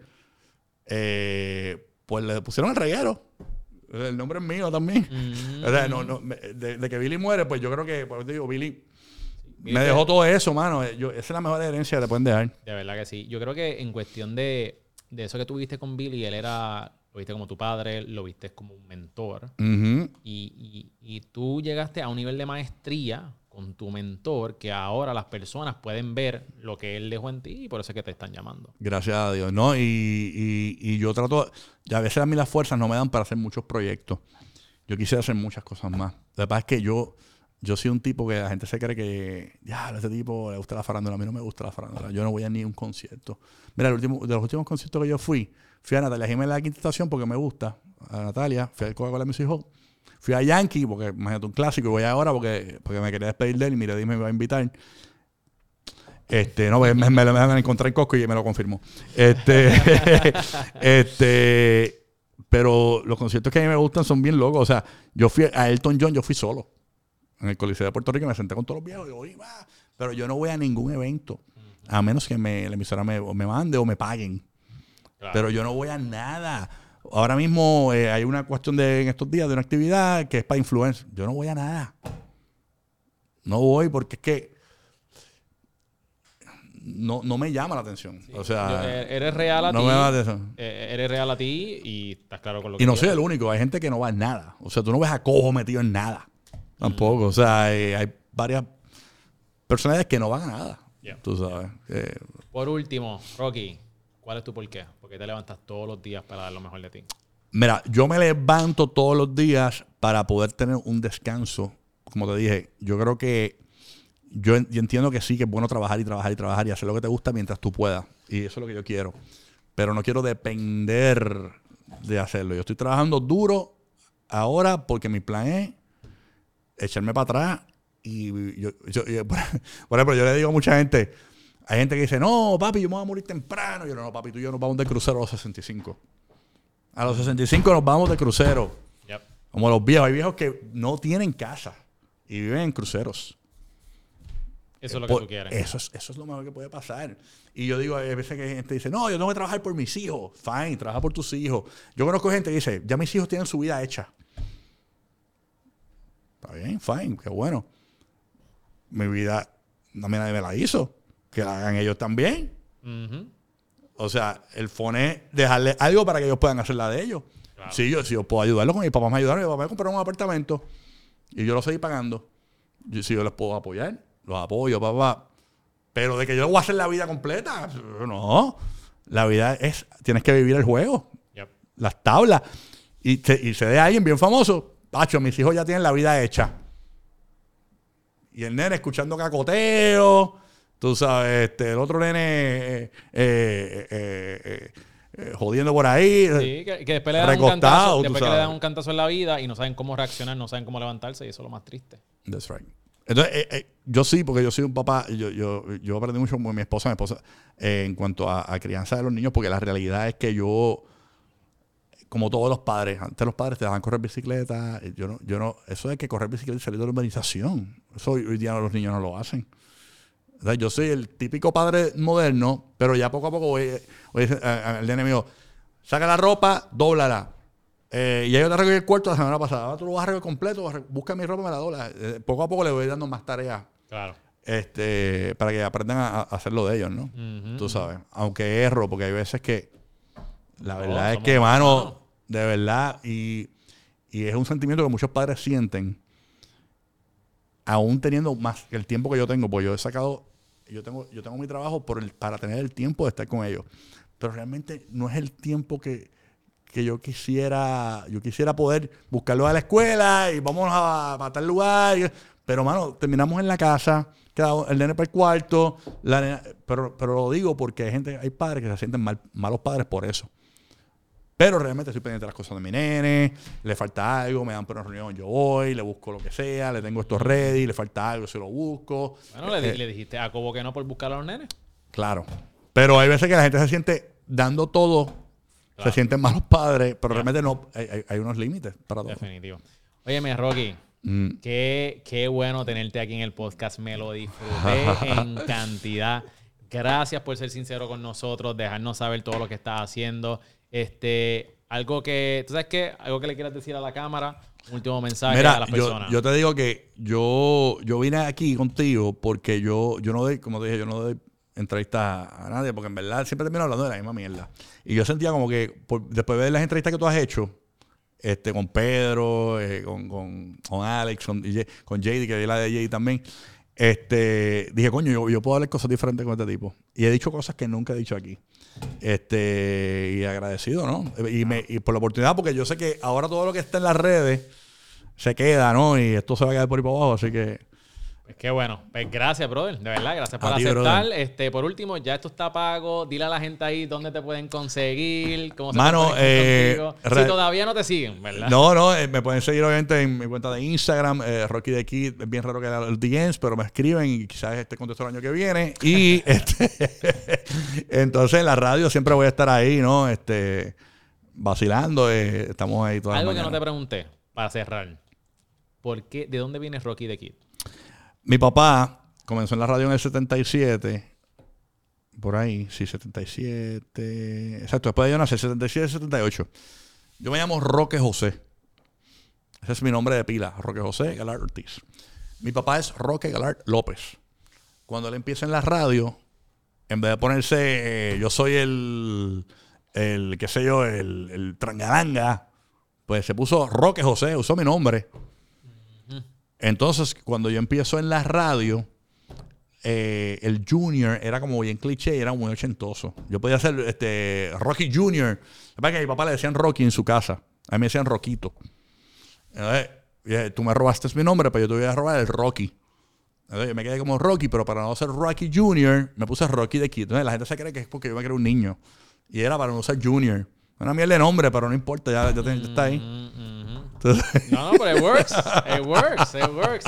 eh, pues le pusieron El Reguero. El nombre es mío también. O sea, no, no, me- de, de que Billy muere, pues yo creo que, pues te digo, Billy me dejó todo eso, mano. Eh, Yo, esa es la mejor herencia que te pueden dejar. De verdad que sí. Yo creo que en cuestión de, de eso que tuviste con Billy, él era, lo viste como tu padre, lo viste como un mentor. Y- y tú llegaste a un nivel de maestría con tu mentor que ahora las personas pueden ver lo que él dejó en ti y por eso es que te están llamando. Gracias a Dios, ¿no? Y, y- yo trato, a veces a mí las fuerzas no me dan para hacer muchos proyectos. Yo quisiera hacer muchas cosas más. Lo que es que yo, yo soy un tipo que la gente se cree que, ya, a este tipo le gusta la farándula. A mí no me gusta la farándula. Yo no voy a ni un concierto. Mira, el último, de los últimos conciertos que yo fui, fui a Natalia Jiménez de la Quinta Estación porque me gusta. A Natalia, fui al Coca-Cola Music Hall. Fui a Yankee porque, imagínate, un clásico. Y voy ahora porque, porque me quería despedir de él y mire, dime, me va a invitar. Este, no, me, me, me me lo encontré en Costco y me lo confirmó. Este, este, pero los conciertos que a mí me gustan son bien locos. O sea, yo fui a Elton John, yo fui solo. En el Coliseo de Puerto Rico me senté con todos los viejos y yo iba. Pero yo no voy a ningún evento. A menos que me, la emisora me, me mande o me paguen. Claro. Pero yo no voy a nada. Ahora mismo eh, hay una cuestión de en estos días de una actividad que es para influencer. Yo no voy a nada. No voy porque es que no, no me llama la atención. o sea, Yo- eh, eres real a no ti. me llama la atención. eh, eres real a ti y estás claro con lo que Y no soy el único. Hay gente que no va en nada. O sea, tú no ves a Cojo metido en nada. Tampoco. O sea, hay varias personalidades que no van a nada. Yeah. Tú sabes. Eh, Por último, Rocky, ¿cuál es tu por qué? ¿Por qué te levantas todos los días para dar lo mejor de ti? Mira, yo me levanto todos los días para poder tener un descanso. Como te dije, yo creo que yo, en- yo entiendo que sí, que es bueno trabajar y trabajar y trabajar y hacer lo que te gusta mientras tú puedas. Y eso es lo que yo quiero. Pero no quiero depender de hacerlo. Yo estoy trabajando duro ahora porque mi plan es echarme para atrás. Y yo, yo- yo- por ejemplo, yo le digo a mucha gente, hay gente que dice, no, papi, yo me voy a morir temprano. Yo no, papi, tú y yo nos vamos de crucero a los 65. A los 65 nos vamos de crucero. Yep. Como los viejos. Hay viejos que no tienen casa y viven en cruceros. Eso es lo que Por- tú quieres. Eso es, eso es lo mejor que puede pasar. Y yo digo, hay veces que hay gente dice, no, yo tengo que trabajar por mis hijos. Fine, trabaja por tus hijos. Yo conozco gente que dice, ya mis hijos tienen su vida hecha. Está bien, fine, qué bueno. Mi vida, no me nadie me la hizo. Que la hagan ellos también. O sea, el phone es dejarle algo para que ellos puedan hacer la de ellos. Claro. Si yo, si yo puedo ayudarlo con mi papá me ayudaron, mi papá me compró un apartamento y yo lo seguí pagando. Yo, si yo les puedo apoyar, los apoyo, papá. Pero de que yo voy a hacer la vida completa, no. La vida es, tienes que vivir el juego, Yep. las tablas. Y, te- y se ve a alguien bien famoso. Pacho, mis hijos ya tienen la vida hecha. Y el nene escuchando cacoteo. Tú sabes, este, el otro nene eh, eh, eh, jodiendo por ahí. Sí, que, que después le dan un cantazo, después que le dan un cantazo en la vida y no saben cómo reaccionar, no saben cómo levantarse y eso es lo más triste. That's right. Entonces, eh, eh, yo sí, porque yo soy un papá, yo, yo, yo aprendí mucho con mi esposa, mi esposa, eh, en cuanto a, a crianza de los niños, porque la realidad es que yo, como todos los padres, antes los padres te daban correr bicicleta, yo no, yo no, eso de que correr bicicleta y salir de la urbanización, eso hoy, hoy día los niños no lo hacen. O sea, yo soy el típico padre moderno, pero ya poco a poco voy, voy a decir, a- a- el nene mío, saca la ropa, dóblala. Eh, y yo te recogí el cuarto la semana pasada. Ahora tú lo vas a recoger completo, busca mi ropa y me la dobla. Eh, poco a poco le voy dando más tareas Claro. este, para que aprendan a, a hacer lo de ellos, ¿no? Tú sabes. Aunque erro, porque hay veces que la No, verdad es que, mano, de verdad, y, y es un sentimiento que muchos padres sienten, aún teniendo más que el tiempo que yo tengo, pues yo he sacado, yo tengo, yo tengo mi trabajo para tener el tiempo de estar con ellos. Pero realmente no es el tiempo que, que yo quisiera, yo quisiera poder buscarlo a la escuela y vamos a, tal lugar. pero, mano, terminamos en la casa, uno- el nene para el cuarto, pero, pero lo digo porque hay gente, hay padres que se sienten mal, malos padres por eso. Pero realmente estoy pendiente de las cosas de mi nene, le falta algo, me dan por una reunión, yo voy, le busco lo que sea, le tengo esto ready, le falta algo, se lo busco. Bueno, le, Eh, le dijiste a Cobo que no por buscar a los nenes. Claro. Pero hay veces que la gente se siente dando todo, Claro. se sienten malos padres, pero realmente no, hay, hay- hay unos límites para todo. Definitivo. Óyeme, Rocky. Mm. Qué, qué bueno tenerte aquí en el podcast. Me lo disfruté en cantidad. Gracias por ser sincero con nosotros, dejarnos saber todo lo que estás haciendo. Este, algo que, ¿tú sabes qué? Algo que le quieras decir a la cámara, un último mensaje a las yo, personas. yo te digo que yo, yo vine aquí contigo porque yo, yo no doy, como te dije, yo no doy entrevistas a nadie, porque en verdad siempre termino hablando de la misma mierda. Y yo sentía como que por- después de ver las entrevistas que tú has hecho, este, con Pedro, eh, con, con, con Alex, con, DJ con JD, que vi la de JD también, este, dije, coño, yo, yo puedo hablar cosas diferentes con este tipo. Y he dicho cosas que nunca he dicho aquí. Este, y agradecido, ¿no? Y, me, y por la oportunidad, porque yo sé que ahora todo lo que está en las redes se queda, ¿no? Y esto se va a quedar por ahí para abajo, así que Pues qué bueno. Pues gracias, brother. De verdad, gracias por aceptar. brother. Este, por último, ya esto está pago. Dile a la gente ahí dónde te pueden conseguir, cómo se Mano, eh, contigo. Si todavía no te siguen, ¿verdad? No, no, eh, me pueden seguir obviamente en mi cuenta de Instagram, eh, Rocky de Kid. Es bien raro que los DMs, pero me escriben y quizás este contesto el año que viene. Y este, entonces en la radio siempre voy a estar ahí, ¿no? Este, vacilando. eh, estamos ahí todas las Algo que no te pregunté, para cerrar. ¿Por qué? ¿De dónde viene Rocky the Kid? Mi papá comenzó en la radio en el 77. Por ahí, sí, 77. Exacto, después de yo nacer, 77, 78. Yo me llamo Roque José. Ese es mi nombre de pila, Roque José Galard Ortiz. Mi papá es Roque Galard López. Cuando él empieza en la radio, en vez de ponerse, eh, yo soy el, el, qué sé yo, el, el trangalanga, pues se puso Roque José, usó mi nombre. Entonces, cuando yo empiezo en la radio, eh, el Junior era como bien cliché era muy ochentoso. Yo podía ser este, Rocky Junior. A mi papá le decían Rocky en su casa. A mí me decían Roquito. Entonces, eh, tú me robaste mi nombre, pero yo te voy a robar el Rocky. Entonces, yo me quedé como Rocky, pero para no ser Rocky Junior, me puse Rocky de. Entonces, la gente se cree que es porque yo me creo un niño. Y era para no ser Junior. Una mierda de nombre, pero no importa, ya, ya, te- ya está ahí. No, no, pero it works. It works. It works.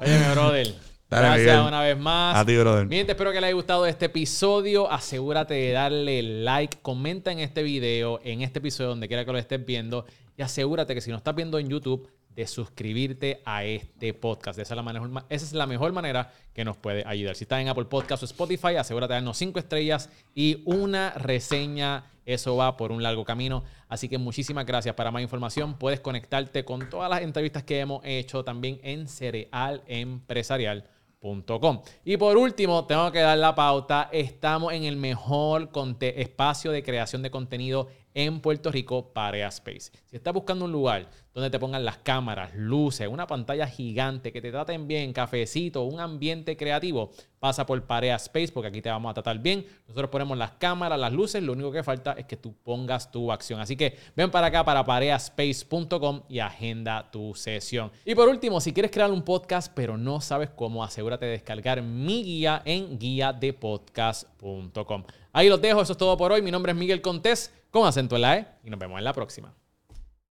Oye, mi brother. Dale, gracias Miguel. una vez más. A ti, brother. Mi gente, espero que les haya gustado este episodio. Asegúrate de darle like, comenta en este video, en este episodio, donde quiera que lo estés viendo. Y asegúrate que si no estás viendo en YouTube, de suscribirte a este podcast. Esa es la mejor, esa es la mejor manera que nos puede ayudar. Si estás en Apple Podcast o Spotify, asegúrate de darnos cinco estrellas y una reseña. Eso va por un largo camino. Así que muchísimas gracias. Para más información, puedes conectarte con todas las entrevistas que hemos hecho también en Cereal Empresarial. Com. Y por último, tengo que dar la pauta. Estamos en el mejor espacio de creación de contenido en Puerto Rico, Parea Space. Si estás buscando un lugar donde te pongan las cámaras, luces, una pantalla gigante, que te traten bien, cafecito, un ambiente creativo, pasa por Parea Space porque aquí te vamos a tratar bien. Nosotros ponemos las cámaras, las luces, lo único que falta es que tú pongas tu acción. Así que ven para acá para pareaspace.com y agenda tu sesión. Y por último, si quieres crear un podcast pero no sabes cómo, asegúrate de descargar mi guía en guiadepodcast.com. Ahí los dejo, eso es todo por hoy. Mi nombre es Miguel Contés con acento en la E y nos vemos en la próxima.